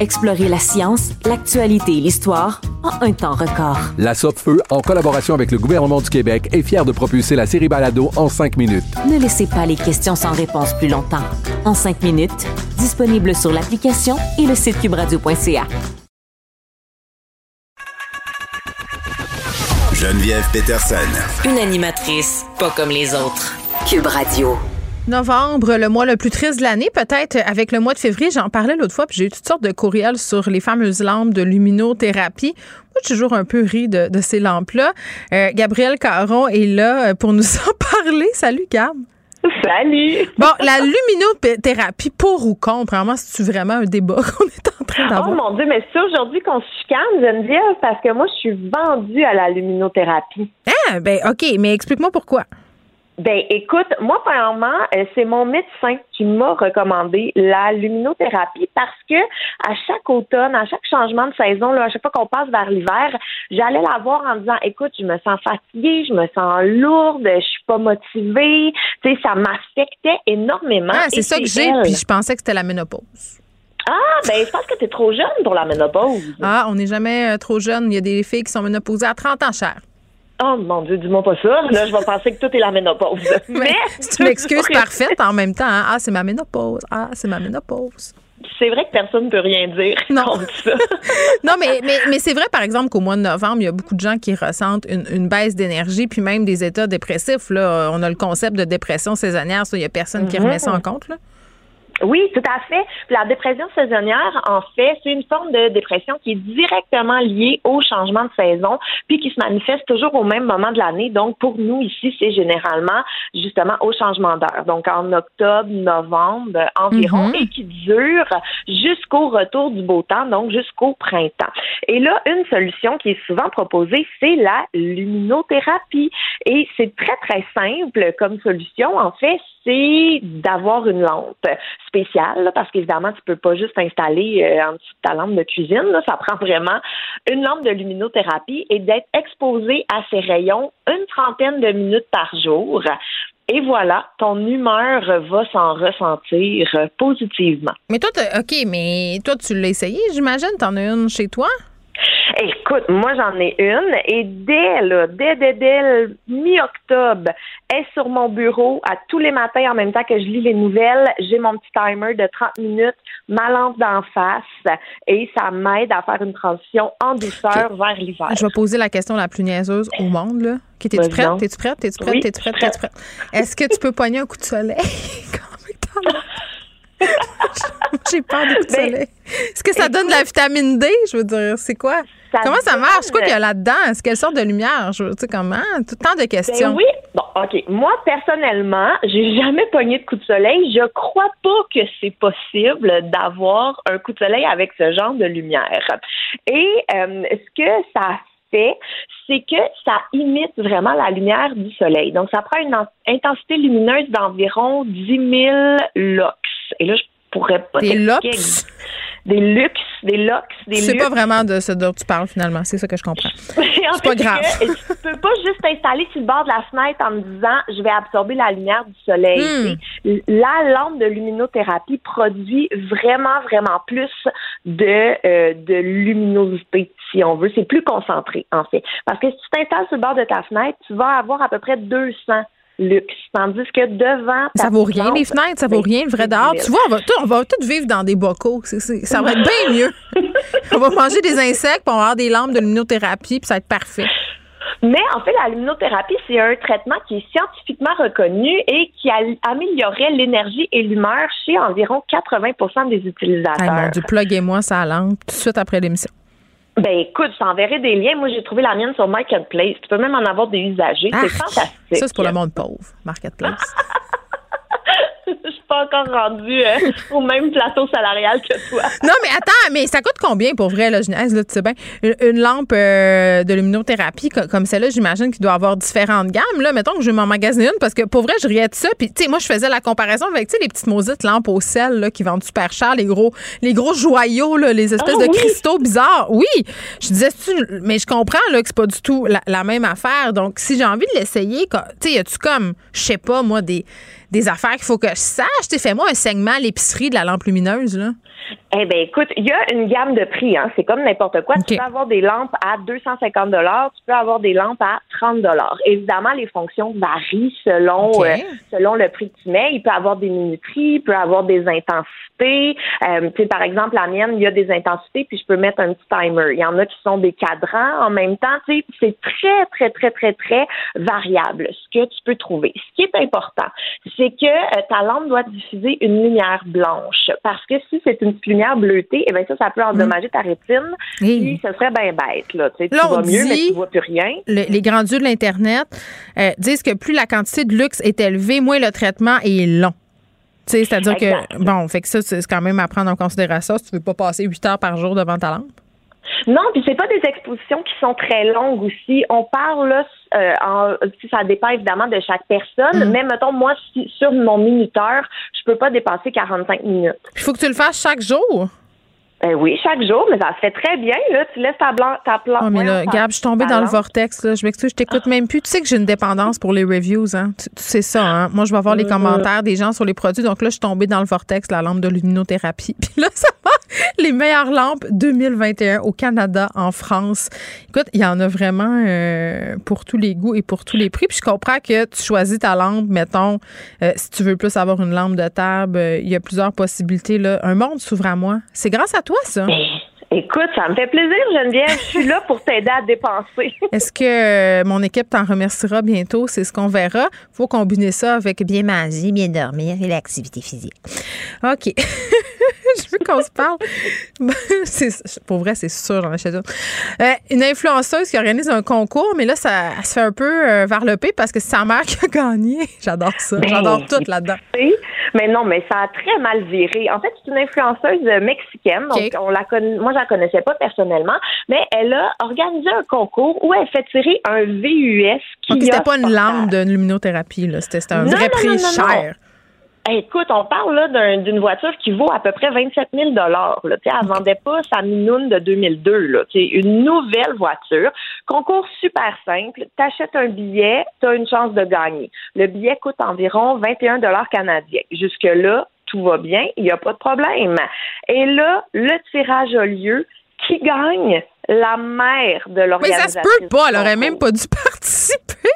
E: Explorez la science, l'actualité et l'histoire en un temps record.
G: La Feu, en collaboration avec le gouvernement du Québec, est fière de propulser la série Balado en cinq minutes.
E: Ne laissez pas les questions sans réponse plus longtemps. En cinq minutes, disponible sur l'application et le site cubradio.ca.
A: Geneviève Peterson.
E: Une animatrice pas comme les autres. Cube Radio.
C: Novembre, le mois le plus triste de l'année, peut-être avec le mois de février. J'en parlais l'autre fois, puis j'ai eu toutes sortes de courriels sur les fameuses lampes de luminothérapie. Moi, j'ai toujours un peu ri de, de ces lampes-là. Euh, Gabrielle Caron est là euh, pour nous <laughs> en parler. Salut, Gab.
F: Salut!
C: Bon, la luminothérapie, pour ou contre, vraiment, c'est-tu vraiment un débat <laughs> qu'on est en train
F: Oh
C: d'avoir?
F: mon Dieu, mais c'est aujourd'hui qu'on se chicane, Geneviève, parce que moi, je suis vendue à la luminothérapie.
C: Ah, ben, OK, mais explique-moi pourquoi.
F: Ben, écoute, moi, premièrement, euh, c'est mon médecin qui m'a recommandé la luminothérapie parce que à chaque automne, à chaque changement de saison, là, à chaque fois qu'on passe vers l'hiver, j'allais la voir en disant, écoute, je me sens fatiguée, je me sens lourde, je suis pas motivée. Tu sais, ça m'affectait énormément.
C: Ah, c'est ça que j'ai, puis je pensais que c'était la ménopause.
F: Ah, ben, je pense que tu es trop jeune pour la ménopause.
C: Ah, on n'est jamais euh, trop jeune. Il y a des filles qui sont ménopausées à 30 ans, cher.
F: Oh mon Dieu, dis-moi pas ça. Là, je vais <laughs> penser que tout est la ménopause. <laughs> Mais
C: C'est une excuse parfaite en même temps. hein. Ah, c'est ma ménopause. Ah, c'est ma ménopause.
F: C'est vrai que personne ne peut rien dire contre ça. <laughs>
C: Non, mais, mais, mais c'est vrai, par exemple, qu'au mois de novembre, il y a beaucoup de gens qui ressentent une, une baisse d'énergie, puis même des états dépressifs. Là. On a le concept de dépression saisonnière. Ça, il n'y a personne qui
F: Mhm.
C: remet ça en compte. Là.
F: Oui, tout à fait. La dépression saisonnière, en fait, c'est une forme de dépression qui est directement liée au changement de saison, puis qui se manifeste toujours au même moment de l'année. Donc, pour nous ici, c'est généralement justement au changement d'heure. Donc, en octobre, novembre environ,
N: Mhm.
F: et qui dure jusqu'au retour du beau temps, donc jusqu'au printemps. Et là, une solution qui est souvent proposée, c'est la luminothérapie. Et c'est très, très simple comme solution. En fait, c'est d'avoir une lampe parce qu'évidemment, tu peux pas juste installer euh, en dessous de ta lampe de cuisine. Ça prend vraiment une lampe de luminothérapie et d'être exposé à ces rayons une trentaine de minutes par jour. Et voilà, ton humeur va s'en ressentir euh, positivement.
C: Mais toi, OK, mais toi, tu l'as essayé, j'imagine? T'en as une chez toi?
F: Écoute, moi j'en ai une et dès là, dès, dès, dès le mi-octobre, elle est sur mon bureau à tous les matins en même temps que je lis les nouvelles. J'ai mon petit timer de 30 minutes, ma lampe d'en face et ça m'aide à faire une transition en douceur vers l'hiver.
C: Je vais poser la question la plus niaiseuse au monde. Là. OK, T'es-tu prête? T'es-tu prête? T'es-tu prête?
F: Oui,
C: T'es-tu prête? T'es-tu prête? Est-ce que tu peux pogner un coup de soleil? <laughs> Comment <laughs> <laughs> J'ai peur des coups de
F: Ben,
C: soleil. Est-ce que ça donne de la vitamine D? Je veux dire, c'est quoi?
F: Ça
C: comment ça marche? Quoi qu'il y a là-dedans? Est-ce quelle sorte de lumière? Je, tu sais, comment? Tout tant de questions.
F: Ben oui. Bon, OK. Moi, personnellement, j'ai jamais pogné de coup de soleil. Je crois pas que c'est possible d'avoir un coup de soleil avec ce genre de lumière. Et euh, ce que ça fait, c'est que ça imite vraiment la lumière du soleil. Donc, ça prend une en- intensité lumineuse d'environ 10 000 lux. Et là, je pourrais pas
C: Des lux?
F: des luxe, des lux, des
C: C'est pas vraiment de ce dont tu parles finalement, c'est ça que je comprends. <laughs>
F: En
C: C'est pas grave.
F: que tu peux pas juste t'installer sur le bord de la fenêtre en me disant je vais absorber la lumière du soleil.
C: Hmm.
F: La lampe de luminothérapie produit vraiment, vraiment plus de, euh, de luminosité, si on veut. C'est plus concentré, en fait. Parce que si tu t'installes sur le bord de ta fenêtre, tu vas avoir à peu près 200 luxe. Tandis que devant ta
C: Ça vaut rien, les fenêtres, ça vaut rien, le vrai dehors. Tu vois, on va, tout, on va tout vivre dans des bocaux. Ça va être bien <laughs> mieux. on va manger des insectes, puis on va avoir des lampes de luminothérapie, puis ça va être parfait.
F: Mais en fait, la luminothérapie, c'est un traitement qui est scientifiquement reconnu et qui a- améliorerait l'énergie et l'humeur chez environ 80% des
C: Hey,
F: utilisateurs.
C: mon Dieu, pluguez-moi sa lampe tout de suite après l'émission.
F: Ben écoute, je t'enverrai des liens. Moi, j'ai trouvé la mienne sur Marketplace. Tu peux même en avoir des usagers. C'est
C: Arc.
F: fantastique.
C: Ça, c'est pour le monde pauvre, Marketplace. <laughs> <laughs>
F: Je suis pas encore rendue euh, au même plateau salarial que toi. <laughs>
C: Non, mais attends, mais ça coûte combien pour vrai, la Genèse, là, tu sais bien? Une, lampe euh, de luminothérapie co- comme celle-là, j'imagine qu'il doit avoir différentes gammes. Là, mettons que je vais m'en magasiner une parce que pour vrai, je riais de ça. Puis, tu sais, moi, je faisais la comparaison avec, tu sais, les petites maudites lampes au sel, là, qui vendent super cher, les gros, les gros joyaux, là, les espèces
F: Ah
C: de
F: oui!
C: cristaux bizarres. Oui! Je disais, mais je comprends, là, que c'est pas du tout la, la même affaire. Donc, si j'ai envie de l'essayer, tu sais, y a-tu comme, je sais pas, moi, des, des affaires qu'il faut que je sache? Fais-moi un segment à l'épicerie de la lampe lumineuse, là.
F: Eh ben écoute, il y a une gamme de prix. Hein. C'est comme n'importe quoi. Tu peux avoir des lampes à 250 dollars, tu peux avoir des lampes à 30 dollars. Évidemment, les fonctions varient selon euh, selon le prix que tu mets. Il peut avoir des minuteries, il peut avoir des intensités. Euh, tu sais, par exemple, la mienne, il y a des intensités, puis je peux mettre un petit timer. Il y en a qui sont des cadrans en même temps. Tu sais, c'est très très très très très variable ce que tu peux trouver. Ce qui est important, c'est que euh, ta lampe doit diffuser une lumière blanche, parce que si c'est une petite lumière bleutée, eh bien ça, ça peut endommager ta rétine. Puis ce serait bien bête là. Tu sais, tu
C: Là, on
F: vois mieux, mais tu vois plus rien.
C: le- les grands dieux de l'Internet euh, disent que plus la quantité de luxe est élevée, moins le traitement est long. C'est-à-dire que, bon, fait que ça, c'est quand même à prendre en considération si tu veux pas passer 8 heures par jour devant ta lampe.
F: Non, puis c'est pas des expositions qui sont très longues aussi. On parle là, euh, en, ça dépend évidemment de chaque personne, mais mettons moi si- sur mon minuteur, je peux pas dépasser 45 minutes.
C: Il faut que tu le fasses chaque jour.
F: Ben oui, chaque jour, mais ça se fait très bien là. Tu laisses ta blanc, ta plante.
C: Oh, mais là, Gab, je suis tombée dans le vortex. Là. Je m'excuse, je t'écoute même plus. Tu sais que j'ai une dépendance pour les reviews. Hein? Tu, tu sais ça. Hein? Moi, je vais voir les commentaires des gens sur les produits. Donc là, je suis tombée dans le vortex, la lampe de luminothérapie. <laughs> Puis là, ça va. Les meilleures lampes 2021 au Canada, en France. Écoute, il y en a vraiment euh, pour tous les goûts et pour tous les prix. Puis je comprends que tu choisis ta lampe, mettons, euh, si tu veux plus avoir une lampe de table, euh, il y a plusieurs possibilités. Là. Un monde s'ouvre à moi. C'est grâce à toi, ça?
F: Écoute, ça me fait plaisir, Geneviève. Je suis là pour t'aider à dépenser. <laughs>
C: Est-ce que euh, mon équipe t'en remerciera bientôt? C'est ce qu'on verra. faut combiner ça avec bien manger, bien dormir et l'activité physique. OK. <laughs> Veux qu'on se parle? <laughs> Pour vrai, c'est sûr, j'en achète une. Euh, une influenceuse qui organise un concours, mais là, ça se fait un peu euh, varloper parce que c'est sa mère qui a gagné. <laughs> J'adore ça.
F: Ben,
C: J'adore tout là-dedans.
F: Mais non, mais ça a très mal viré. En fait, c'est une influenceuse euh, mexicaine. Donc, on la moi, je la connaissais pas personnellement, mais elle a organisé un concours où elle fait tirer un VUS qui
C: OK, c'était pas une lampe de luminothérapie, là. C'était un
F: Non,
C: vrai
F: non,
C: prix
F: non.
C: cher.
F: Hey, Écoute, on parle là d'un- d'une voiture qui vaut à peu près 27 000 là. Tu sais, Elle vendait pas sa minoune de 2002. Là. Tu sais, une nouvelle voiture. Concours super simple. T'achètes un billet, t'as une chance de gagner. Le billet coûte environ 21 canadiens. Jusque-là, tout va bien, il n'y a pas de problème. Et là, le tirage a lieu. Qui gagne? La mère de
C: Mais
F: l'organisation.
C: ça se peut pas. Elle aurait même pas dû <laughs> participer.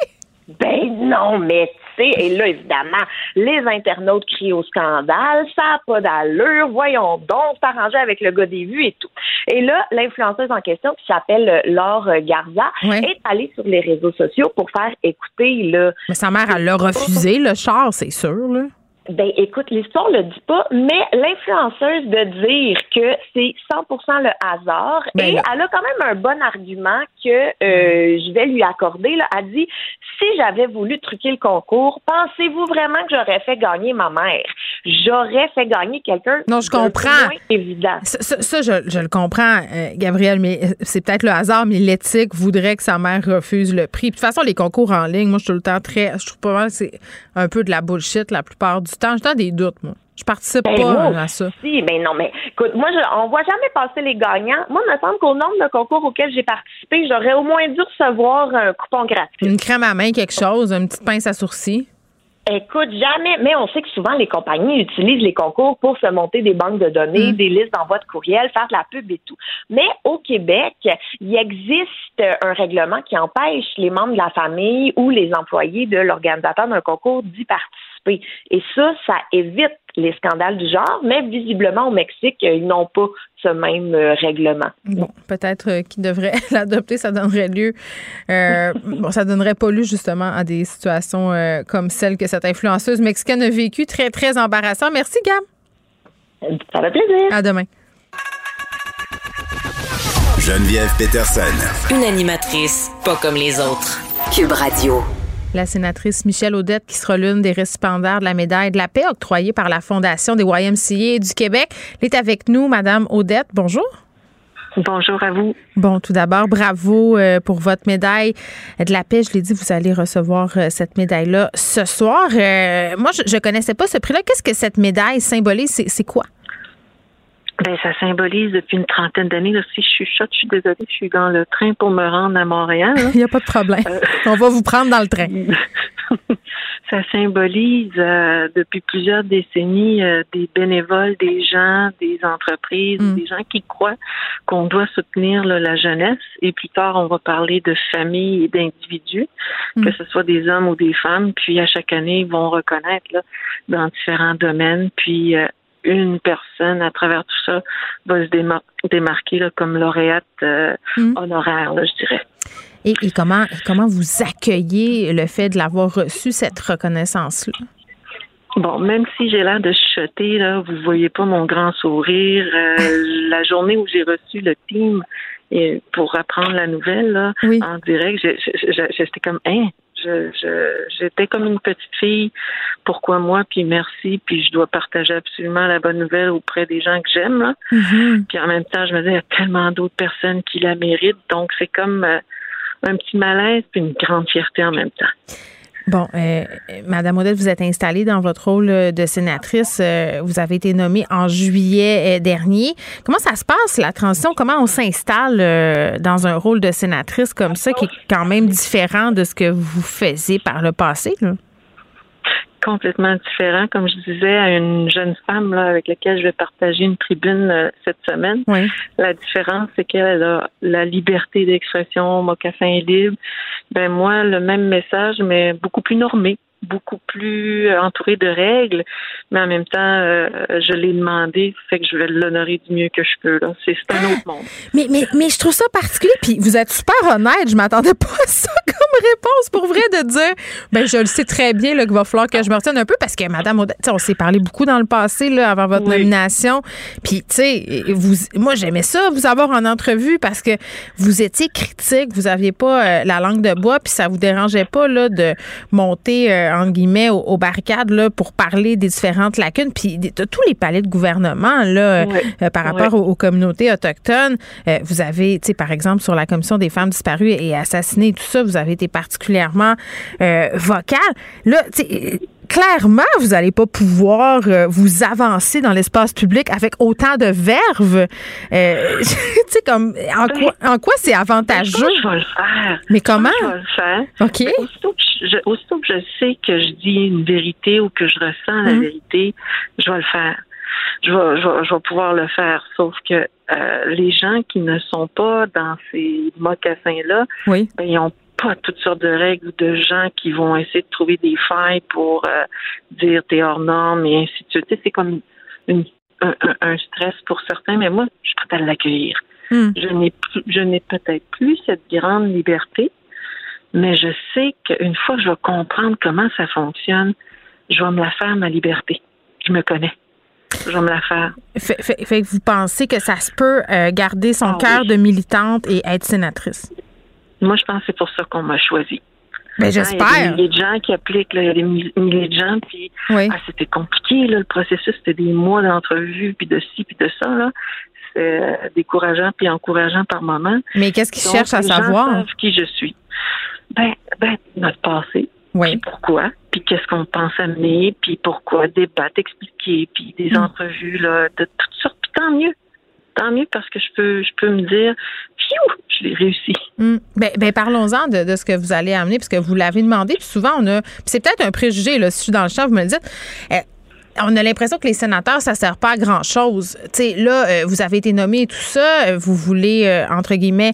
F: Ben non, mais et là, évidemment, les internautes crient au scandale, ça n'a pas d'allure, voyons donc, s'arranger avec le gars des vues et tout. Et là, l'influenceuse en question, qui s'appelle euh, Laure Garza, est allée sur les réseaux sociaux pour faire écouter, là,
C: Mais sa mère, elle l'a refusé, le char, c'est sûr, là.
F: Ben écoute, l'histoire le dit pas, mais l'influenceuse de dire que c'est 100% le hasard
C: Ben
F: et
C: là.
F: elle a quand même un bon argument que euh, je vais lui accorder. Là. Elle dit si j'avais voulu truquer le concours, pensez-vous vraiment que j'aurais fait gagner ma mère?
O: J'aurais fait gagner quelqu'un.
C: Non, je comprends.
O: Évident.
C: Ça, ça, je, je, le comprends, euh, Gabriel, mais c'est peut-être le hasard, mais l'éthique voudrait que sa mère refuse le prix. de toute façon, les concours en ligne, moi, je suis tout le temps très. Je trouve pas mal c'est un peu de la bullshit la plupart du temps. J'ai des doutes, moi. Je participe
O: Ben,
C: pas
O: moi
C: à ça.
O: Si, ben non, mais écoute, moi, je, on voit jamais passer les gagnants. Moi, il me semble qu'au nombre de concours auxquels j'ai participé, j'aurais au moins dû recevoir un coupon gratuit.
C: Une crème à main, quelque chose, une petite pince à sourcils.
O: Écoute, jamais, mais on sait que souvent les compagnies utilisent les concours pour se monter des banques de données,
C: Mm.
O: des listes d'envoi de courriel, faire de la pub et tout. Mais au Québec, il existe un règlement qui empêche les membres de la famille ou les employés de l'organisateur d'un concours d'y participer. Et ça, ça évite les scandales du genre, mais visiblement au Mexique, ils n'ont pas ce même euh, règlement.
C: Bon, peut-être euh, qu'il devrait <laughs> l'adopter, ça donnerait lieu. euh, bon, ça donnerait pas lieu justement à des situations euh, comme celle que cette influenceuse mexicaine a vécue, très, très embarrassant. Merci, Gab.
O: Ça fait plaisir.
C: À demain.
A: Geneviève Peterson.
P: Une animatrice pas comme les autres. Cube Radio.
C: La sénatrice Michelle Audette, qui sera l'une des récipiendaires de la médaille de la paix octroyée par la Fondation des YMCA du Québec, elle est avec nous, Madame Audette. Bonjour.
Q: Bonjour à vous.
C: Bon, tout d'abord, bravo euh, pour votre médaille de la paix. Je l'ai dit, vous allez recevoir euh, cette médaille-là ce soir. Euh, moi, je ne connaissais pas ce prix-là. Qu'est-ce que cette médaille symbolise? C'est c'est quoi?
Q: Ben, ça symbolise depuis une trentaine d'années. là, Si je suis shot, je suis désolée, je suis dans le train pour me rendre à Montréal. là. <laughs>
C: Il n'y a pas de problème. On va vous prendre dans le train. <laughs>
Q: ça symbolise euh, depuis plusieurs décennies euh, des bénévoles, des gens, des entreprises, des gens qui croient qu'on doit soutenir là, la jeunesse. Et plus tard, on va parler de famille et d'individus, que ce soit des hommes ou des femmes. Puis à chaque année, ils vont reconnaître là, dans différents domaines. Puis euh, une personne à travers tout ça va se démar- démarquer là, comme lauréate euh, honoraire, là, je dirais.
C: Et, et comment, comment vous accueillez le fait de l'avoir reçu, cette reconnaissance-là?
Q: Bon, même si j'ai l'air de chuchoter, là, vous voyez pas mon grand sourire. Euh, <laughs> la journée où j'ai reçu le team et pour apprendre la nouvelle là, en direct, j'étais comme hein? Je, je- j'étais comme une petite fille. Pourquoi moi? Puis merci. Puis je dois partager absolument la bonne nouvelle auprès des gens que j'aime. Là. Puis en même temps, je me dis il y a tellement d'autres personnes qui la méritent. Donc c'est comme euh, un petit malaise puis une grande fierté en même temps.
C: Bon, euh, Madame Odette, vous êtes installée dans votre rôle euh, de sénatrice. Euh, vous avez été nommée en juillet euh, dernier. Comment ça se passe, la transition? Comment on s'installe euh, dans un rôle de sénatrice comme ça, qui est quand même différent de ce que vous faisiez par le passé?
Q: Complètement différent, comme je disais, à une jeune femme là, avec laquelle je vais partager une tribune euh, cette semaine. La différence, c'est qu'elle a la liberté d'expression, mocassin est libre. Ben moi, le même message, mais beaucoup plus normé beaucoup plus euh, entouré de règles, mais en même temps, euh, je l'ai demandé, fait que je vais l'honorer du mieux que je peux. Là. C'est, un autre monde. <gasps>
C: Mais, mais, mais je trouve ça particulier, puis vous êtes super honnête. Je m'attendais pas à ça <laughs> comme réponse, pour vrai, de dire, ben je le sais très bien là, qu'il va falloir que je me retienne un peu, parce que Madame sais, on s'est parlé beaucoup dans le passé, là, avant votre nomination. Puis, tu sais, vous, moi, j'aimais ça, vous avoir en entrevue, parce que vous étiez critique, vous aviez pas euh, la langue de bois, puis ça vous dérangeait pas, là, de monter, euh, entre guillemets, aux, aux barricades, là, pour parler des différentes lacunes, puis de, de tous les palais de gouvernement, là,
Q: Ouais.
C: euh, par rapport aux, aux communautés autochtones. Euh, vous avez, tu sais, par exemple, sur la commission des femmes disparues et assassinées, tout ça, vous avez été particulièrement euh, vocal. Là, tu sais, euh, clairement, vous n'allez pas pouvoir euh, vous avancer dans l'espace public avec autant de verve. Euh, <laughs> tu sais, comme, en quoi, en quoi c'est avantageux?
Q: Ben, Je vais le faire.
C: Mais comment?
Q: Je vais le faire.
C: OK.
Q: Mais Aussitôt que, je, je- aussitôt que je sais que je dis une vérité ou que je ressens la
C: Mhm.
Q: vérité, je vais le faire. Je vais, je vais, je vais pouvoir le faire. Sauf que euh, les gens qui ne sont pas dans ces mocassins-là,
C: oui.
Q: ben, ils ont pas toutes sortes de règles ou de gens qui vont essayer de trouver des failles pour euh, dire t'es hors norme et ainsi de suite. Tu sais, C'est comme une, un, stress pour certains, mais moi, je suis prête à l'accueillir.
C: Hmm.
Q: Je n'ai plus, je n'ai peut-être plus cette grande liberté, mais je sais qu'une fois que je vais comprendre comment ça fonctionne, je vais me la faire ma liberté. Je me connais. Je vais me la faire.
C: Fait, fait- fait que vous pensez que ça se peut euh, garder son
Q: Ah
C: cœur de militante et être sénatrice?
Q: Moi, je pense que c'est pour ça qu'on m'a choisi.
C: Ben, j'espère.
Q: Il y a des milliers de gens qui appliquent, là, il y a des milliers de gens, puis ah, c'était compliqué, là, le processus, c'était des mois d'entrevue, puis de ci, puis de ça, là. C'est euh, décourageant puis encourageant par moment.
C: Mais qu'est-ce qu'ils cherchent à savoir?
Q: Savent qui je suis. Ben, ben, notre passé.
C: Oui.
Q: Puis pourquoi? Puis qu'est-ce qu'on pense amener? Puis pourquoi? Débattre, expliquer, puis des
C: Hmm.
Q: entrevues, là, de toutes sortes. Puis tant mieux. Tant mieux parce que je peux, je peux me dire, Pfiou, je l'ai réussi.
C: Hmm. Ben, parlons-en de, ce que vous allez amener, parce que vous l'avez demandé, puis souvent, on a. c'est peut-être un préjugé, là, si je suis dans le champ, vous me le dites. Euh, on a l'impression que les sénateurs, ça sert pas à grand-chose. Là, euh, vous avez été nommé et tout ça. euh, Vous voulez, entre guillemets,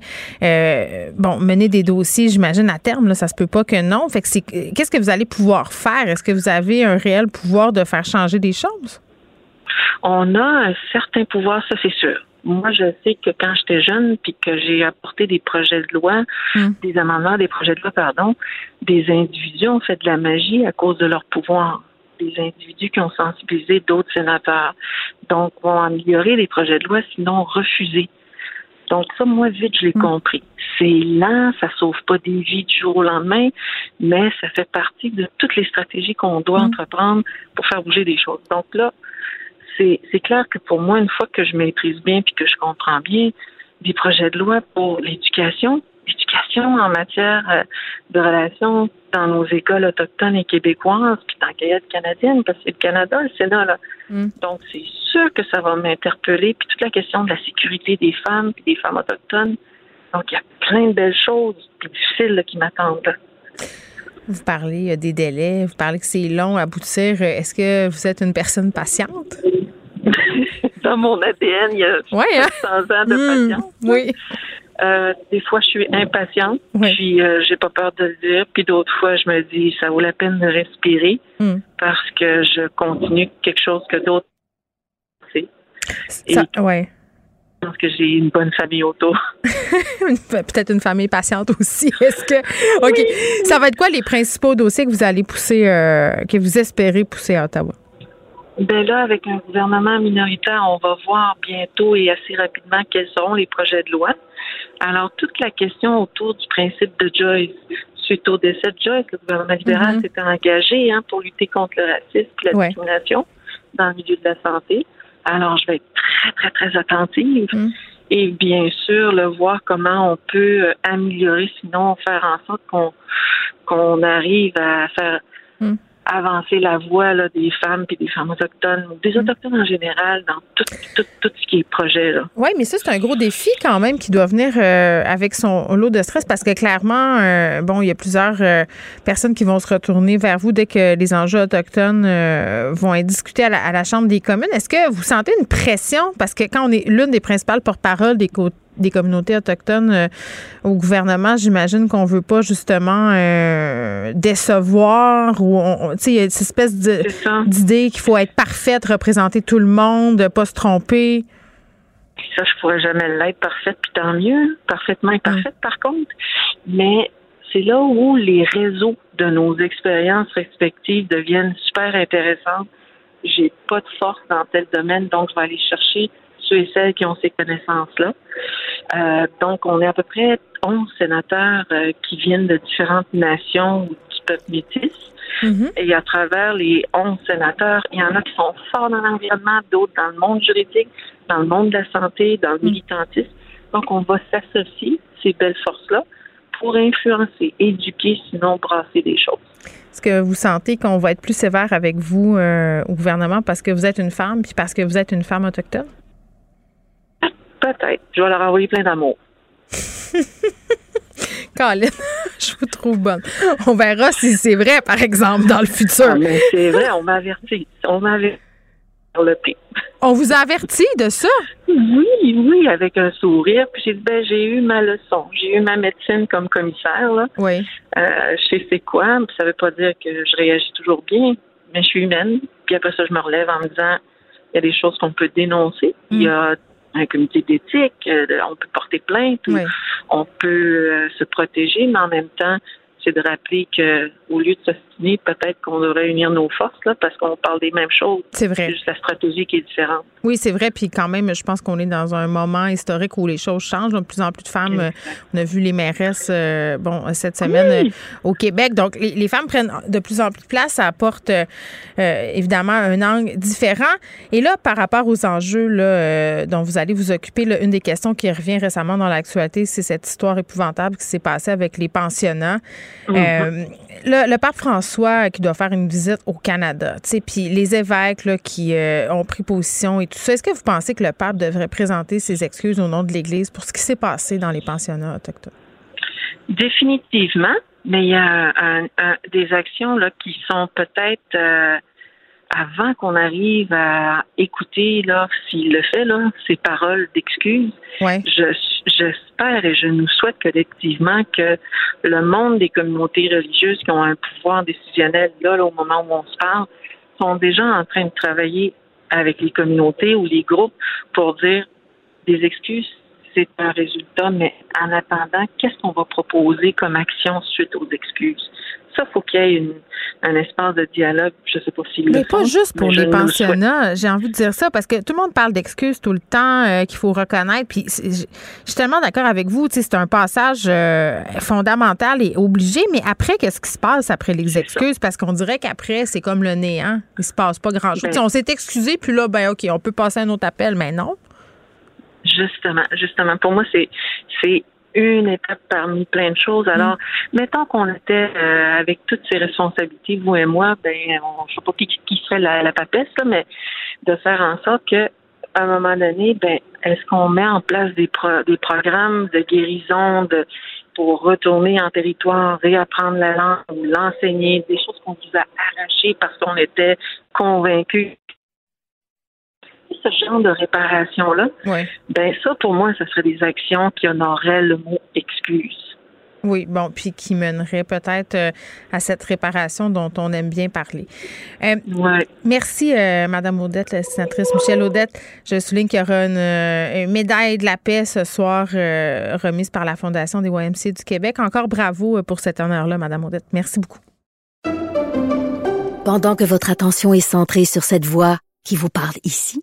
C: bon, mener des dossiers, j'imagine, à terme. Là, ça se peut pas que non. Fait que c'est, qu'est-ce que vous allez pouvoir faire? Est-ce que vous avez un réel pouvoir de faire changer des choses?
Q: On a un certain pouvoir, ça c'est sûr. Moi, je sais que quand j'étais jeune, puis que j'ai apporté des projets de loi, des amendements, des projets de loi, pardon, des individus ont fait de la magie à cause de leur pouvoir. Des individus qui ont sensibilisé d'autres sénateurs. Donc, vont améliorer les projets de loi, sinon refuser. Donc, ça, moi, vite, je l'ai compris. C'est lent, ça sauve pas des vies du jour au lendemain, mais ça fait partie de toutes les stratégies qu'on doit entreprendre pour faire bouger des choses. Donc là, c'est clair que pour moi, une fois que je maîtrise bien puis que je comprends bien des projets de loi pour l'éducation, l'éducation en matière euh, de relations dans nos écoles autochtones et québécoises, puis dans Gaillette canadienne, parce que c'est le Canada, le Sénat, là. Donc, c'est sûr que ça va m'interpeller, puis toute la question de la sécurité des femmes, puis des femmes autochtones. Donc, il y a plein de belles choses, puis difficiles, là, qui m'attendent.
C: Vous parlez euh, des délais, vous parlez que c'est long à aboutir. Euh, Est-ce que vous êtes une personne patiente? <laughs>
Q: Dans mon ADN, il y a
C: Ouais, hein?
Q: 100 ans de
C: Hmm,
Q: patience.
C: oui.
Q: Euh, des fois, je suis impatiente, puis euh, j'ai pas peur de le dire. Puis d'autres fois, je me dis, ça vaut la peine de respirer
C: Hmm.
Q: parce que je continue quelque chose que d'autres
C: Ça- ouais.
Q: Je pense que j'ai une bonne famille autour. <laughs> <laughs>
C: Peut-être une famille patiente aussi. <laughs> Est-ce que? OK. Ça va être quoi les principaux dossiers que vous allez pousser, euh, que vous espérez pousser à Ottawa?
Q: Ben là, avec un gouvernement minoritaire, on va voir bientôt et assez rapidement quels seront les projets de loi. Alors, toute la question autour du principe de Joyce, suite au décès de Joyce, le gouvernement libéral
C: Mhm.
Q: s'était engagé hein, pour lutter contre le racisme et la
C: Ouais.
Q: discrimination dans le milieu de la santé. Alors, je vais être très, très, très attentive.
C: Mhm.
Q: Et bien sûr, le voir comment on peut euh, améliorer, sinon faire en sorte qu'on qu'on arrive à faire
C: Mhm.
Q: Avancer la voix là, des femmes puis des femmes autochtones, ou des autochtones en général, dans tout, tout, tout ce qui est projet. Là.
C: Oui, mais ça, c'est un gros défi quand même qui doit venir euh, avec son lot de stress parce que clairement, euh, bon, il y a plusieurs euh, personnes qui vont se retourner vers vous dès que les enjeux autochtones euh, vont être discutés à la, à la Chambre des communes. Est-ce que vous sentez une pression? Parce que quand on est l'une des principales porte-parole des côtés des communautés autochtones euh, au gouvernement, j'imagine qu'on veut pas justement euh, décevoir ou tu sais il y a cette espèce d'idée qu'il faut être parfaite, représenter tout le monde, pas se tromper.
Q: Ça, je pourrais jamais l'être parfaite, puis tant mieux, parfaitement imparfaite par contre. Mais c'est là où les réseaux de nos expériences respectives deviennent super intéressants. J'ai pas de force dans tel domaine, donc je vais aller chercher ceux et celles qui ont ces connaissances-là. Euh, donc, on est à peu près 11 sénateurs euh, qui viennent de différentes nations ou du peuple métis. Et à travers les 11 sénateurs, il y en a qui sont forts dans l'environnement, d'autres dans le monde juridique, dans le monde de la santé, dans le militantisme. Donc, on va s'associer, ces belles forces-là, pour influencer, éduquer, sinon brasser des choses.
C: Est-ce que vous sentez qu'on va être plus sévère avec vous euh, au gouvernement parce que vous êtes une femme puis parce que vous êtes une femme autochtone?
Q: Peut-être. Je vais leur envoyer plein d'amour. <laughs>
C: Colin, <laughs> je vous trouve bonne. On verra si c'est vrai, par exemple, dans le futur.
Q: Ah, mais c'est vrai, on m'a averti. On m'a averti le.
C: On vous a averti de ça?
Q: Oui, oui, avec un sourire. Puis j'ai dit, ben, j'ai eu ma leçon. J'ai eu ma médecine comme commissaire, là.
C: Oui.
Q: Euh, je sais c'est quoi. Ça veut pas dire que je réagis toujours bien, mais je suis humaine. Puis après ça, je me relève en me disant, il y a des choses qu'on peut dénoncer. Il y a un comité d'éthique, euh, on peut porter plainte, on peut euh, se protéger, mais en même temps, c'est de rappeler que au lieu de se continuer, peut-être qu'on devrait unir nos forces là, parce qu'on parle des mêmes choses.
C: C'est vrai.
Q: C'est juste la stratégie qui est différente.
C: Oui, c'est vrai. Puis quand même, je pense qu'on est dans un moment historique où les choses changent. De plus en plus de femmes, euh, on a vu les mairesses, euh, bon, cette semaine euh, au Québec. Donc, les, femmes prennent de plus en plus de place. Ça apporte évidemment un angle différent. Et là, par rapport aux enjeux là, dont vous allez vous occuper, là, une des questions qui revient récemment dans l'actualité, c'est cette histoire épouvantable qui s'est passée avec les pensionnats. Mm-hmm. le, pape François qui doit faire une visite au Canada, puis les évêques là, qui ont pris position et tout est-ce que vous pensez que le pape devrait présenter ses excuses au nom de l'Église pour ce qui s'est passé dans les pensionnats autochtones?
Q: Définitivement, mais il y a des actions là, qui sont peut-être euh, avant qu'on arrive à écouter là, s'il le fait, là, ces paroles d'excuses. j'espère et je nous souhaite collectivement que le monde des communautés religieuses qui ont un pouvoir décisionnel là au moment où on se parle sont déjà en train de travailler avec les communautés ou les groupes pour dire des excuses, c'est un résultat, mais en attendant, qu'est-ce qu'on va proposer comme action suite aux excuses? Ça, faut qu'il y ait une, un espace de dialogue. Je sais pas s'il
C: Mais pas juste pour les pensionnats. J'ai envie de dire ça parce que tout le monde parle d'excuses tout le temps euh, qu'il faut reconnaître. Puis je suis tellement d'accord avec vous. C'est un passage euh, fondamental et obligé. Mais après, qu'est-ce qui se passe après les excuses? Parce qu'on dirait qu'après, c'est comme le néant. Il se passe pas grand-chose. Ben on s'est excusé, puis là, ben OK, on peut passer un autre appel, mais non.
Q: Justement, justement. Pour moi, c'est c'est une étape parmi plein de choses. Alors, mm. mettons qu'on était euh, avec toutes ces responsabilités, vous et moi, ben, on, je sais pas qui, qui serait la, la papesse, là, mais de faire en sorte que à un moment donné, ben, est-ce qu'on met en place des, des programmes de guérison de, pour retourner en territoire, réapprendre la langue ou l'enseigner, des choses qu'on vous a arrachées parce qu'on était convaincus ce genre de réparation-là, ben ça, pour moi, ce serait des actions qui honoreraient le mot excuse.
C: Oui, bon, puis qui mènerait peut-être euh, à cette réparation dont on aime bien parler. Euh, merci, euh, Madame Audette, la sénatrice Michel Audette. Je souligne qu'il y aura une, médaille de la paix ce soir remise par la Fondation des YMC du Québec. Encore bravo pour cet honneur-là, Madame Audette. Merci beaucoup.
B: Pendant que votre attention est centrée sur cette voix qui vous parle ici,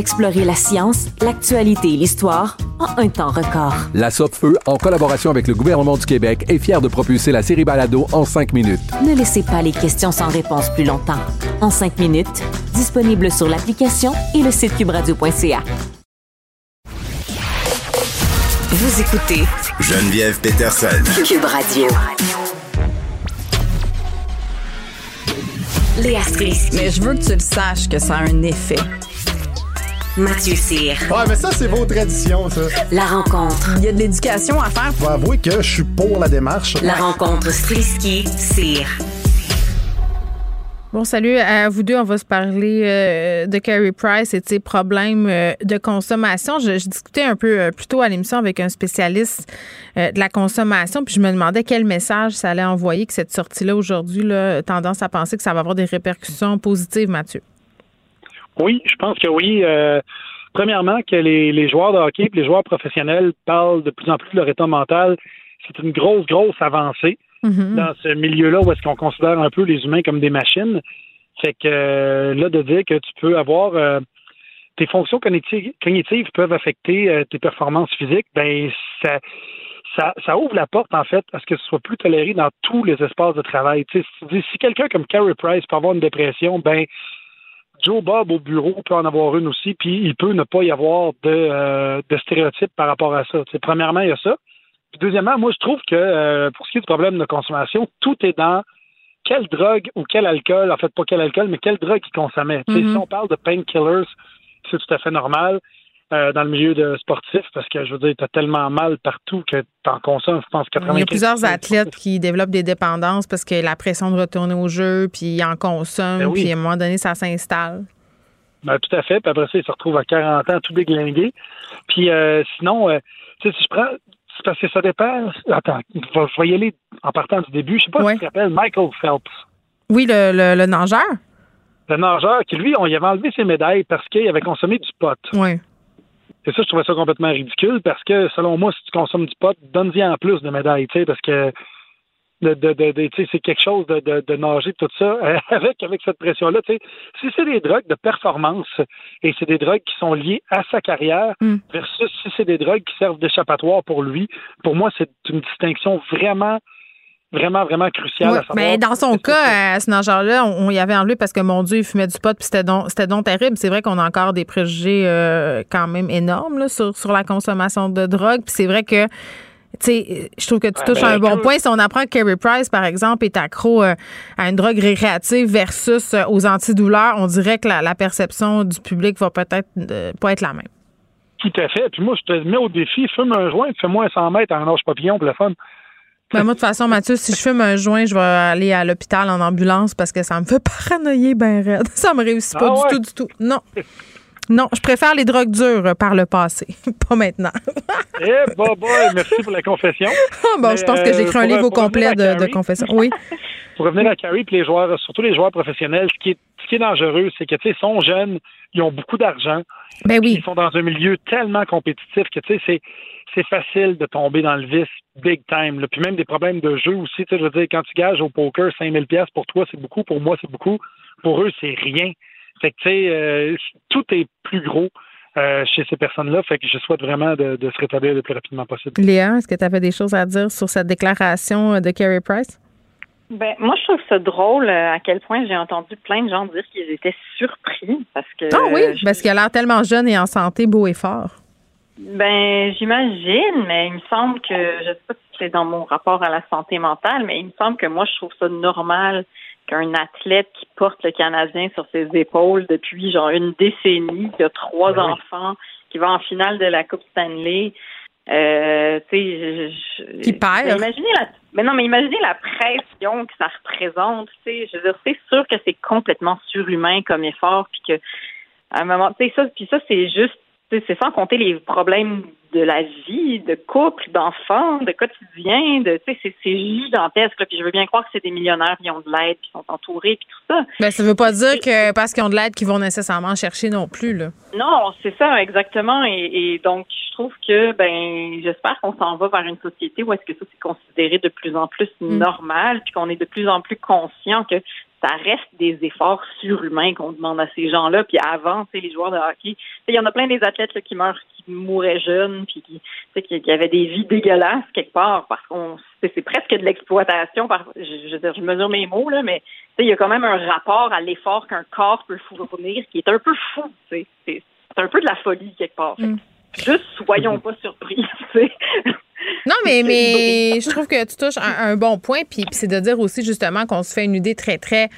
E: Explorez la science, l'actualité et l'histoire en un temps record.
G: La Feu, en collaboration avec le gouvernement du Québec, est fière de propulser la série Balado en cinq minutes.
E: Ne laissez pas les questions sans réponse plus longtemps. En cinq minutes, disponible sur l'application et le site cubradio.ca.
P: Vous écoutez
A: Geneviève Peterson.
P: Cube Radio. Léa Strisky.
R: Mais je veux que tu le saches que ça a un effet.
P: Mathieu Cyr.
S: Ouais, mais ça, c'est vos traditions, ça.
P: La rencontre.
R: Il y a de l'éducation à faire.
S: Faut avouer que je suis pour la démarche.
P: La rencontre Strisky-Cyr.
C: Bon, salut à vous deux. On va se parler euh, de Carrie Price et de ses problèmes euh, de consommation. Je, discutais un peu euh, plus tôt à l'émission avec un spécialiste de la consommation, puis je me demandais quel message ça allait envoyer que cette sortie-là aujourd'hui, là, tendance à penser que ça va avoir des répercussions positives, Mathieu.
T: Oui, je pense que oui. Euh, premièrement, que les, les, joueurs de hockey et les joueurs professionnels parlent de plus en plus de leur état mental. C'est une grosse, grosse avancée mm-hmm. dans ce milieu-là où est-ce qu'on considère un peu les humains comme des machines. Fait que euh, là, de dire que tu peux avoir euh, tes fonctions cognitives, cognitives peuvent affecter tes performances physiques, ben ça, ça, ça, ouvre la porte, en fait, à ce que ce soit plus toléré dans tous les espaces de travail. si, si quelqu'un comme Carey Price peut avoir une dépression, ben Joe Bob au bureau peut en avoir une aussi, puis il peut ne pas y avoir de, euh, de stéréotypes par rapport à ça. Premièrement, il y a ça. Puis deuxièmement, moi, je trouve que euh, pour ce qui est du problème de consommation, tout est dans quelle drogue ou quel alcool, en fait, pas quel alcool, mais quelle drogue il consommait. Si on parle de painkillers, c'est tout à fait normal euh, dans le milieu de sportif, parce que, je veux dire, t'as tellement mal partout que t'en consommes, je pense, 95
C: Il y a plusieurs athlètes qui développent des dépendances parce que la pression de retourner au jeu, puis ils en consomment,
T: Ben oui.
C: puis à un moment donné, ça s'installe.
T: Ben, tout à fait. Puis après ça, il se retrouve à 40 ans tout déglingué. Puis euh, sinon, euh, tu sais, si je prends. C'est parce que ça dépend. Attends, je vais, y aller en partant du début. Je sais pas si tu te rappelles Michael Phelps,
C: Oui, le, le, le nageur?
T: le nageur, qui lui, on y avait enlevé ses médailles parce qu'il avait consommé du pot.
C: Oui.
T: Et ça, je trouvais ça complètement ridicule parce que, selon moi, si tu consommes du pot, donne-y en plus de médailles, tu sais, parce que de, de, de- de- tu sais, c'est quelque chose de, de, de nager, tout ça, euh, <laughs> avec, avec cette pression-là. tu sais. Si c'est des drogues de performance et c'est des drogues qui sont liées à sa carrière versus si c'est des drogues qui servent d'échappatoire pour lui, pour moi, c'est une distinction vraiment, vraiment, vraiment cruciale
C: Ouais,
T: à savoir.
C: mais dans son cas, à ce nageur-là, on, on y avait enlevé parce que, mon Dieu, il fumait du pot, puis c'était donc, c'était donc terrible. C'est vrai qu'on a encore des préjugés euh, quand même énormes là, sur, sur la consommation de drogue. Puis c'est vrai que, tu sais, je trouve que tu
T: Ouais,
C: touches
T: ben,
C: à un bon point. Si on apprend que Carey Price, par exemple, est accro euh, à une drogue récréative versus euh, aux antidouleurs, on dirait que la, la perception du public va peut-être euh, pas être la même.
T: Tout à fait. Puis moi, je te mets au défi, fume un joint, fais-moi un 100 mètres à un ange papillon pour le fun.
C: Ben, moi, de toute façon, Mathieu, si je fume un joint, je vais aller à l'hôpital en ambulance parce que ça me fait <laughs> paranoïer ben raide. Ça me réussit pas
T: Ah
C: du tout, du tout. Non. <laughs> Non, je préfère les drogues dures euh, par le passé, <laughs> pas maintenant.
T: Eh, bah, bah, merci pour la confession. <laughs>
C: Ah, bon,
T: Mais,
C: je pense que j'ai écrit un
T: pour-
C: livre au complet de, confession. Oui. <laughs>
T: Pour revenir à Carrie puis les joueurs, surtout les joueurs professionnels, ce qui est, ce qui est dangereux, c'est que, tu sais, ils sont jeunes, ils ont beaucoup d'argent.
C: Ben oui.
T: Ils sont dans un milieu tellement compétitif que, tu sais, c'est, c'est facile de tomber dans le vice big time. là. Puis même des problèmes de jeu aussi. Je veux dire, quand tu gages au poker 5000 pièces pour toi, c'est beaucoup. Pour moi, c'est beaucoup. Pour eux, c'est rien. Fait que, tu sais, euh, tout est plus gros euh, chez ces personnes-là. Fait que je souhaite vraiment de, de se rétablir le plus rapidement possible.
C: Léa, est-ce que tu avais des choses à dire sur cette déclaration euh, de Carey Price?
U: Ben, moi, je trouve ça drôle euh, à quel point j'ai entendu plein de gens dire qu'ils étaient surpris parce que.
C: Ah oui,
U: je-
C: parce qu'il a l'air tellement jeune et en santé, beau et fort.
U: Ben, j'imagine, mais il me semble que, je sais pas si c'est dans mon rapport à la santé mentale, mais il me semble que moi, je trouve ça normal qu'un athlète qui porte le Canadien sur ses épaules depuis genre une décennie, qui a trois
V: Ben oui.
U: enfants, qui va en finale de la Coupe Stanley, euh, tu sais, je- je-
C: Qui perd.
U: imaginez la, mais non, mais imaginez la pression que ça représente, tu sais, je veux dire, c'est sûr que c'est complètement surhumain comme effort, puis que à un moment, tu sais, ça, puis ça, c'est juste, c'est sans compter les problèmes de la vie, de couple, d'enfants, de quotidien, de, tu sais, c'est- gigantesque, là, puis je veux bien croire que c'est des millionnaires qui ont de l'aide, qui sont entourés, puis tout ça.
C: Ben, ça veut pas dire que parce qu'ils ont de l'aide qu'ils vont nécessairement chercher non plus. Là.
U: Non, c'est ça, exactement. Et, et donc, je trouve que, ben, j'espère qu'on s'en va vers une société où est-ce que ça c'est considéré de plus en plus
C: Mm.
U: normal, puis qu'on est de plus en plus conscient que ça reste des efforts surhumains qu'on demande à ces gens-là. Puis avant, tu sais, les joueurs de hockey, il y en a plein des athlètes là, qui meurent, qui mouraient jeunes, puis qui, tu sais, qui, qui avaient des vies dégueulasses quelque part, parce qu'on, c'est c'est presque de l'exploitation. Par, je, je, je mesure mes mots là, mais tu sais, il y a quand même un rapport à l'effort qu'un corps peut fournir qui est un peu fou. tu sais. C'est c'est un peu de la folie quelque part. Que Juste soyons pas surpris.
C: Non, mais, mais je trouve que tu touches un, un bon point, puis, puis c'est de dire aussi justement qu'on se fait une idée très, très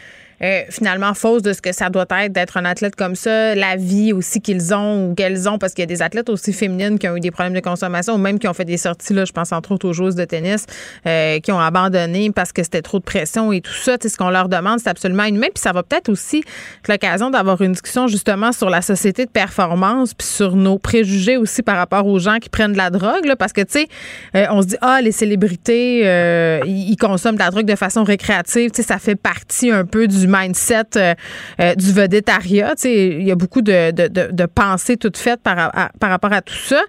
C: euh, finalement fausse de ce que ça doit être d'être un athlète comme ça, la vie aussi qu'ils ont ou qu'elles ont, parce qu'il y a des athlètes aussi féminines qui ont eu des problèmes de consommation ou même qui ont fait des sorties, là, je pense entre autres aux joueuses de tennis, euh, qui ont abandonné parce que c'était trop de pression et tout ça. Tu ce qu'on leur demande, c'est absolument inhumain. Puis ça va peut-être aussi être l'occasion d'avoir une discussion justement sur la société de performance puis sur nos préjugés aussi par rapport aux gens qui prennent de la drogue, là, parce que, tu sais, euh, on se dit, ah, les célébrités, euh, ils consomment de la drogue de façon récréative. Tu sais, ça fait partie un peu du mindset euh, euh, du vedettariat. Tu sais, il y a beaucoup de, de, de, de pensées toutes faites par, à- par rapport à tout ça.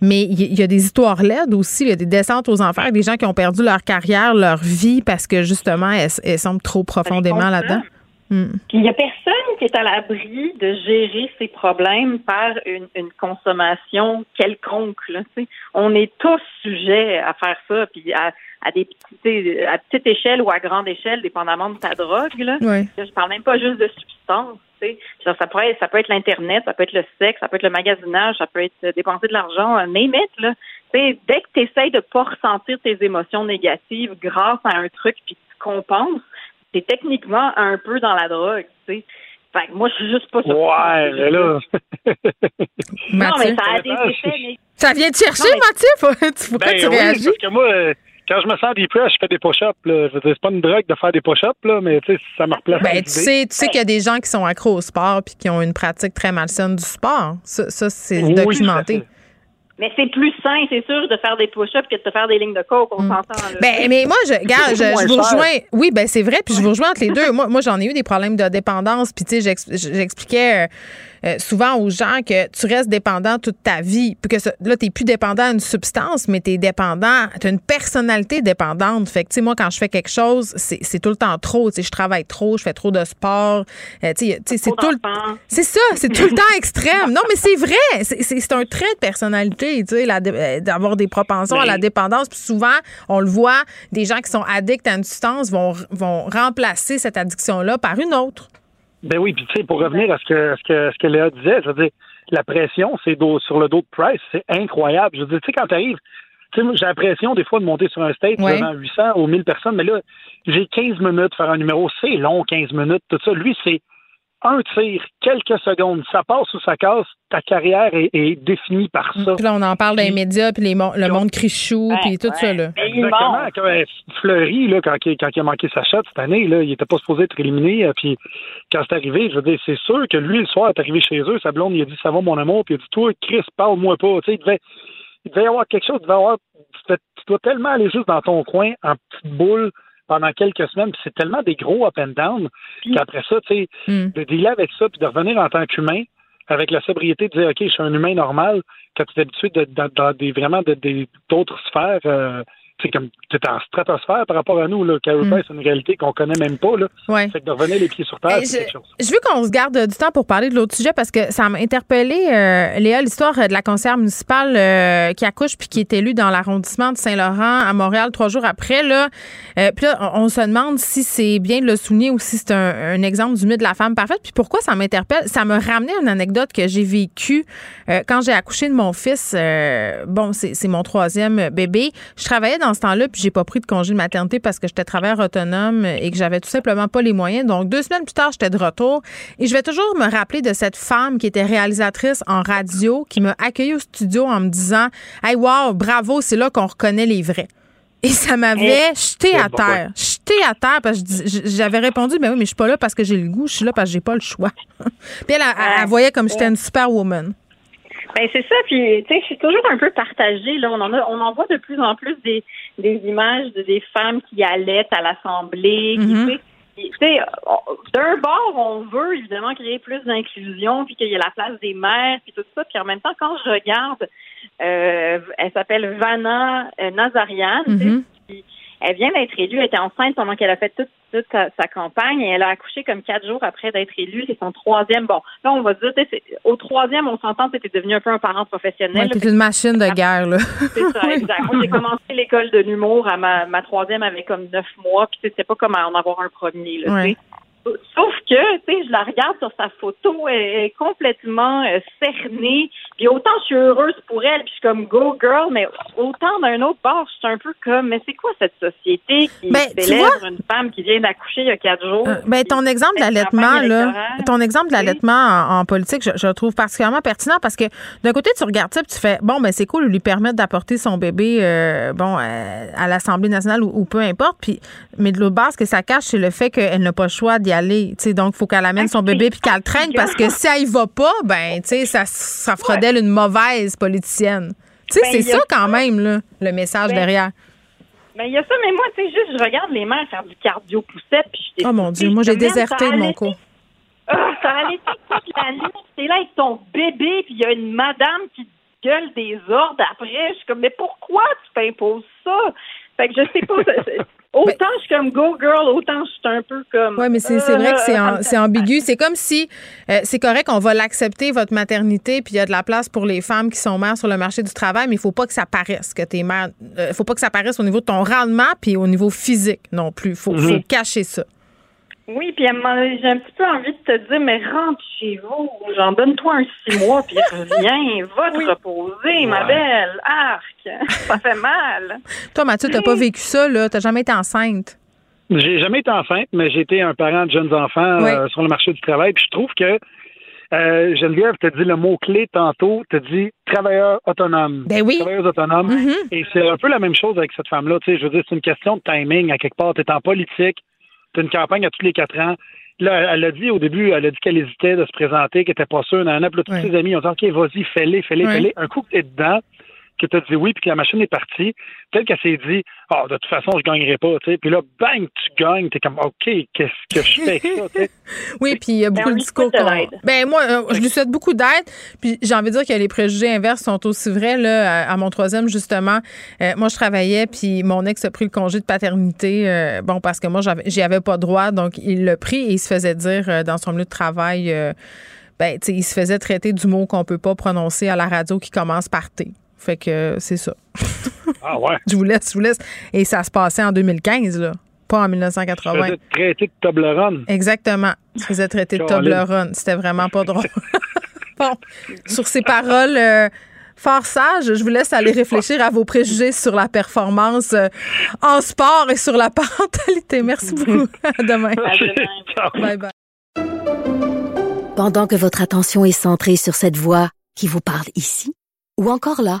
C: Mais il y, il y a des histoires laides aussi. Il y a des descentes aux enfers, des gens qui ont perdu leur carrière, leur vie parce que justement, elles, elles semblent trop profondément là-dedans. Hmm.
U: Puis il n'y a personne qui est à l'abri de gérer ses problèmes par une, une consommation quelconque. Là, on est tous sujets à faire ça, puis à, à des à petite échelle ou à grande échelle, dépendamment de ta drogue. Là. Là, je parle même pas juste de substance. tu sais. Ça, ça pourrait, ça peut être l'internet, ça peut être le sexe, ça peut être le magasinage, ça peut être dépenser de l'argent, euh, name it, là. Dès que tu essaies de pas ressentir tes émotions négatives grâce à un truc puis tu compenses, t'es techniquement un peu dans la drogue, tu sais. Fait que moi, je suis juste pas sûre.
T: Ouais, mais là. <laughs>
U: non, mais ça a des effets. Mais...
C: Ça vient te chercher,
U: Non, mais-
C: Mathieu? Pourquoi
T: Ben
C: tu
T: oui,
C: réagis?
T: Parce que moi, quand je me sens depressed, je fais des push-ups. C'est pas une drogue de faire des push-ups, là, mais tu sais, ça me replace.
C: Ben, tu sais, tu sais qu'il y a des gens qui sont accros au sport puis qui ont une pratique très malsaine du sport. Ça, ça, c'est
T: Oui,
C: documenté.
U: Mais c'est plus sain, c'est sûr, de faire des push-ups que de te faire des lignes de coke. On s'entend. là.
C: Ben, mais moi, je, regarde, je, je vous
U: cher.
C: rejoins. Oui, ben c'est vrai, puis je vous rejoins entre les deux. <laughs> Moi, moi j'en ai eu des problèmes de dépendance, puis tu sais, j'ex- j'expliquais euh, souvent aux gens que tu restes dépendant toute ta vie, puis que ça- là, t'es plus dépendant à une substance, mais t'es dépendant, t'as une personnalité dépendante. Fait que, tu sais, moi, quand je fais quelque chose, c'est tout le temps trop. Tu sais, je travaille trop, je fais trop de sport. Euh, tu sais, tu c'est tout le c'est ça, c'est tout le temps <laughs> extrême. Non, mais c'est vrai. C'est- un trait de personnalité, tu sais, euh, d'avoir des propensions à la dépendance. Puis souvent, on le voit, des gens qui sont addicts à une substance vont, vont remplacer cette addiction-là par une autre.
T: Ben oui, puis tu sais, pour revenir à ce que, à ce que, ce que Léa disait, je veux dire, la pression, c'est dos- sur le dos de Price, c'est incroyable. Je veux dire, tu sais, quand t'arrives, tu sais, moi, j'ai la pression des fois de monter sur un stage
C: Ouais.
T: devant 800 ou 1000 personnes, mais là, j'ai 15 minutes faire un numéro, c'est long, 15 minutes, tout ça. Lui, c'est un tir, quelques secondes, ça passe ou ça casse, ta carrière est, est définie par ça.
C: Puis là, on en parle dans les médias, puis les mon- le monde crie chou, puis tout ça, là.
T: Exactement. Comme euh, Fleury, là, quand, il, quand il a manqué sa shot cette année, là, il était pas supposé être éliminé. euh, Puis quand c'est arrivé, je veux dire, c'est sûr que lui, le soir, est arrivé chez eux, sa blonde, il a dit Ça va mon amour, puis il a dit Toi, Chris, parle-moi pas. Tu sais, il devait, il devait y avoir quelque chose, il devait y avoir. Tu dois tellement aller juste dans ton coin en petite boule pendant quelques semaines, puis c'est tellement des gros up and down qu'après ça, tu sais,
C: Mm.
T: de dealer avec ça, puis de revenir en tant qu'humain, avec la sobriété, de dire OK, je suis un humain normal, quand tu es habitué de, dans, dans des vraiment de- des- d'autres sphères, euh, c'est comme tu es en stratosphère par rapport à nous, là. Carey
C: Mm.
T: Price, c'est une réalité qu'on connaît même pas, là.
C: Ouais.
T: Fait que de revenir les pieds sur terre, c'est quelque chose.
C: Je veux qu'on se garde du temps pour parler de l'autre sujet parce que ça m'a interpellé, euh, Léa, l'histoire de la conseillère municipale euh, qui accouche puis qui est élue dans l'arrondissement de Saint-Laurent à Montréal trois jours après. Là, Euh, puis là, on, on se demande si c'est bien de le souligner ou si c'est un, un exemple du mythe de la femme parfaite. Puis pourquoi ça m'interpelle? Ça me ramenait à une anecdote que j'ai vécue euh, quand j'ai accouché de mon fils. Euh, bon, c'est c'est mon troisième bébé. Je travaillais dans ce temps-là puis j'ai pas pris de congé de maternité parce que j'étais travailleur autonome et que j'avais tout simplement pas les moyens. Donc, deux semaines plus tard, j'étais de retour. Et je vais toujours me rappeler de cette femme qui était réalisatrice en radio, qui m'a accueillie au studio en me disant Hey, wow, bravo, c'est là qu'on reconnaît les vrais. Et ça m'avait
V: Eh,
C: jeté
V: eh,
C: à
V: pourquoi?
C: terre. Jeté à terre parce que j'avais répondu, ben oui, mais je suis pas là parce que j'ai le goût, je suis là parce que j'ai pas le choix. <laughs> Puis elle, elle, elle voyait comme j'étais une superwoman.
U: Ben c'est ça, puis tu sais, je suis toujours un peu partagée. Là, on en a, on en voit de plus en plus des, des images de des femmes qui allaitent à l'Assemblée. qui,
C: Mhm.
U: tu sais, tu d'un bord, on veut évidemment créer plus d'inclusion, puis qu'il y ait la place des mères, puis tout ça. Puis en même temps, quand je regarde, euh, elle s'appelle Vanna euh, Nazarian.
C: Mhm.
U: puis Elle vient d'être élue, elle était enceinte pendant qu'elle a fait toute, toute sa, sa campagne et elle a accouché comme quatre jours après d'être élue. C'est son troisième. Bon, là, on va dire, tu au troisième, on s'entend, c'était devenu un peu un parent professionnel.
C: Ouais, t'es une machine de guerre, là.
U: C'est ça, <laughs> exact. Moi, j'ai commencé l'école de l'humour à ma, ma troisième avait comme neuf mois, puis tu sais, c'était pas comme à en avoir un premier, là, tu
C: Ouais.
U: Sauf que, tu sais, je la regarde sur sa photo, elle est complètement euh, cernée. Puis autant je suis heureuse pour elle, puis je suis comme go girl, mais autant d'un autre bord, je suis un peu comme, mais c'est quoi cette société qui
C: Ben,
U: célèbre une femme qui vient d'accoucher il y a quatre jours?
C: Euh, ben, ton exemple
U: campagne
C: là, ton exemple de l'allaitement en, en politique, je, je le trouve particulièrement pertinent parce que d'un côté, tu regardes ça puis tu fais, bon, ben, c'est cool de lui permettre d'apporter son bébé, euh, bon, euh, à l'Assemblée nationale ou, ou peu importe. Puis, mais de l'autre base, ce que ça cache, c'est le fait qu'elle n'a pas le choix d'y aller. Tu sais, donc, il faut qu'elle amène son bébé puis qu'elle le <laughs> traîne parce que si elle y va pas, ben, tu ça, ça fera d'elle une mauvaise politicienne. Tu sais,
U: Ben,
C: c'est ça quand même, là, le message
U: Ben,
C: derrière.
U: Mais il y a ça, mais moi, tu sais, juste, je regarde les mères faire du cardio poussette, puis je
C: Oh mon Dieu, moi, j'ai déserté de mon cours.
U: Ah, ça allait toute la nuit. T'es là avec ton bébé, puis il y a une madame qui gueule des ordres après. Je suis comme, mais pourquoi tu t'imposes ça? Fait que je sais pas. Autant je suis comme go girl, autant je suis un peu comme.
C: Oui, mais c'est c'est vrai que c'est
U: Euh,
C: ambigu. C'est comme si euh, c'est correct, on va l'accepter, votre maternité, puis il y a de la place pour les femmes qui sont mères sur le marché du travail, mais il faut pas que ça paraisse que t'es mère. Il faut pas que ça paraisse au niveau de ton rendement puis au niveau physique non plus. Faut,
T: Mhm.
C: faut cacher ça.
U: Oui, puis j'ai un petit peu envie de te dire, mais rentre chez vous, j'en donne-toi un six mois, puis reviens, va te reposer, ma belle, arc, <laughs> ça fait mal.
C: Toi, Mathieu, t'as pas vécu ça, là, t'as jamais été enceinte?
T: J'ai jamais été enceinte, mais j'ai été un parent de jeunes enfants euh, sur le marché du travail, puis je trouve que euh, Geneviève t'a dit le mot-clé tantôt, t'as dit travailleur autonome.
C: Ben oui.
T: Travailleuse autonome.
C: Mm-hmm.
T: Et c'est un peu la même chose avec cette femme-là. Tu sais, je veux dire, c'est une question de timing à quelque part. Tu es en politique, tu une campagne à tous les quatre ans. Là, elle a dit au début, elle a dit qu'elle hésitait de se présenter, qu'elle était pas sûre. Nan, puis là, tous ses amis ont dit OK, vas-y, fais-les, fais-les, fais-les. Un coup que tu es dedans, que tu as dit oui, puis que la machine est partie, peut-être qu'elle s'est dit, oh, de toute façon, je gagnerai pas, tu sais. Puis là, bang, tu gagnes, t'es comme, OK, qu'est-ce que je fais avec ça, tu sais? <laughs>
C: oui, puis il y a beaucoup de discours. Ben, moi, euh, je lui souhaite beaucoup d'aide. Puis j'ai envie de dire que les préjugés inverses sont aussi vrais, là. À, mon troisième, justement, euh, moi, je travaillais, puis mon ex a pris le congé de paternité, euh, bon, parce que moi, j'y avais pas droit, donc il l'a pris et il se faisait dire dans son milieu de travail, ben, tu sais, il se faisait traiter du mot qu'on peut pas prononcer à la radio qui commence par T. Fait que c'est ça.
T: Ah ouais. <laughs>
C: je vous laisse, je vous laisse. Et ça se passait en 2015, là. Pas en 1980.
T: faisait traiter de Toblerone.
C: Exactement. Se faisait traiter de Toblerone. C'était vraiment pas drôle. <laughs> bon, sur ces paroles euh, fort sages, je vous laisse aller réfléchir à vos préjugés sur la performance euh, en sport et sur la <laughs> parentalité. Merci beaucoup. À demain. Bye bye.
B: Pendant que votre attention est centrée sur cette voix qui vous parle ici, ou encore là,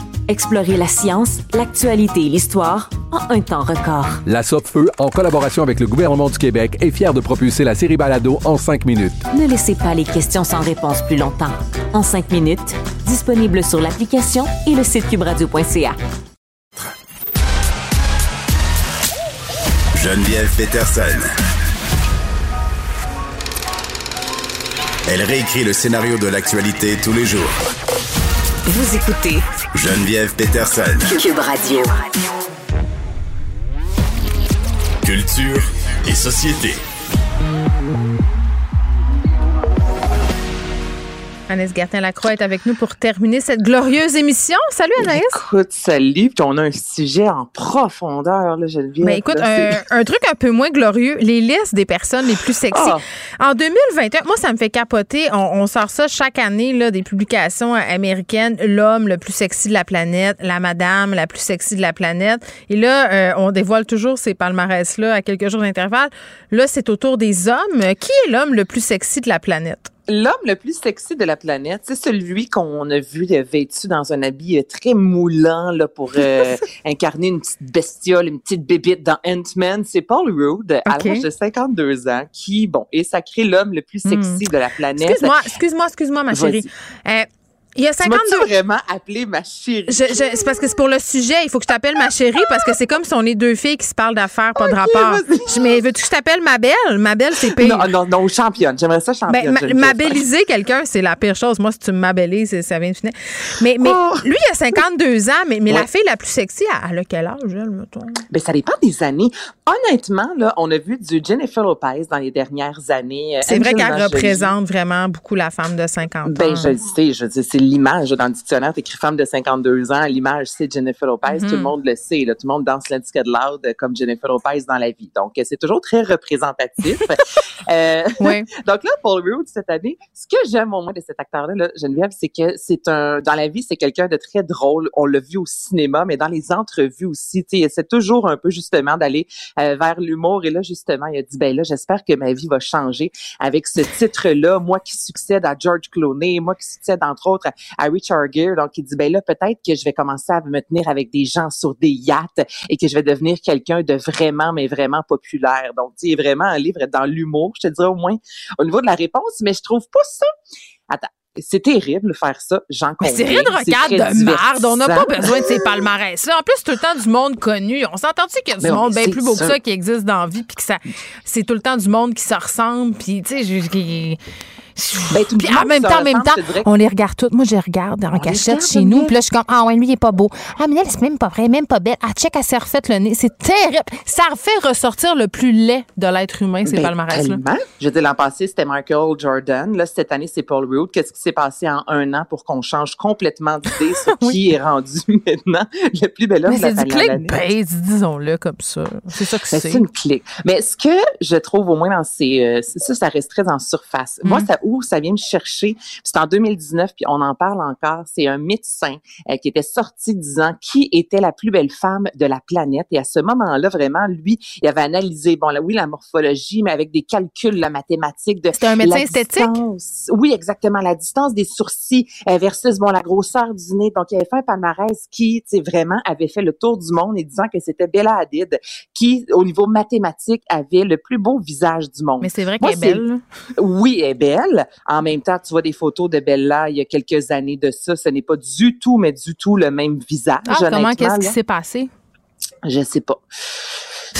E: Explorez la science, l'actualité et l'histoire en un temps record.
G: La Feu, en collaboration avec le gouvernement du Québec, est fière de propulser la série Balado en cinq minutes.
E: Ne laissez pas les questions sans réponse plus longtemps. En cinq minutes, disponible sur l'application et le site cubradio.ca.
A: Geneviève Peterson. Elle réécrit le scénario de l'actualité tous les jours.
P: Vous écoutez
A: Geneviève Peterson.
P: Cube Radio.
A: Culture et société.
C: Anaïs Gertin-Lacroix est avec nous pour terminer cette glorieuse émission. Salut Anaïs.
W: Écoute, salut. Puis on a un sujet en profondeur, là, Geneviève.
C: Mais écoute, un, truc un peu moins glorieux, les listes des personnes les plus sexy.
W: Ah.
C: En 2021, moi, ça me fait capoter. On, sort ça chaque année, là, des publications américaines. L'homme le plus sexy de la planète, la madame la plus sexy de la planète. Et là, euh, on dévoile toujours ces palmarès-là à quelques jours d'intervalle. Là, c'est autour des hommes. Qui est l'homme le plus sexy de la planète?
W: L'homme le plus sexy de la planète, c'est celui qu'on a vu vêtu dans un habit euh, très moulant là, pour euh, <laughs> incarner une petite bestiole, une petite bébite dans Ant-Man. C'est Paul Rudd, à l'âge de 52 ans, qui, bon, est sacré l'homme le plus sexy de la planète.
C: Excuse-moi, excuse-moi, excuse-moi, ma chérie. Euh, il y a 52...
W: Tu vraiment appelé ma chérie?
C: c'est parce que c'est pour le sujet. Il faut que je t'appelle ma chérie parce que c'est comme si on est deux filles qui se parlent d'affaires, pas de rapport. Je, mais veux-tu que je t'appelle ma belle? Ma belle, c'est pire.
W: Non, non, non, championne. J'aimerais ça championne.
C: Ben, m'abelliser quelqu'un, c'est la pire chose. Moi, si tu m'abellises, ça vient de finir. Mais, mais
W: Oh.
C: lui, il a 52 ans, mais, mais la fille la plus sexy, elle a quel âge, elle, mettons?
W: Ben, ça dépend des années. Honnêtement, là, on a vu du Jennifer Lopez dans les dernières années.
C: C'est vrai qu'elle représente vraiment beaucoup la femme de 50 ans.
W: Ben, je le sais, je dis, c'est l'image dans le dictionnaire, t'écris femme de 52 ans, l'image, c'est Jennifer Lopez,
C: Mhm.
W: tout le monde le sait, là, tout le monde danse Let's Get Loud comme Jennifer Lopez dans la vie. Donc, c'est toujours très représentatif. <laughs> Euh, <laughs> Donc là, Paul Rudd, cette année, ce que j'aime au moins de cet acteur-là, là, Geneviève, c'est que c'est un, dans la vie, c'est quelqu'un de très drôle. On l'a vu au cinéma, mais dans les entrevues aussi, tu sais, c'est toujours un peu justement d'aller euh, vers l'humour. Et là, justement, il a dit, ben là, j'espère que ma vie va changer avec ce titre-là. Moi qui succède à George Clooney, moi qui succède, entre autres, Harry Charger. Donc, il dit, ben là, peut-être que je vais commencer à me tenir avec des gens sur des yachts et que je vais devenir quelqu'un de vraiment, mais vraiment populaire. Donc, il est vraiment un livre dans l'humour, je te dirais au moins au niveau de la réponse, mais je trouve pas ça. Attends, c'est terrible faire ça, j'en conviens.
C: C'est rien de regard de marde. On n'a pas besoin de ces palmarès. Là, en plus, tout le temps du monde connu. On s'entend-tu qu'il y a du monde bien plus beau que ça qui existe dans la vie, puis que ça, c'est tout le temps du monde qui se ressemble, puis tu sais,
W: ben,
C: puis en même temps, en même temps, on les regarde toutes. Moi, je les regarde en cachette chez nous. Puis là, je suis comme, ah ouais, lui, il est pas beau. Ah, mais elle, c'est même pas vrai, même pas belle. Ah, check, elle s'est refaite le nez. C'est terrible. Ça fait ressortir le plus laid de l'être humain, ces
W: ben,
C: palmarès-là.
W: Je dire, l'an passé, c'était Michael Jordan. Là, cette année, c'est Paul Rudd. Qu'est-ce qui s'est passé en un an pour qu'on change complètement d'idée <laughs> sur qui est rendu <laughs> maintenant le plus bel homme de la
C: C'est du clickbait, disons-le comme ça. C'est ça que
W: ben,
C: c'est.
W: C'est une clique. Mais ce que je trouve au moins dans ces... Euh, ça, ça reste très en surface. Moi,
C: Mm.
W: ça, où ça vient me chercher, c'est en 2019, puis on en parle encore, c'est un médecin euh, qui était sorti disant qui était la plus belle femme de la planète. Et à ce moment-là, vraiment, lui, il avait analysé, bon, là, oui, la morphologie, mais avec des calculs, la mathématique. de
C: C'était un médecin
W: la
C: esthétique?
W: distance. Oui, exactement. La distance des sourcils euh, versus, bon, la grosseur du nez. Donc, il avait fait un palmarès qui, tu sais, vraiment avait fait le tour du monde et disant que c'était Bella Hadid qui, au niveau mathématique, avait le plus beau visage du monde.
C: Mais c'est vrai qu'elle est belle.
W: Oui, elle est belle. En même temps, tu vois des photos de Bella il y a quelques années de ça. Ce n'est pas du tout, mais du tout le même visage.
C: Ah, comment, qu'est-ce qui s'est passé?
W: Je sais pas.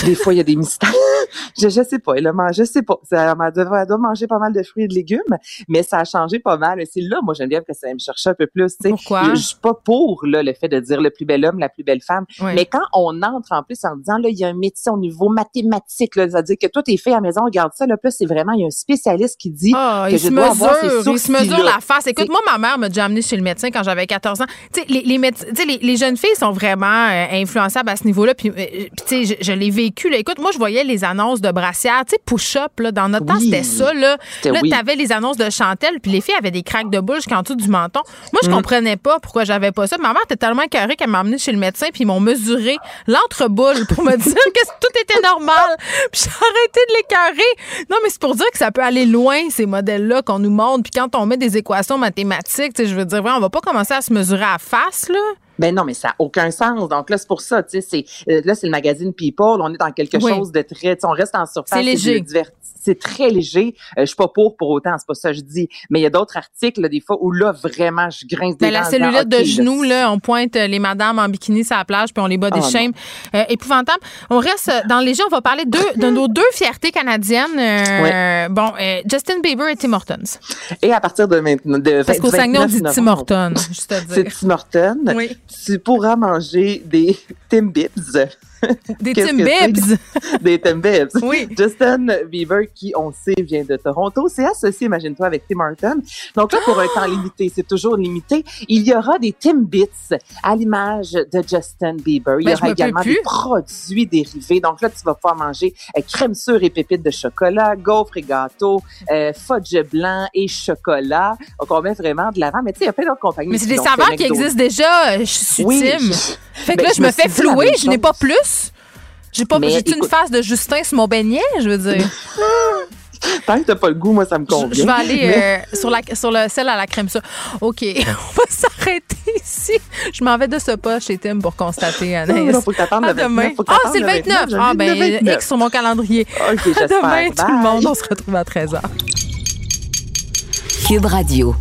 W: Des fois, il y a des mystères. <laughs> je, je sais pas. Elle a mangé, je sais pas. Ça, elle, doit, elle doit manger pas mal de fruits et de légumes, mais ça a changé pas mal. C'est là, moi, Geneviève, que ça me chercher un peu plus. tu sais.
C: Pourquoi?
W: Je, je suis pas pour là, le fait de dire le plus bel homme, la plus belle femme.
C: Oui.
W: Mais quand on entre en plus en disant, là, il y a un métier au niveau mathématique, là, c'est-à-dire que toi, t'es fait à la maison, regarde ça, là, plus c'est vraiment, il y a un spécialiste qui dit
C: Ah,
W: que
C: il
W: je avoir ces
C: mesure, il se mesure la face. Écoute, moi, ma mère m'a déjà amené chez le médecin quand j'avais 14 ans. Tu sais, les, les, méde- les, les jeunes filles sont vraiment euh, influençables à ce niveau-là. Puis, euh, puis, tu sais, je, je l'ai vécu. Là. Écoute, moi, je voyais les annonces de brassière, tu sais, push-up. Là, dans notre temps, c'était ça. Là, là
W: oui.
C: t'avais les annonces de Chantel, puis les filles avaient des craques de bouche jusqu'en dessous du menton. Moi, je
W: Mm.
C: comprenais pas pourquoi j'avais pas ça. Ma mère était tellement carrée qu'elle m'a amené chez le médecin, puis ils m'ont mesuré l'entreboule pour me <laughs> dire que tout était normal. Puis j'ai arrêté de les carrer. Non, mais c'est pour dire que ça peut aller loin, ces modèles-là qu'on nous montre. Puis quand on met des équations mathématiques, tu sais, je veux dire, ouais, on va pas commencer à se mesurer à face, là.
W: Ben non, mais ça n'a aucun sens. Donc là, c'est pour ça, tu sais, c'est euh, là, c'est le magazine People. On est dans quelque
C: Oui.
W: chose de très, on reste en surface.
C: C'est léger.
W: C'est très léger. Euh, je suis pas pour pour autant, c'est pas ça que je dis. Mais il y a d'autres articles, là, des fois, où là, vraiment, je grince des
C: Ben, la
W: dents en disant,
C: cellulite de genoux, là, on pointe euh, les madames en bikini sur la plage, puis on les bat des shame. Euh, épouvantable. On reste dans les gens, on va parler de, de nos deux fiertés canadiennes. Euh, Bon, euh, Justin Bieber et Tim Hortons.
W: Et à partir de maintenant, de
C: Parce qu'au Saguenay, on
W: 29
C: dit Tim Hortons,
W: C'est. Tim Hortons.
C: Oui.
W: Tu pourras manger des <laughs> Tim Bibbs.
C: Des Tim? Bibbs. <laughs>
W: Des Tim Bibbs.
C: Oui.
W: Justin Bieber, qui on sait vient de Toronto, c'est associé, imagine-toi, avec Tim Hortons. Donc là, pour un temps limité, c'est toujours limité, il y aura des Timbits à l'image de Justin Bieber. Il y
C: Ben, je
W: aura également des produits dérivés. Donc là, tu vas pouvoir manger euh, crème sûre et pépites de chocolat, gaufres et gâteaux, euh, fudge blanc et chocolat. Donc on met vraiment de l'avant. Mais tu sais, il y a plein d'autres compagnies.
C: Mais c'est des saveurs qui existent déjà. euh, Je suis
W: Oui.
C: Fait que
W: Ben,
C: là,
W: je
C: me
W: me
C: fais flouer, je n'ai pas plus. J'ai pas,
W: Mais
C: j'ai une face de Justin sur mon beignet, je veux dire? <laughs>
W: Tant que t'as pas le goût, moi, ça me convient.
C: je vais aller
W: Mais-
C: euh, sur, la, sur le sel à la crème ça. OK, <laughs> on va s'arrêter ici. Je m'en vais de ce pas chez Tim pour constater, Anaïs.
W: Non, faut que t'attendes
C: À
W: le 29,
C: demain.
W: faut que
C: Ah, c'est le
W: le
C: 29.
W: 29,
C: Ah, ben,
W: 29.
C: X sur mon calendrier.
W: OK, j'espère.
C: demain, tout le monde. On se retrouve à 13h.
B: Cube Radio.